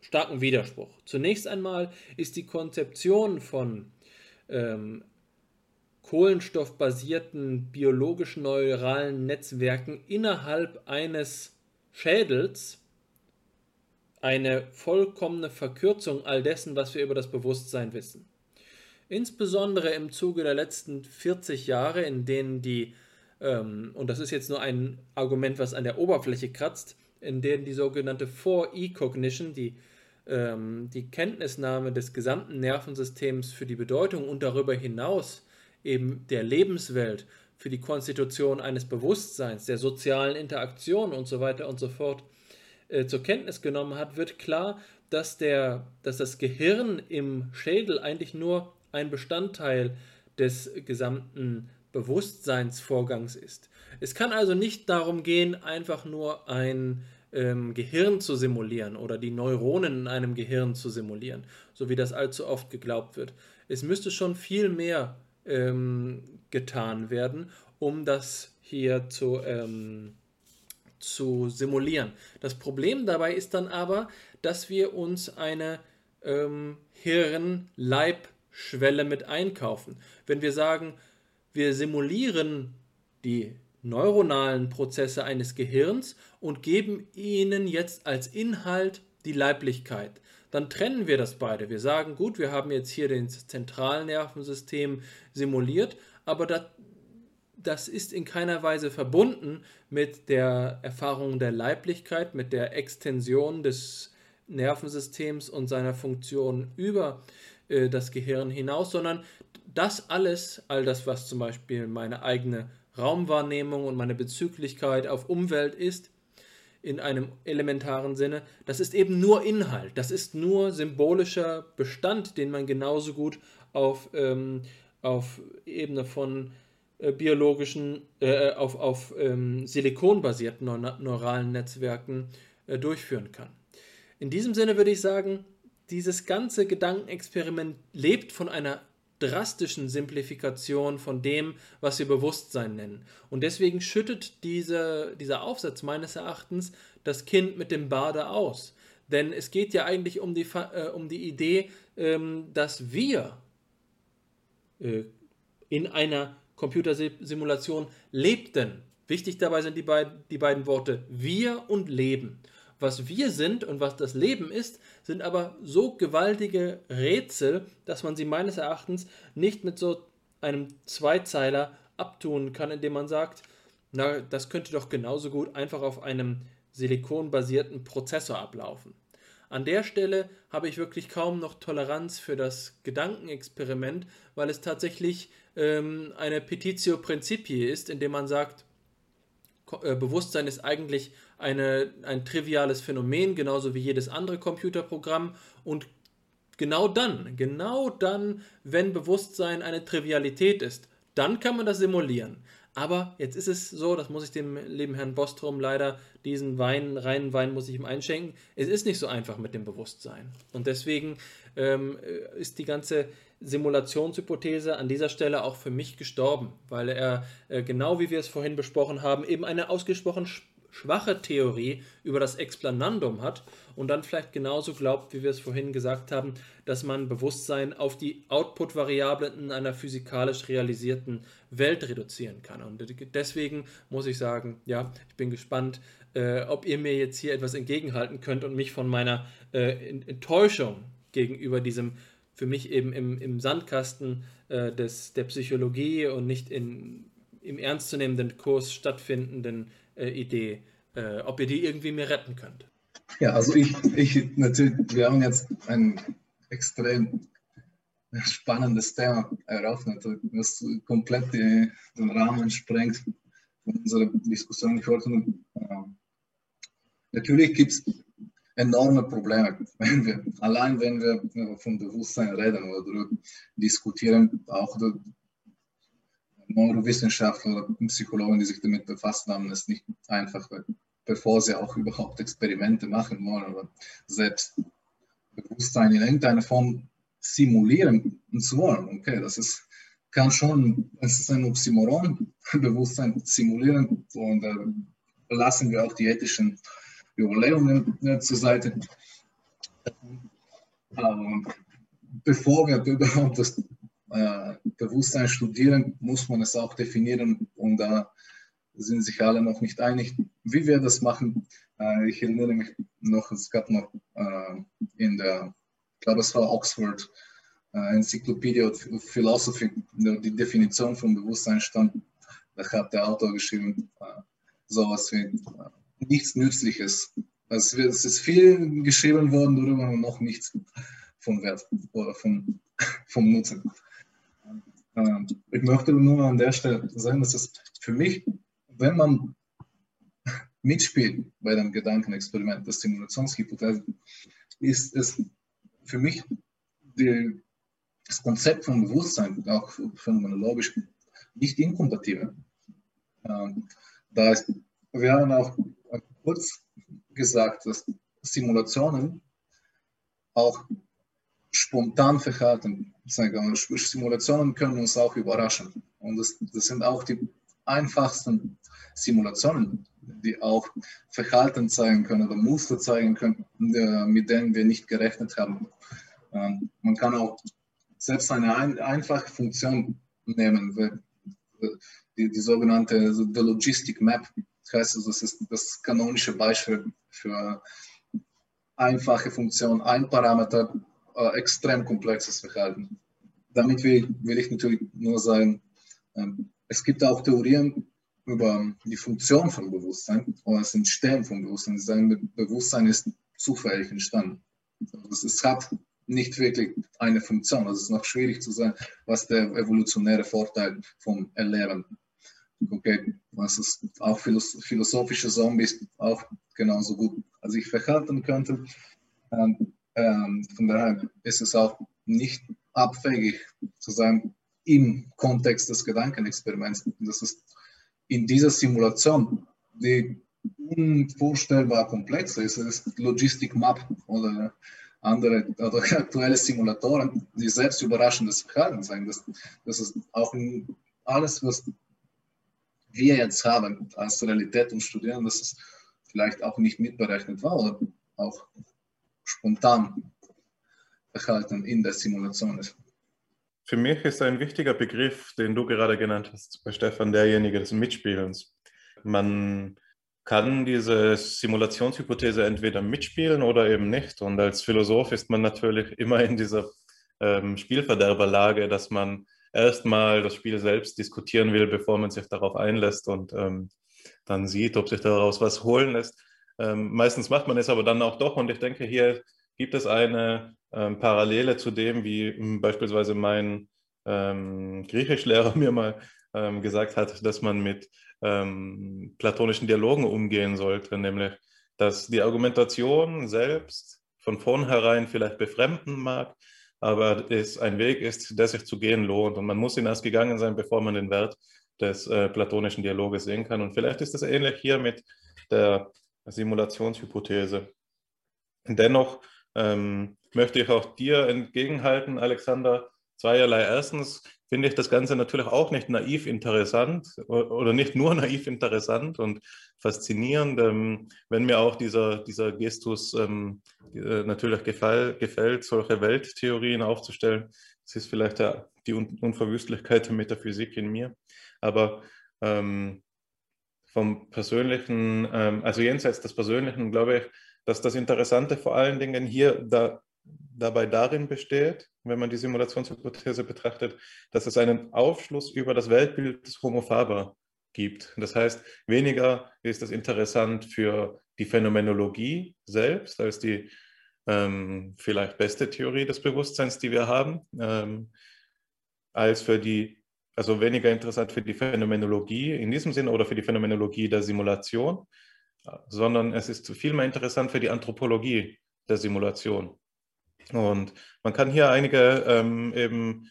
starken Widerspruch. Zunächst einmal ist die Konzeption von ähm, kohlenstoffbasierten biologischen neuralen Netzwerken innerhalb eines Schädels eine vollkommene Verkürzung all dessen, was wir über das Bewusstsein wissen. Insbesondere im Zuge der letzten 40 Jahre, in denen die, ähm, und das ist jetzt nur ein Argument, was an der Oberfläche kratzt, in denen die sogenannte 4E-Cognition, die, ähm, die Kenntnisnahme des gesamten Nervensystems für die Bedeutung und darüber hinaus eben der Lebenswelt, für die Konstitution eines Bewusstseins, der sozialen Interaktion und so weiter und so fort äh, zur Kenntnis genommen hat, wird klar, dass, der, dass das Gehirn im Schädel eigentlich nur ein Bestandteil des gesamten Bewusstseinsvorgangs ist. Es kann also nicht darum gehen, einfach nur ein ähm, Gehirn zu simulieren oder die Neuronen in einem Gehirn zu simulieren, so wie das allzu oft geglaubt wird. Es müsste schon viel mehr ähm, getan werden, um das hier zu, ähm, zu simulieren. Das Problem dabei ist dann aber, dass wir uns eine ähm, Hirn-Leib-Schwelle mit einkaufen. Wenn wir sagen, wir simulieren die neuronalen Prozesse eines Gehirns und geben ihnen jetzt als Inhalt die Leiblichkeit dann trennen wir das beide. Wir sagen, gut, wir haben jetzt hier das Zentralnervensystem simuliert, aber das, das ist in keiner Weise verbunden mit der Erfahrung der Leiblichkeit, mit der Extension des Nervensystems und seiner Funktion über äh, das Gehirn hinaus, sondern das alles, all das, was zum Beispiel meine eigene Raumwahrnehmung und meine Bezüglichkeit auf Umwelt ist, in einem elementaren Sinne, das ist eben nur Inhalt, das ist nur symbolischer Bestand, den man genauso gut auf, ähm, auf Ebene von äh, biologischen, äh, auf, auf ähm, silikonbasierten neuralen Netzwerken äh, durchführen kann. In diesem Sinne würde ich sagen, dieses ganze Gedankenexperiment lebt von einer drastischen Simplifikation von dem, was wir Bewusstsein nennen. Und deswegen schüttet diese, dieser Aufsatz meines Erachtens das Kind mit dem Bade aus. Denn es geht ja eigentlich um die, äh, um die Idee, ähm, dass wir äh, in einer Computersimulation lebten. Wichtig dabei sind die, beid die beiden Worte wir und Leben was wir sind und was das Leben ist, sind aber so gewaltige Rätsel, dass man sie meines Erachtens nicht mit so einem Zweizeiler abtun kann, indem man sagt, na, das könnte doch genauso gut einfach auf einem silikonbasierten Prozessor ablaufen. An der Stelle habe ich wirklich kaum noch Toleranz für das Gedankenexperiment, weil es tatsächlich ähm, eine Petitio Principii ist, indem man sagt, äh, Bewusstsein ist eigentlich eine, ein triviales Phänomen, genauso wie jedes andere Computerprogramm. Und genau dann, genau dann, wenn Bewusstsein eine Trivialität ist, dann kann man das simulieren. Aber jetzt ist es so, das muss ich dem lieben Herrn Bostrom leider, diesen Wein, reinen Wein muss ich ihm einschenken. Es ist nicht so einfach mit dem Bewusstsein. Und deswegen ähm, ist die ganze Simulationshypothese an dieser Stelle auch für mich gestorben, weil er, äh, genau wie wir es vorhin besprochen haben, eben eine ausgesprochen schwache Theorie über das Explanandum hat und dann vielleicht genauso glaubt, wie wir es vorhin gesagt haben, dass man Bewusstsein auf die Output-Variablen in einer physikalisch realisierten Welt reduzieren kann. Und deswegen muss ich sagen, ja, ich bin gespannt, äh, ob ihr mir jetzt hier etwas entgegenhalten könnt und mich von meiner äh, Enttäuschung gegenüber diesem für mich eben im, im Sandkasten äh, des, der Psychologie und nicht in, im ernstzunehmenden Kurs stattfindenden äh, Idee, äh, ob ihr die irgendwie mir retten könnt. Ja, also ich, ich natürlich, wir haben jetzt ein extrem spannendes Thema eröffnet, was komplett die, den Rahmen sprengt von unserer Diskussion. Ich wollte äh, natürlich gibt es enorme Probleme, wenn wir, allein wenn wir vom Bewusstsein reden oder darüber diskutieren, auch Neurowissenschaftler und Psychologen, die sich damit befasst haben, ist nicht einfach, bevor sie auch überhaupt Experimente machen wollen oder selbst Bewusstsein in irgendeiner Form simulieren zu wollen. Okay, das ist, kann schon, es ist ein Oxymoron, Bewusstsein simulieren und äh, lassen wir auch die ethischen Überlegungen äh, zur Seite. Aber bevor wir überhaupt das äh, Bewusstsein studieren, muss man es auch definieren und da sind sich alle noch nicht einig, wie wir das machen. Äh, ich erinnere mich noch, es gab noch äh, in der ich glaube, es war Oxford, äh, Encyclopedia of Philosophy, die Definition von Bewusstsein stand. Da hat der Autor geschrieben, äh, sowas wie nichts Nützliches. Es ist viel geschrieben worden darüber noch nichts von Wert oder von, vom Nutzen. Äh, ich möchte nur an der Stelle sagen, dass es für mich, wenn man mitspielt bei dem Gedankenexperiment der Simulationshypothese, ist es für mich die, das Konzept von Bewusstsein, auch phänomenologisch, nicht inkompatibel. Ähm, da ist, wir haben auch kurz gesagt, dass Simulationen auch spontan verhalten. Simulationen können uns auch überraschen. Und das, das sind auch die einfachsten Simulationen, die auch Verhalten zeigen können oder Muster zeigen können, mit denen wir nicht gerechnet haben. Ähm, man kann auch selbst eine ein, einfache Funktion nehmen, die, die sogenannte the Logistic Map. Das heißt, also, das ist das kanonische Beispiel für einfache Funktion, ein Parameter, äh, extrem komplexes Verhalten. Damit will, will ich natürlich nur sagen, ähm, es gibt auch Theorien über die Funktion von Bewusstsein oder das Entstehen von Bewusstsein. Sie sagen, Bewusstsein ist zufällig entstanden. Also es hat nicht wirklich eine Funktion. Also es ist noch schwierig zu sagen, was der evolutionäre Vorteil vom Erleben. Okay, was ist auch philosophische Zombies auch genauso gut, als ich verhalten könnte. Ähm, ähm, von daher ist es auch nicht abwegig zu sagen, im Kontext des Gedankenexperiments, dass es in dieser Simulation, die unvorstellbar komplex ist, ist Logistic Map oder andere oder aktuelle Simulatoren, die selbst überraschendes Verhalten zeigen. Das, das ist auch alles, was wir jetzt haben als Realität und studieren, dass es vielleicht auch nicht mitberechnet war oder auch spontan Verhalten in der Simulation ist. Für mich ist ein wichtiger Begriff, den du gerade genannt hast, bei Stefan, derjenige des Mitspielens. Man kann diese Simulationshypothese entweder mitspielen oder eben nicht. Und als Philosoph ist man natürlich immer in dieser ähm, Spielverderberlage, dass man erstmal das Spiel selbst diskutieren will, bevor man sich darauf einlässt und ähm, dann sieht, ob sich daraus was holen lässt. Ähm, meistens macht man es aber dann auch doch. Und ich denke, hier gibt es eine ähm, Parallele zu dem, wie ähm, beispielsweise mein ähm, Griechischlehrer mir mal ähm, gesagt hat, dass man mit ähm, platonischen Dialogen umgehen sollte, nämlich dass die Argumentation selbst von vornherein vielleicht befremden mag, aber es ein Weg ist, der sich zu gehen lohnt und man muss ihn erst gegangen sein, bevor man den Wert des äh, platonischen Dialoges sehen kann. Und vielleicht ist es ähnlich hier mit der Simulationshypothese. Dennoch ähm, möchte ich auch dir entgegenhalten, Alexander, zweierlei. Erstens finde ich das Ganze natürlich auch nicht naiv interessant oder nicht nur naiv interessant und faszinierend, ähm, wenn mir auch dieser, dieser Gestus ähm, äh, natürlich gefall, gefällt, solche Welttheorien aufzustellen. Das ist vielleicht der, die Un Unverwüstlichkeit der Metaphysik in mir. Aber ähm, vom Persönlichen, ähm, also jenseits des Persönlichen, glaube ich, dass das Interessante vor allen Dingen hier da, dabei darin besteht, wenn man die Simulationshypothese betrachtet, dass es einen Aufschluss über das Weltbild des Homo faber gibt. Das heißt, weniger ist es interessant für die Phänomenologie selbst als die ähm, vielleicht beste Theorie des Bewusstseins, die wir haben, ähm, als für die, also weniger interessant für die Phänomenologie in diesem Sinne oder für die Phänomenologie der Simulation, sondern es ist vielmehr interessant für die Anthropologie der Simulation. Und man kann hier einige ähm, eben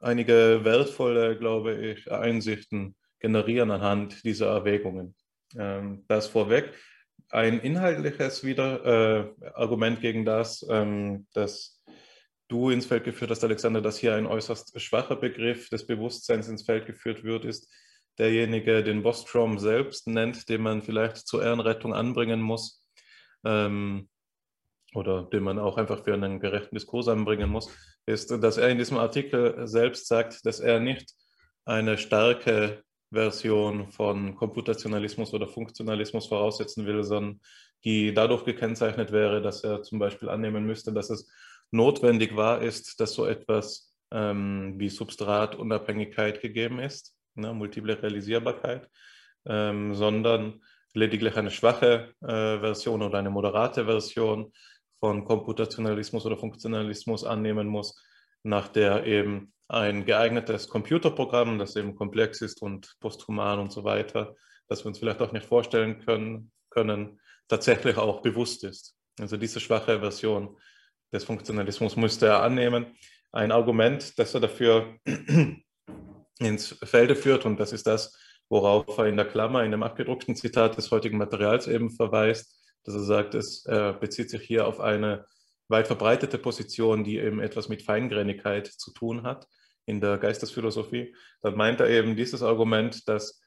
einige wertvolle, glaube ich, Einsichten generieren anhand dieser Erwägungen. Ähm, das vorweg. Ein inhaltliches wieder äh, Argument gegen das, ähm, das du ins Feld geführt hast, Alexander, dass hier ein äußerst schwacher Begriff des Bewusstseins ins Feld geführt wird, ist derjenige, den Bostrom selbst nennt, den man vielleicht zur Ehrenrettung anbringen muss. Ähm, oder den man auch einfach für einen gerechten Diskurs anbringen muss, ist, dass er in diesem Artikel selbst sagt, dass er nicht eine starke Version von Komputationalismus oder Funktionalismus voraussetzen will, sondern die dadurch gekennzeichnet wäre, dass er zum Beispiel annehmen müsste, dass es notwendig wahr ist, dass so etwas ähm, wie Substratunabhängigkeit gegeben ist, ne, multiple Realisierbarkeit, ähm, sondern lediglich eine schwache äh, Version oder eine moderate Version von Komputationalismus oder Funktionalismus annehmen muss, nach der eben ein geeignetes Computerprogramm, das eben komplex ist und posthuman und so weiter, das wir uns vielleicht auch nicht vorstellen können, können tatsächlich auch bewusst ist. Also diese schwache Version des Funktionalismus müsste er annehmen. Ein Argument, das er dafür ins Felde führt, und das ist das, worauf er in der Klammer in dem abgedruckten Zitat des heutigen Materials eben verweist, dass er sagt, es äh, bezieht sich hier auf eine weit verbreitete Position, die eben etwas mit Feingränigkeit zu tun hat in der Geistesphilosophie. Dann meint er eben dieses Argument, dass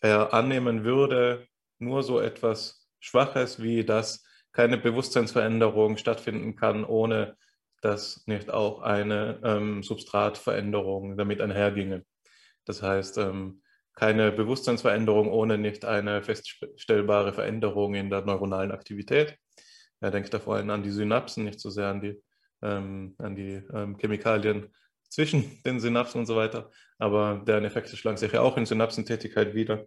er annehmen würde, nur so etwas Schwaches wie dass keine Bewusstseinsveränderung stattfinden kann, ohne dass nicht auch eine ähm, Substratveränderung damit einherginge. Das heißt, ähm, keine Bewusstseinsveränderung ohne nicht eine feststellbare Veränderung in der neuronalen Aktivität. Er denkt da vor allem an die Synapsen, nicht so sehr an die, ähm, an die ähm, Chemikalien zwischen den Synapsen und so weiter. Aber deren Effekte schlagen sich ja auch in Synapsentätigkeit wieder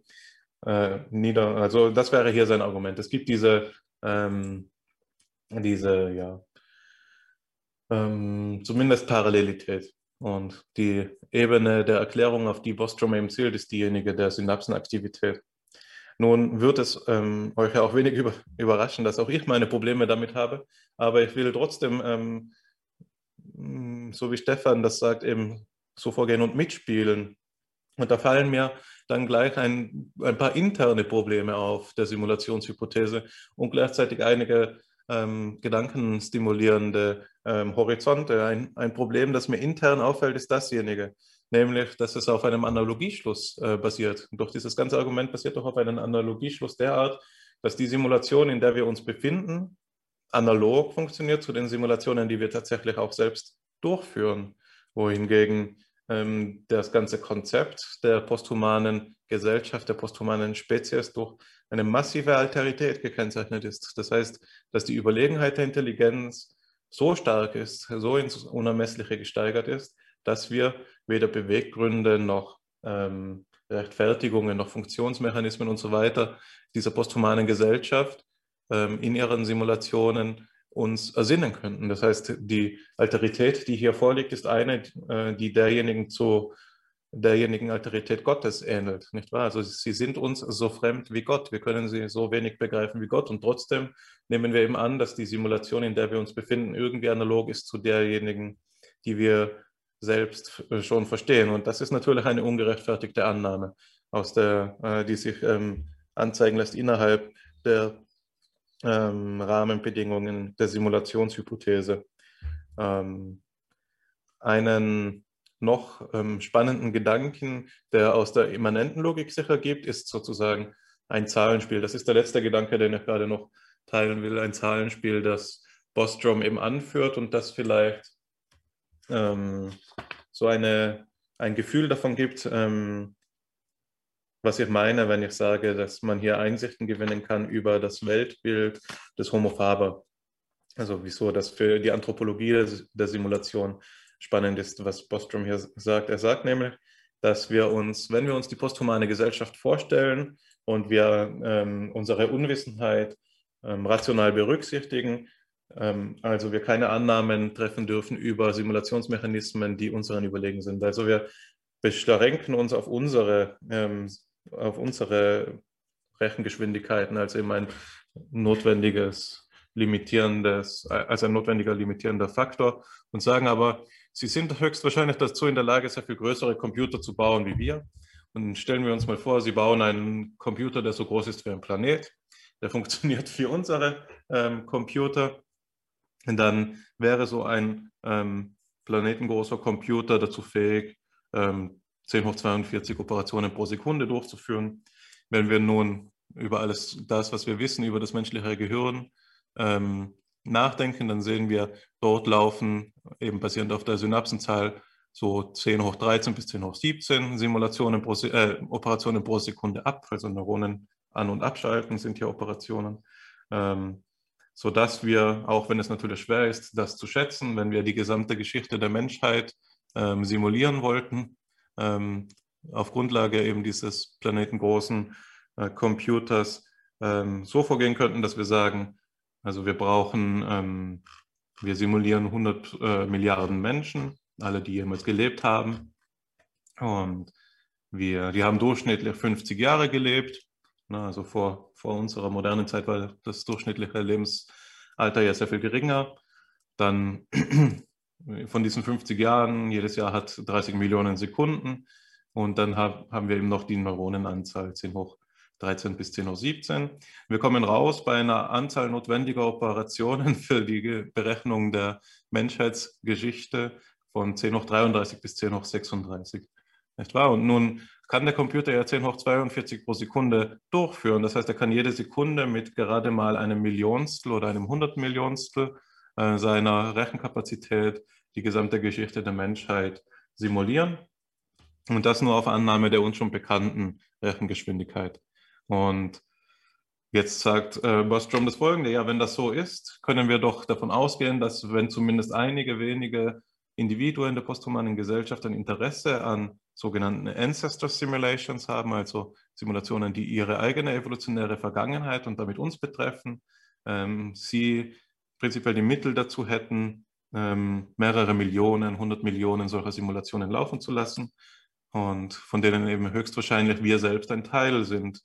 äh, nieder. Also das wäre hier sein Argument. Es gibt diese, ähm, diese ja, ähm, zumindest Parallelität. Und die Ebene der Erklärung, auf die Bostrom eben zielt, ist diejenige der Synapsenaktivität. Nun wird es ähm, euch ja auch wenig über, überraschen, dass auch ich meine Probleme damit habe, aber ich will trotzdem, ähm, so wie Stefan das sagt, eben so vorgehen und mitspielen. Und da fallen mir dann gleich ein, ein paar interne Probleme auf der Simulationshypothese und gleichzeitig einige ähm, gedankenstimulierende ähm, Horizonte. Ein, ein Problem, das mir intern auffällt, ist dasjenige, nämlich, dass es auf einem Analogieschluss äh, basiert. Und doch dieses ganze Argument basiert doch auf einem Analogieschluss derart, dass die Simulation, in der wir uns befinden, analog funktioniert zu den Simulationen, die wir tatsächlich auch selbst durchführen, wohingegen das ganze Konzept der posthumanen Gesellschaft, der posthumanen Spezies durch eine massive Alterität gekennzeichnet ist. Das heißt, dass die Überlegenheit der Intelligenz so stark ist, so ins Unermessliche gesteigert ist, dass wir weder Beweggründe noch ähm, Rechtfertigungen noch Funktionsmechanismen und so weiter dieser posthumanen Gesellschaft ähm, in ihren Simulationen uns ersinnen könnten. Das heißt, die Alterität, die hier vorliegt, ist eine, äh, die derjenigen zu derjenigen Alterität Gottes ähnelt, nicht wahr? Also sie sind uns so fremd wie Gott. Wir können sie so wenig begreifen wie Gott und trotzdem nehmen wir eben an, dass die Simulation, in der wir uns befinden, irgendwie analog ist zu derjenigen, die wir selbst schon verstehen. Und das ist natürlich eine ungerechtfertigte Annahme, aus der, äh, die sich ähm, anzeigen lässt innerhalb der ähm, Rahmenbedingungen der Simulationshypothese. Ähm, einen noch ähm, spannenden Gedanken, der aus der immanenten Logik sich ergibt, ist sozusagen ein Zahlenspiel. Das ist der letzte Gedanke, den ich gerade noch teilen will. Ein Zahlenspiel, das Bostrom eben anführt und das vielleicht ähm, so eine, ein Gefühl davon gibt, ähm, was ich meine, wenn ich sage, dass man hier Einsichten gewinnen kann über das Weltbild des Homo faber. Also wieso das für die Anthropologie der Simulation spannend ist, was Bostrom hier sagt. Er sagt nämlich, dass wir uns, wenn wir uns die posthumane Gesellschaft vorstellen und wir ähm, unsere Unwissenheit ähm, rational berücksichtigen. Ähm, also wir keine Annahmen treffen dürfen über Simulationsmechanismen, die unseren überlegen sind. Also wir beschränken uns auf unsere, ähm, auf unsere Rechengeschwindigkeiten als eben ein notwendiges limitierendes, als ein notwendiger limitierender Faktor und sagen aber, sie sind höchstwahrscheinlich dazu in der Lage, sehr viel größere Computer zu bauen wie wir. Und stellen wir uns mal vor, Sie bauen einen Computer, der so groß ist wie ein Planet. Der funktioniert wie unsere ähm, Computer. Und dann wäre so ein ähm, planetengroßer Computer dazu fähig, ähm, 10 hoch 42 Operationen pro Sekunde durchzuführen. Wenn wir nun über alles das, was wir wissen über das menschliche Gehirn, ähm, nachdenken, dann sehen wir, dort laufen eben basierend auf der Synapsenzahl so 10 hoch 13 bis 10 hoch 17 Simulationen pro, äh, Operationen pro Sekunde ab, also Neuronen an- und abschalten sind hier Operationen, ähm, sodass wir, auch wenn es natürlich schwer ist, das zu schätzen, wenn wir die gesamte Geschichte der Menschheit ähm, simulieren wollten, auf Grundlage eben dieses planetengroßen äh, Computers ähm, so vorgehen könnten, dass wir sagen, also wir brauchen, ähm, wir simulieren 100 äh, Milliarden Menschen, alle, die jemals gelebt haben. Und wir, die haben durchschnittlich 50 Jahre gelebt. Na, also vor, vor unserer modernen Zeit war das durchschnittliche Lebensalter ja sehr viel geringer. Dann von diesen 50 Jahren, jedes Jahr hat 30 Millionen Sekunden. Und dann hab, haben wir eben noch die Neuronenanzahl 10 hoch 13 bis 10 hoch 17. Wir kommen raus bei einer Anzahl notwendiger Operationen für die Berechnung der Menschheitsgeschichte von 10 hoch 33 bis 10 hoch 36. Nicht wahr? Und nun kann der Computer ja 10 hoch 42 pro Sekunde durchführen. Das heißt, er kann jede Sekunde mit gerade mal einem Millionstel oder einem Hundertmillionstel äh, seiner Rechenkapazität die gesamte Geschichte der Menschheit simulieren. Und das nur auf Annahme der uns schon bekannten Rechengeschwindigkeit. Und jetzt sagt äh, Bostrom das Folgende, ja, wenn das so ist, können wir doch davon ausgehen, dass wenn zumindest einige wenige Individuen der posthumanen Gesellschaft ein Interesse an sogenannten Ancestor Simulations haben, also Simulationen, die ihre eigene evolutionäre Vergangenheit und damit uns betreffen, ähm, sie prinzipiell die Mittel dazu hätten, ähm, mehrere Millionen, hundert Millionen solcher Simulationen laufen zu lassen und von denen eben höchstwahrscheinlich wir selbst ein Teil sind.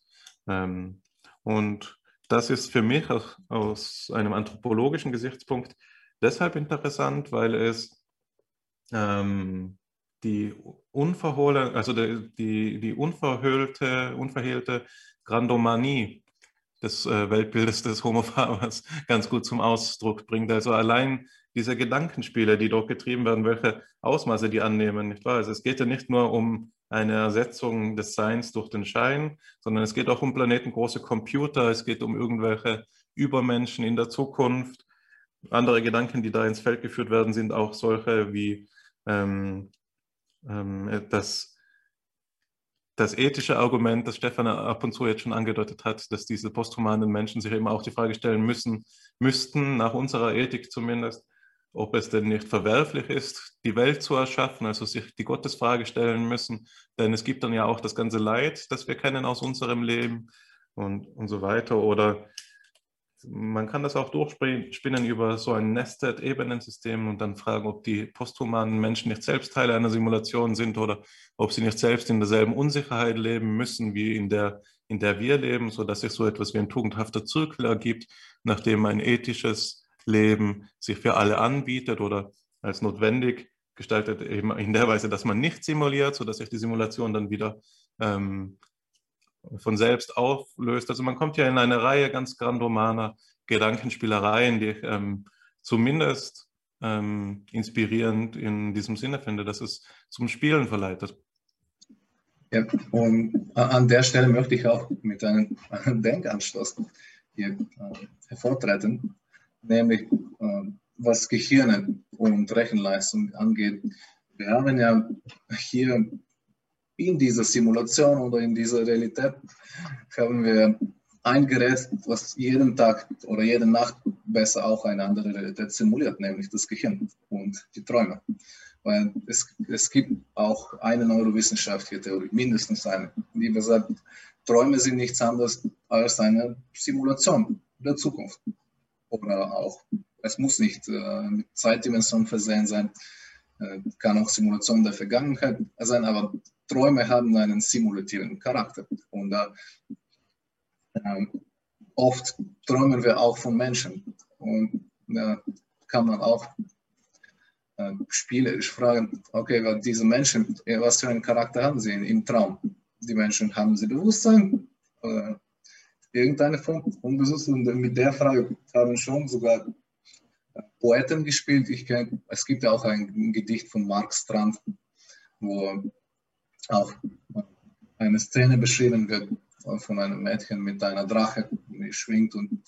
Ähm, und das ist für mich aus, einem anthropologischen Gesichtspunkt deshalb interessant, weil es ähm, die unverhohlen, also die, die, die unverhüllte, unverhehlte Grandomanie des äh, Weltbildes des Homo Fabers ganz gut zum Ausdruck bringt. Also allein diese Gedankenspiele, die dort getrieben werden, welche Ausmaße die annehmen, nicht wahr? Also es geht ja nicht nur um eine Ersetzung des Seins durch den Schein, sondern es geht auch um planetengroße Computer, es geht um irgendwelche Übermenschen in der Zukunft. Andere Gedanken, die da ins Feld geführt werden, sind auch solche wie ähm, ähm, das, das ethische Argument, das Stefan ab und zu jetzt schon angedeutet hat, dass diese posthumanen Menschen sich eben auch die Frage stellen müssen, müssten, nach unserer Ethik zumindest, ob es denn nicht verwerflich ist, die Welt zu erschaffen, also sich die Gottesfrage stellen müssen. Denn es gibt dann ja auch das ganze Leid, das wir kennen aus unserem Leben und, und so weiter. Oder man kann das auch durchspinnen über so ein Nested-Ebenensystem und dann fragen, ob die posthumanen Menschen nicht selbst Teile einer Simulation sind oder ob sie nicht selbst in derselben Unsicherheit leben müssen, wie in der, in der wir leben, sodass sich so etwas wie ein tugendhafter Zirkel ergibt, nachdem ein ethisches Leben sich für alle anbietet oder als notwendig gestaltet, eben in der Weise, dass man nicht simuliert, sodass sich die Simulation dann wieder ähm, von selbst auflöst. Also man kommt ja in eine Reihe ganz grandomaner Gedankenspielereien, die ich ähm, zumindest ähm, inspirierend in diesem Sinne finde, dass es zum Spielen verleitet. Ja, und an der Stelle möchte ich auch mit einem Denkanstoß hier äh, hervortreten nämlich äh, was Gehirne und Rechenleistung angeht. Wir haben ja hier in dieser Simulation oder in dieser Realität haben wir ein Gerät, was jeden Tag oder jede Nacht besser auch eine andere Realität simuliert, nämlich das Gehirn und die Träume. Weil es, es gibt auch eine neurowissenschaftliche Theorie, mindestens eine, die besagt, Träume sind nichts anderes als eine Simulation der Zukunft. Oder auch, es muss nicht äh, mit Zeitdimensionen versehen sein, äh, kann auch Simulation der Vergangenheit sein, aber Träume haben einen simulativen Charakter. Und äh, oft träumen wir auch von Menschen. Und da kann man auch äh, spielerisch fragen, okay, diese Menschen, was für einen Charakter haben sie im Traum? Die Menschen, haben sie Bewusstsein? Oder irgendeine Form von Bewusstsein? Und mit der Frage haben schon sogar Poeten gespielt. Ich kenn, es gibt ja auch ein Gedicht von Mark Strand, wo auch eine Szene beschrieben wird von einem Mädchen mit einer Drache, die schwingt und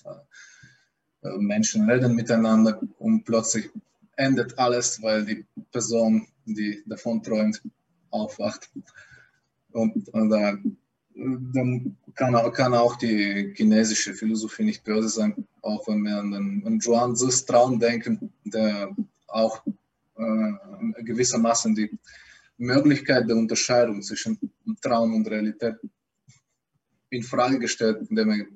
äh, Menschen reden miteinander und plötzlich endet alles, weil die Person, die davon träumt, aufwacht. Und, und äh, dann kann, kann, auch die chinesische Philosophie nicht böse sein, auch wenn wir an den an Zhuangzi's Traum denken, der auch äh, gewissermaßen die Möglichkeit der Unterscheidung zwischen Traum und Realität in Frage gestellt, indem er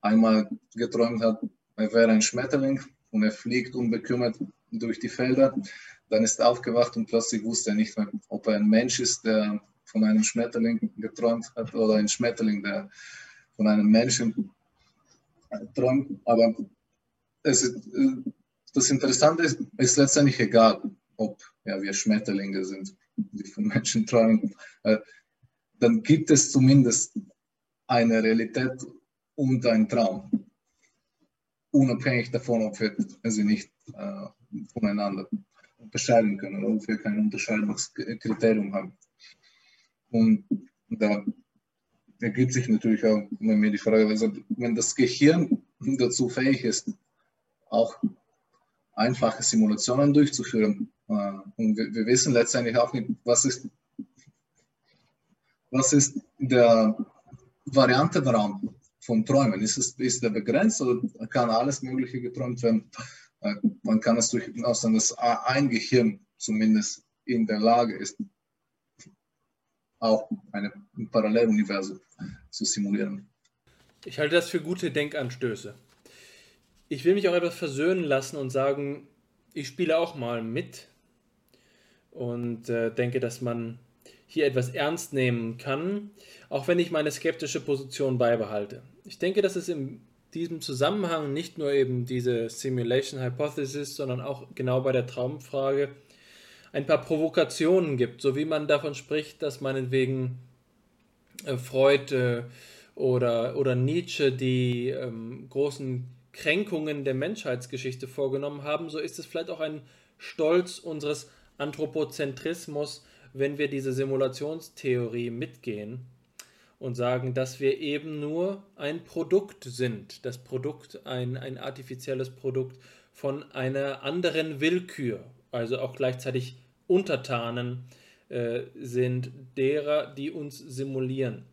einmal geträumt hat, er wäre ein Schmetterling und er fliegt unbekümmert durch die Felder. Dann ist er aufgewacht und plötzlich wusste er nicht mehr, ob er ein Mensch ist, der von einem Schmetterling geträumt hat oder ein Schmetterling, der von einem Menschen träumt. Aber es das Interessante ist, ist letztendlich egal, ob ja, wir Schmetterlinge sind, die von Menschen träumen. Äh, dann gibt es zumindest eine Realität und einen Traum unabhängig davon, ob wir sie nicht äh, voneinander unterscheiden können oder ob wir kein Unterscheidungskriterium haben. Und da ergibt sich natürlich auch immer mehr die Frage, also wenn das Gehirn dazu fähig ist, auch einfache Simulationen durchzuführen, und wir, wir wissen letztendlich auch nicht, was ist, was ist der Variantenraum von Träumen? Ist, es, ist der begrenzt oder kann alles Mögliche geträumt werden? Äh, man kann es durchaus sagen, dass ein Gehirn zumindest in der Lage ist, auch eine, ein Paralleluniversum zu simulieren. Ich halte das für gute Denkanstöße. Ich will mich auch etwas versöhnen lassen und sagen, ich spiele auch mal mit und äh, denke, dass man hier etwas ernst nehmen kann, auch wenn ich meine skeptische Position beibehalte. Ich denke, dass es in diesem Zusammenhang nicht nur eben diese Simulation Hypothesis, sondern auch genau bei der Traumfrage ein paar Provokationen gibt, so wie man davon spricht, dass meinetwegen äh, Freud äh, oder, oder Nietzsche die ähm, großen Kränkungen der Menschheitsgeschichte vorgenommen haben, so ist es vielleicht auch ein Stolz unseres Anthropozentrismus, wenn wir diese Simulationstheorie mitgehen und sagen, dass wir eben nur ein Produkt sind, das Produkt, ein, ein artifizielles Produkt von einer anderen Willkür, also auch gleichzeitig Untertanen äh, sind derer, die uns simulieren.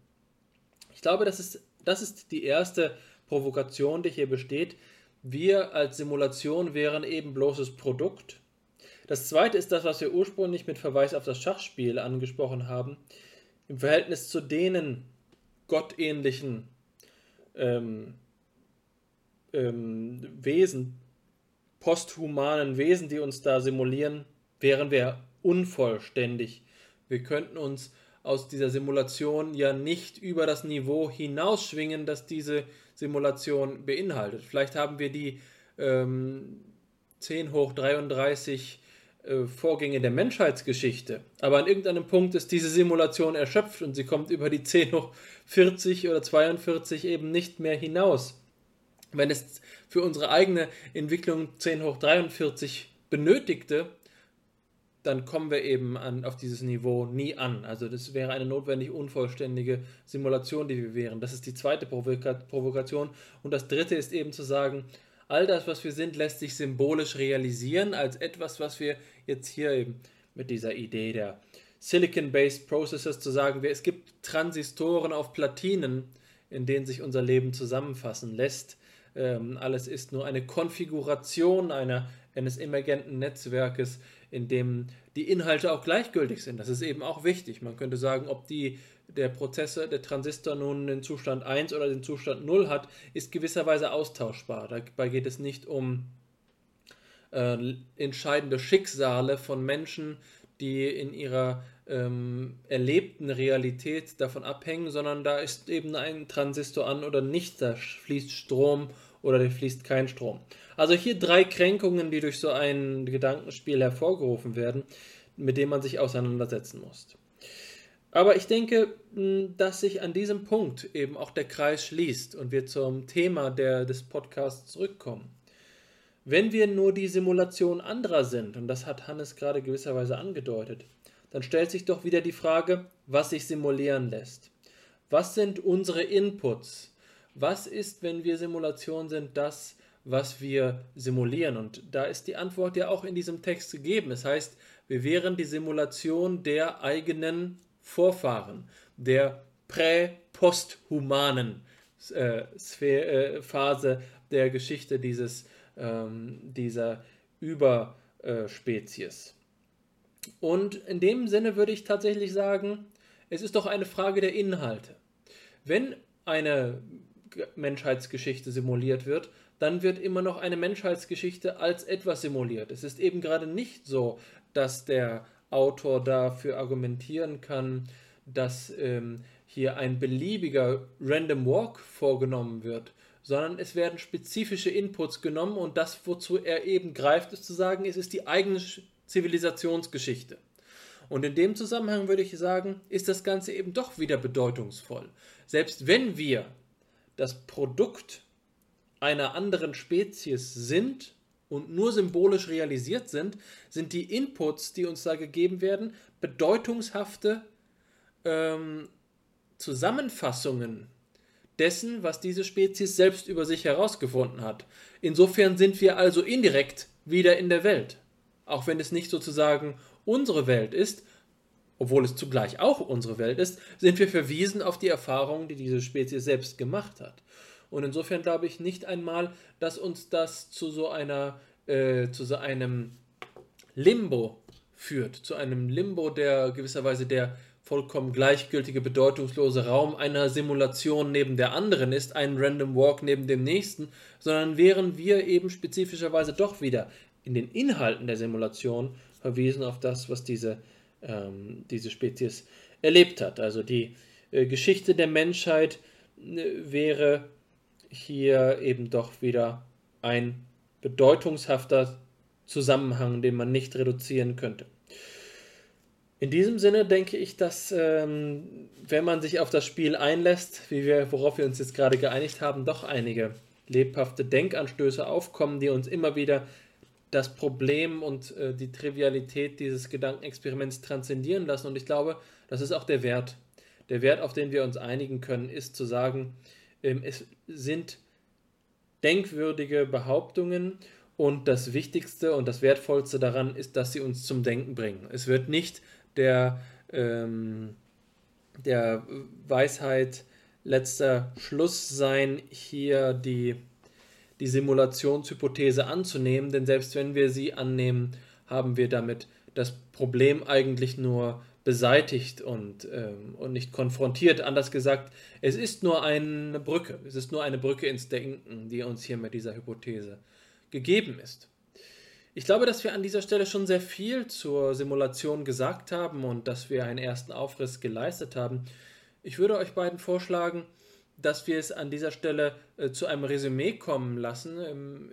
Ich glaube, das ist, das ist die erste Provokation, die hier besteht. Wir als Simulation wären eben bloßes Produkt das zweite ist das, was wir ursprünglich mit Verweis auf das Schachspiel angesprochen haben. Im Verhältnis zu denen gottähnlichen ähm, ähm, Wesen, posthumanen Wesen, die uns da simulieren, wären wir unvollständig. Wir könnten uns aus dieser Simulation ja nicht über das Niveau hinausschwingen, das diese Simulation beinhaltet. Vielleicht haben wir die ähm, 10 hoch 33 äh, Vorgänge der Menschheitsgeschichte. Aber an irgendeinem Punkt ist diese Simulation erschöpft und sie kommt über die 10 hoch 40 oder 42 eben nicht mehr hinaus. Wenn es für unsere eigene Entwicklung 10 hoch 43 benötigte, dann kommen wir eben an, auf dieses Niveau nie an. Also das wäre eine notwendig unvollständige Simulation, die wir wären. Das ist die zweite Provoka Provokation. Und das dritte ist eben zu sagen, all das, was wir sind, lässt sich symbolisch realisieren als etwas, was wir jetzt hier eben mit dieser Idee der Silicon-Based Processors zu sagen, es gibt Transistoren auf Platinen, in denen sich unser Leben zusammenfassen lässt. Ähm, alles ist nur eine Konfiguration einer, eines emergenten Netzwerkes, in dem die Inhalte auch gleichgültig sind. Das ist eben auch wichtig. Man könnte sagen, ob die, der Prozessor, der Transistor nun den Zustand 1 oder den Zustand 0 hat, ist gewisserweise austauschbar. Dabei geht es nicht um äh, entscheidende Schicksale von Menschen, die in ihrer ähm, erlebten Realität davon abhängen, sondern da ist eben ein Transistor an oder nicht, da fließt Strom oder da fließt kein Strom. Also hier drei Kränkungen, die durch so ein Gedankenspiel hervorgerufen werden, mit dem man sich auseinandersetzen muss. Aber ich denke, dass sich an diesem Punkt eben auch der Kreis schließt und wir zum Thema der, des Podcasts zurückkommen. Wenn wir nur die Simulation anderer sind, und das hat Hannes gerade gewisserweise angedeutet, dann stellt sich doch wieder die Frage, was sich simulieren lässt. Was sind unsere Inputs? Was ist, wenn wir Simulation sind, das, was wir simulieren? Und da ist die Antwort ja auch in diesem Text gegeben. Es heißt, wir wären die Simulation der eigenen Vorfahren, der prä-posthumanen äh, äh, Phase der Geschichte dieses, ähm, dieser Überspezies. Und in dem Sinne würde ich tatsächlich sagen, es ist doch eine Frage der Inhalte. Wenn eine Menschheitsgeschichte simuliert wird, dann wird immer noch eine Menschheitsgeschichte als etwas simuliert. Es ist eben gerade nicht so, dass der Autor dafür argumentieren kann, dass ähm, hier ein beliebiger Random Walk vorgenommen wird, sondern es werden spezifische Inputs genommen und das, wozu er eben greift, ist zu sagen, es ist die eigene Zivilisationsgeschichte. Und in dem Zusammenhang würde ich sagen, ist das Ganze eben doch wieder bedeutungsvoll. Selbst wenn wir das Produkt einer anderen Spezies sind und nur symbolisch realisiert sind, sind die Inputs, die uns da gegeben werden, bedeutungshafte ähm, Zusammenfassungen dessen, was diese Spezies selbst über sich herausgefunden hat. Insofern sind wir also indirekt wieder in der Welt. Auch wenn es nicht sozusagen unsere Welt ist, obwohl es zugleich auch unsere Welt ist, sind wir verwiesen auf die Erfahrungen, die diese Spezies selbst gemacht hat. Und insofern glaube ich nicht einmal, dass uns das zu so einer, äh, zu so einem Limbo führt, zu einem Limbo, der gewisserweise der vollkommen gleichgültige, bedeutungslose Raum einer Simulation neben der anderen ist, ein Random Walk neben dem nächsten, sondern wären wir eben spezifischerweise doch wieder in den Inhalten der Simulation verwiesen auf das, was diese ähm, diese Spezies erlebt hat. Also die äh, Geschichte der Menschheit äh, wäre hier eben doch wieder ein bedeutungshafter Zusammenhang, den man nicht reduzieren könnte. In diesem Sinne denke ich, dass ähm, wenn man sich auf das Spiel einlässt, wie wir, worauf wir uns jetzt gerade geeinigt haben, doch einige lebhafte Denkanstöße aufkommen, die uns immer wieder das Problem und äh, die Trivialität dieses Gedankenexperiments transzendieren lassen. Und ich glaube, das ist auch der Wert. Der Wert, auf den wir uns einigen können, ist zu sagen, es sind denkwürdige Behauptungen und das Wichtigste und das Wertvollste daran ist, dass sie uns zum Denken bringen. Es wird nicht der, ähm, der Weisheit letzter Schluss sein, hier die die Simulationshypothese anzunehmen, denn selbst wenn wir sie annehmen, haben wir damit das Problem eigentlich nur beseitigt und, ähm, und nicht konfrontiert. Anders gesagt, es ist nur eine Brücke, es ist nur eine Brücke ins Denken, die uns hier mit dieser Hypothese gegeben ist. Ich glaube, dass wir an dieser Stelle schon sehr viel zur Simulation gesagt haben und dass wir einen ersten Aufriss geleistet haben. Ich würde euch beiden vorschlagen, dass wir es an dieser Stelle äh, zu einem Resümee kommen lassen. Ähm,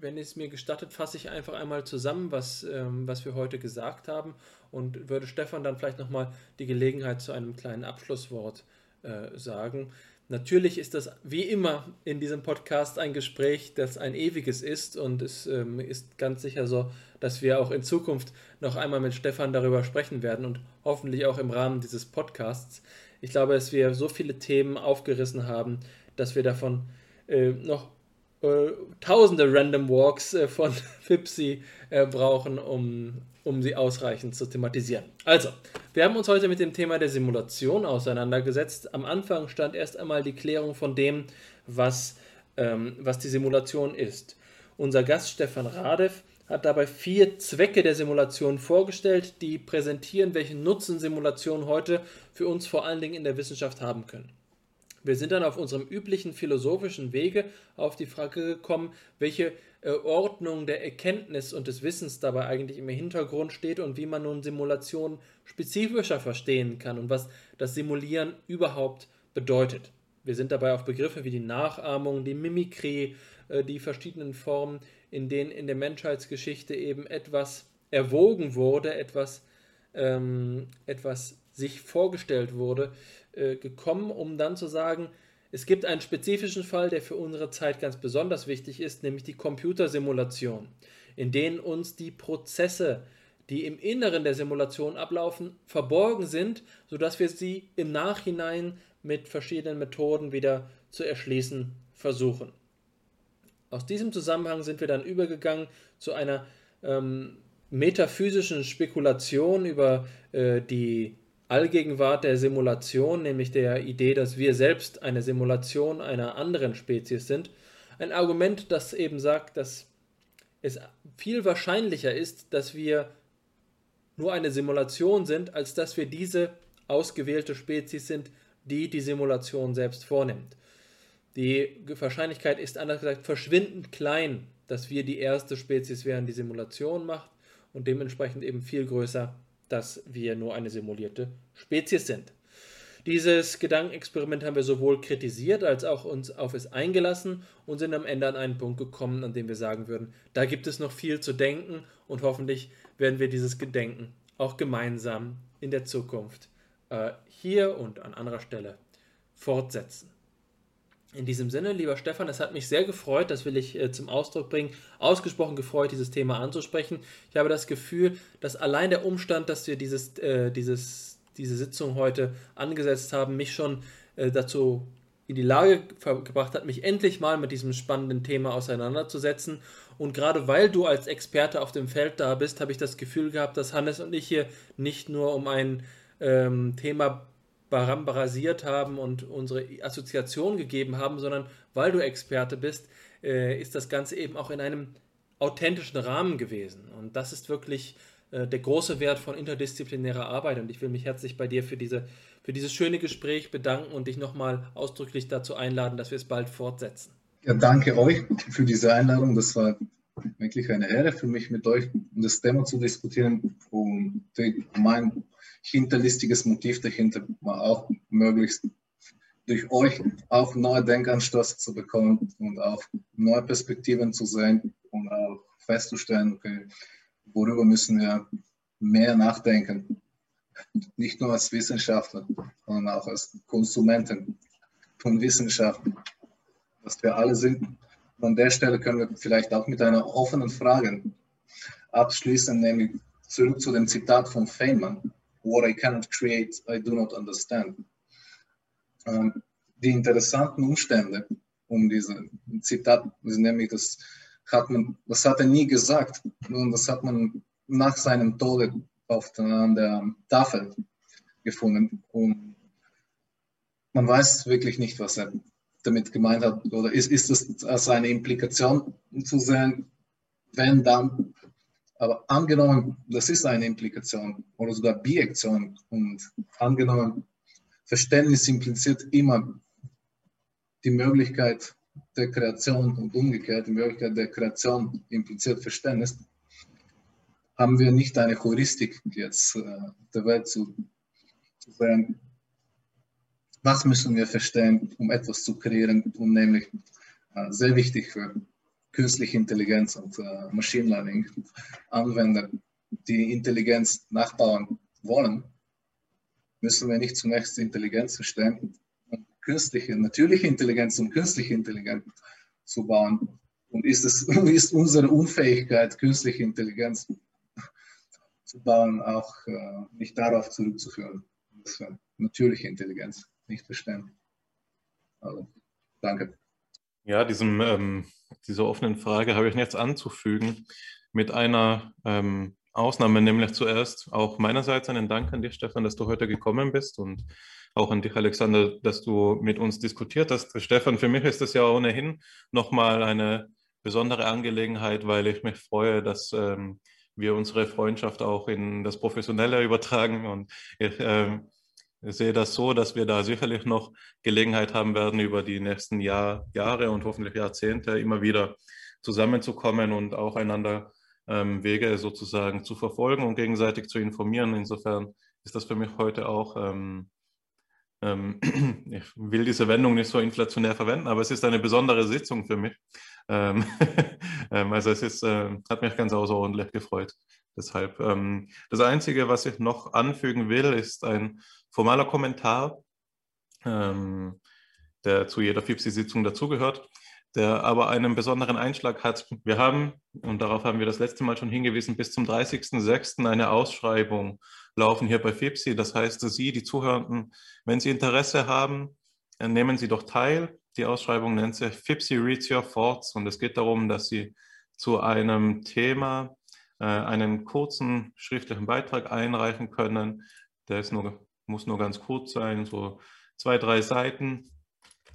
wenn es mir gestattet, fasse ich einfach einmal zusammen, was, ähm, was wir heute gesagt haben und würde Stefan dann vielleicht nochmal die Gelegenheit zu einem kleinen Abschlusswort äh, sagen. Natürlich ist das wie immer in diesem Podcast ein Gespräch, das ein ewiges ist und es ähm, ist ganz sicher so, dass wir auch in Zukunft noch einmal mit Stefan darüber sprechen werden und hoffentlich auch im Rahmen dieses Podcasts. Ich glaube, dass wir so viele Themen aufgerissen haben, dass wir davon äh, noch äh, tausende Random Walks äh, von Fipsi äh, brauchen, um, um sie ausreichend zu thematisieren. Also, wir haben uns heute mit dem Thema der Simulation auseinandergesetzt. Am Anfang stand erst einmal die Klärung von dem, was, ähm, was die Simulation ist. Unser Gast Stefan Radev hat dabei vier Zwecke der Simulation vorgestellt, die präsentieren, welchen Nutzen Simulationen heute für uns vor allen Dingen in der Wissenschaft haben können. Wir sind dann auf unserem üblichen philosophischen Wege auf die Frage gekommen, welche Ordnung der Erkenntnis und des Wissens dabei eigentlich im Hintergrund steht und wie man nun Simulationen spezifischer verstehen kann und was das Simulieren überhaupt bedeutet. Wir sind dabei auf Begriffe wie die Nachahmung, die Mimikrie, äh, die verschiedenen Formen, in denen in der Menschheitsgeschichte eben etwas erwogen wurde, etwas, ähm, etwas sich vorgestellt wurde, äh, gekommen, um dann zu sagen, es gibt einen spezifischen Fall, der für unsere Zeit ganz besonders wichtig ist, nämlich die Computersimulation, in denen uns die Prozesse, die im Inneren der Simulation ablaufen, verborgen sind, sodass wir sie im Nachhinein mit verschiedenen Methoden wieder zu erschließen versuchen. Aus diesem Zusammenhang sind wir dann übergegangen zu einer ähm, metaphysischen Spekulation über äh, die Allgegenwart der Simulation, nämlich der Idee, dass wir selbst eine Simulation einer anderen Spezies sind, ein Argument, das eben sagt, dass es viel wahrscheinlicher ist, dass wir nur eine Simulation sind, als dass wir diese ausgewählte Spezies sind, die die Simulation selbst vornimmt. Die Wahrscheinlichkeit ist anders gesagt verschwindend klein, dass wir die erste Spezies wären, die Simulation macht und dementsprechend eben viel größer dass wir nur eine simulierte Spezies sind. Dieses Gedankenexperiment haben wir sowohl kritisiert als auch uns auf es eingelassen und sind am Ende an einen Punkt gekommen, an dem wir sagen würden, da gibt es noch viel zu denken und hoffentlich werden wir dieses Gedenken auch gemeinsam in der Zukunft äh, hier und an anderer Stelle fortsetzen. In diesem Sinne, lieber Stefan, es hat mich sehr gefreut, das will ich äh, zum Ausdruck bringen, ausgesprochen gefreut, dieses Thema anzusprechen. Ich habe das Gefühl, dass allein der Umstand, dass wir dieses, äh, dieses, diese Sitzung heute angesetzt haben, mich schon äh, dazu in die Lage gebracht hat, mich endlich mal mit diesem spannenden Thema auseinanderzusetzen. Und gerade weil du als Experte auf dem Feld da bist, habe ich das Gefühl gehabt, dass Hannes und ich hier nicht nur um ein ähm, Thema barambarasiert haben und unsere Assoziation gegeben haben, sondern weil du Experte bist, äh, ist das Ganze eben auch in einem authentischen Rahmen gewesen. Und das ist wirklich äh, der große Wert von interdisziplinärer Arbeit. Und ich will mich herzlich bei dir für, diese, für dieses schöne Gespräch bedanken und dich nochmal ausdrücklich dazu einladen, dass wir es bald fortsetzen. Ja, danke euch für diese Einladung. Das war wirklich eine Ehre für mich, mit euch das Thema zu diskutieren. Und mein hinterlistiges Motiv dahinter auch möglichst durch euch auch neue Denkanstöße zu bekommen und auch neue Perspektiven zu sehen und auch festzustellen, okay, worüber müssen wir mehr nachdenken. Nicht nur als Wissenschaftler, sondern auch als Konsumenten von Wissenschaften, was wir alle sind. Und an der Stelle können wir vielleicht auch mit einer offenen Frage abschließen, nämlich zurück zu dem Zitat von Feynman. What I cannot create, I do not understand. Ähm, die interessanten Umstände um diese Zitat nämlich, das hat man, das hat er nie gesagt, und das hat man nach seinem Tode auf der Tafel gefunden. Und man weiß wirklich nicht, was er damit gemeint hat. Oder ist, ist das als eine Implikation zu sehen, wenn dann aber angenommen, das ist eine Implikation oder sogar Bijektion und angenommen, Verständnis impliziert immer die Möglichkeit der Kreation und umgekehrt, die Möglichkeit der Kreation impliziert Verständnis, haben wir nicht eine Heuristik jetzt äh, der Welt zu, zu sagen, was müssen wir verstehen, um etwas zu kreieren, um nämlich äh, sehr wichtig für künstliche Intelligenz und äh, Machine Learning Anwender, die Intelligenz nachbauen wollen, müssen wir nicht zunächst Intelligenz verstehen und künstliche, natürliche Intelligenz und künstliche Intelligenz zu bauen. Und ist, es, ist unsere Unfähigkeit, künstliche Intelligenz zu bauen, auch äh, nicht darauf zurückzuführen, dass wir natürliche Intelligenz nicht verstehen. Also, danke. Ja, diesem, ähm, dieser offenen Frage habe ich nichts anzufügen. Mit einer ähm, Ausnahme, nämlich zuerst auch meinerseits einen Dank an dich, Stefan, dass du heute gekommen bist und auch an dich, Alexander, dass du mit uns diskutiert hast. Stefan, für mich ist das ja ohnehin nochmal eine besondere Angelegenheit, weil ich mich freue, dass ähm, wir unsere Freundschaft auch in das Professionelle übertragen. Und ich äh, sehe das so, dass wir da sicherlich noch Gelegenheit haben werden, über die nächsten Jahr, Jahre und hoffentlich Jahrzehnte immer wieder zusammenzukommen und auch einander ähm, Wege sozusagen zu verfolgen und gegenseitig zu informieren. Insofern ist das für mich heute auch ähm, ähm, ich will diese Wendung nicht so inflationär verwenden, aber es ist eine besondere Sitzung für mich. Ähm, ähm, also es ist, äh, hat mich ganz außerordentlich gefreut. Deshalb. das Einzige, was ich noch anfügen will, ist ein formaler Kommentar, der zu jeder FIPSI-Sitzung dazugehört, der aber einen besonderen Einschlag hat. Wir haben, und darauf haben wir das letzte Mal schon hingewiesen, bis zum 30.06. eine Ausschreibung laufen hier bei FIPSI. Das heißt, Sie, die Zuhörenden, wenn Sie Interesse haben, nehmen Sie doch teil. Die Ausschreibung nennt sich FIPSI Reads Your Thoughts und es geht darum, dass Sie zu einem Thema äh, einen kurzen schriftlichen Beitrag einreichen können. Der ist nur, muss nur ganz kurz sein, so zwei, drei Seiten.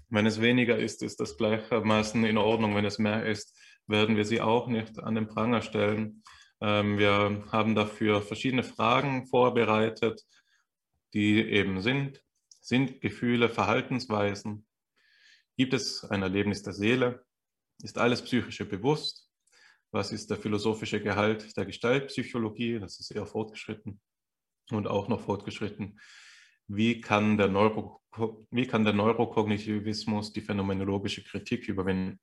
Wenn es weniger ist, ist das gleichermaßen in Ordnung. Wenn es mehr ist, werden wir sie auch nicht an den Pranger stellen. Ähm, wir haben dafür verschiedene Fragen vorbereitet, die eben sind, sind Gefühle, Verhaltensweisen? Gibt es ein Erlebnis der Seele? Ist alles Psychische bewusst? Was ist der philosophische Gehalt der Gestaltpsychologie? Das ist eher fortgeschritten und auch noch fortgeschritten. Wie kann der, Neuro, wie kann der Neurokognitivismus die phänomenologische Kritik überwinden?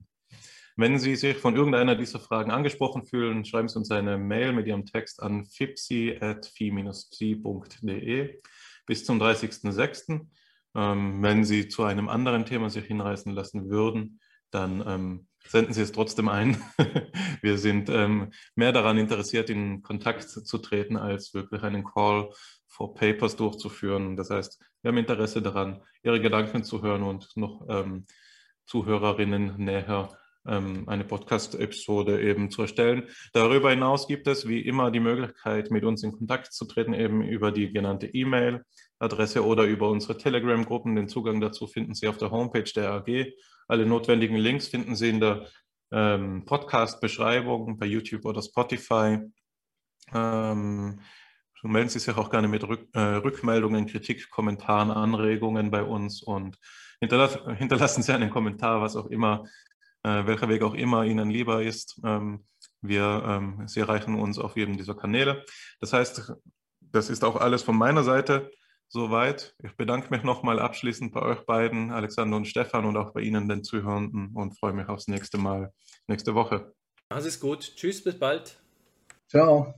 Wenn Sie sich von irgendeiner dieser Fragen angesprochen fühlen, schreiben Sie uns eine Mail mit Ihrem Text an fipsi.phi-psi.de bis zum 30.06. Ähm, wenn Sie zu einem anderen Thema sich hinreißen lassen würden, dann ähm, senden Sie es trotzdem ein. Wir sind ähm, mehr daran interessiert, in Kontakt zu treten, als wirklich einen Call for Papers durchzuführen. Das heißt, wir haben Interesse daran, Ihre Gedanken zu hören und noch ähm, Zuhörerinnen näher ähm, eine Podcast-Episode eben zu erstellen. Darüber hinaus gibt es wie immer die Möglichkeit, mit uns in Kontakt zu treten, eben über die genannte E-Mail-Adresse oder über unsere Telegram-Gruppen. Den Zugang dazu finden Sie auf der Homepage der AG. Alle notwendigen Links finden Sie in der ähm, Podcast-Beschreibung bei YouTube oder Spotify. Ähm, melden Sie sich auch gerne mit Rück, äh, Rückmeldungen, Kritik, Kommentaren, Anregungen bei uns und hinterlass, hinterlassen Sie einen Kommentar, was auch immer äh, welcher Weg auch immer Ihnen lieber ist. Ähm, wir, ähm, Sie erreichen uns auf jedem dieser Kanäle. Das heißt, das ist auch alles von meiner Seite soweit. Ich bedanke mich nochmal abschließend bei euch beiden, Alexander und Stefan, und auch bei Ihnen, den Zuhörenden, und freue mich aufs nächste Mal, nächste Woche. Alles gut. Tschüss, bis bald. Ciao.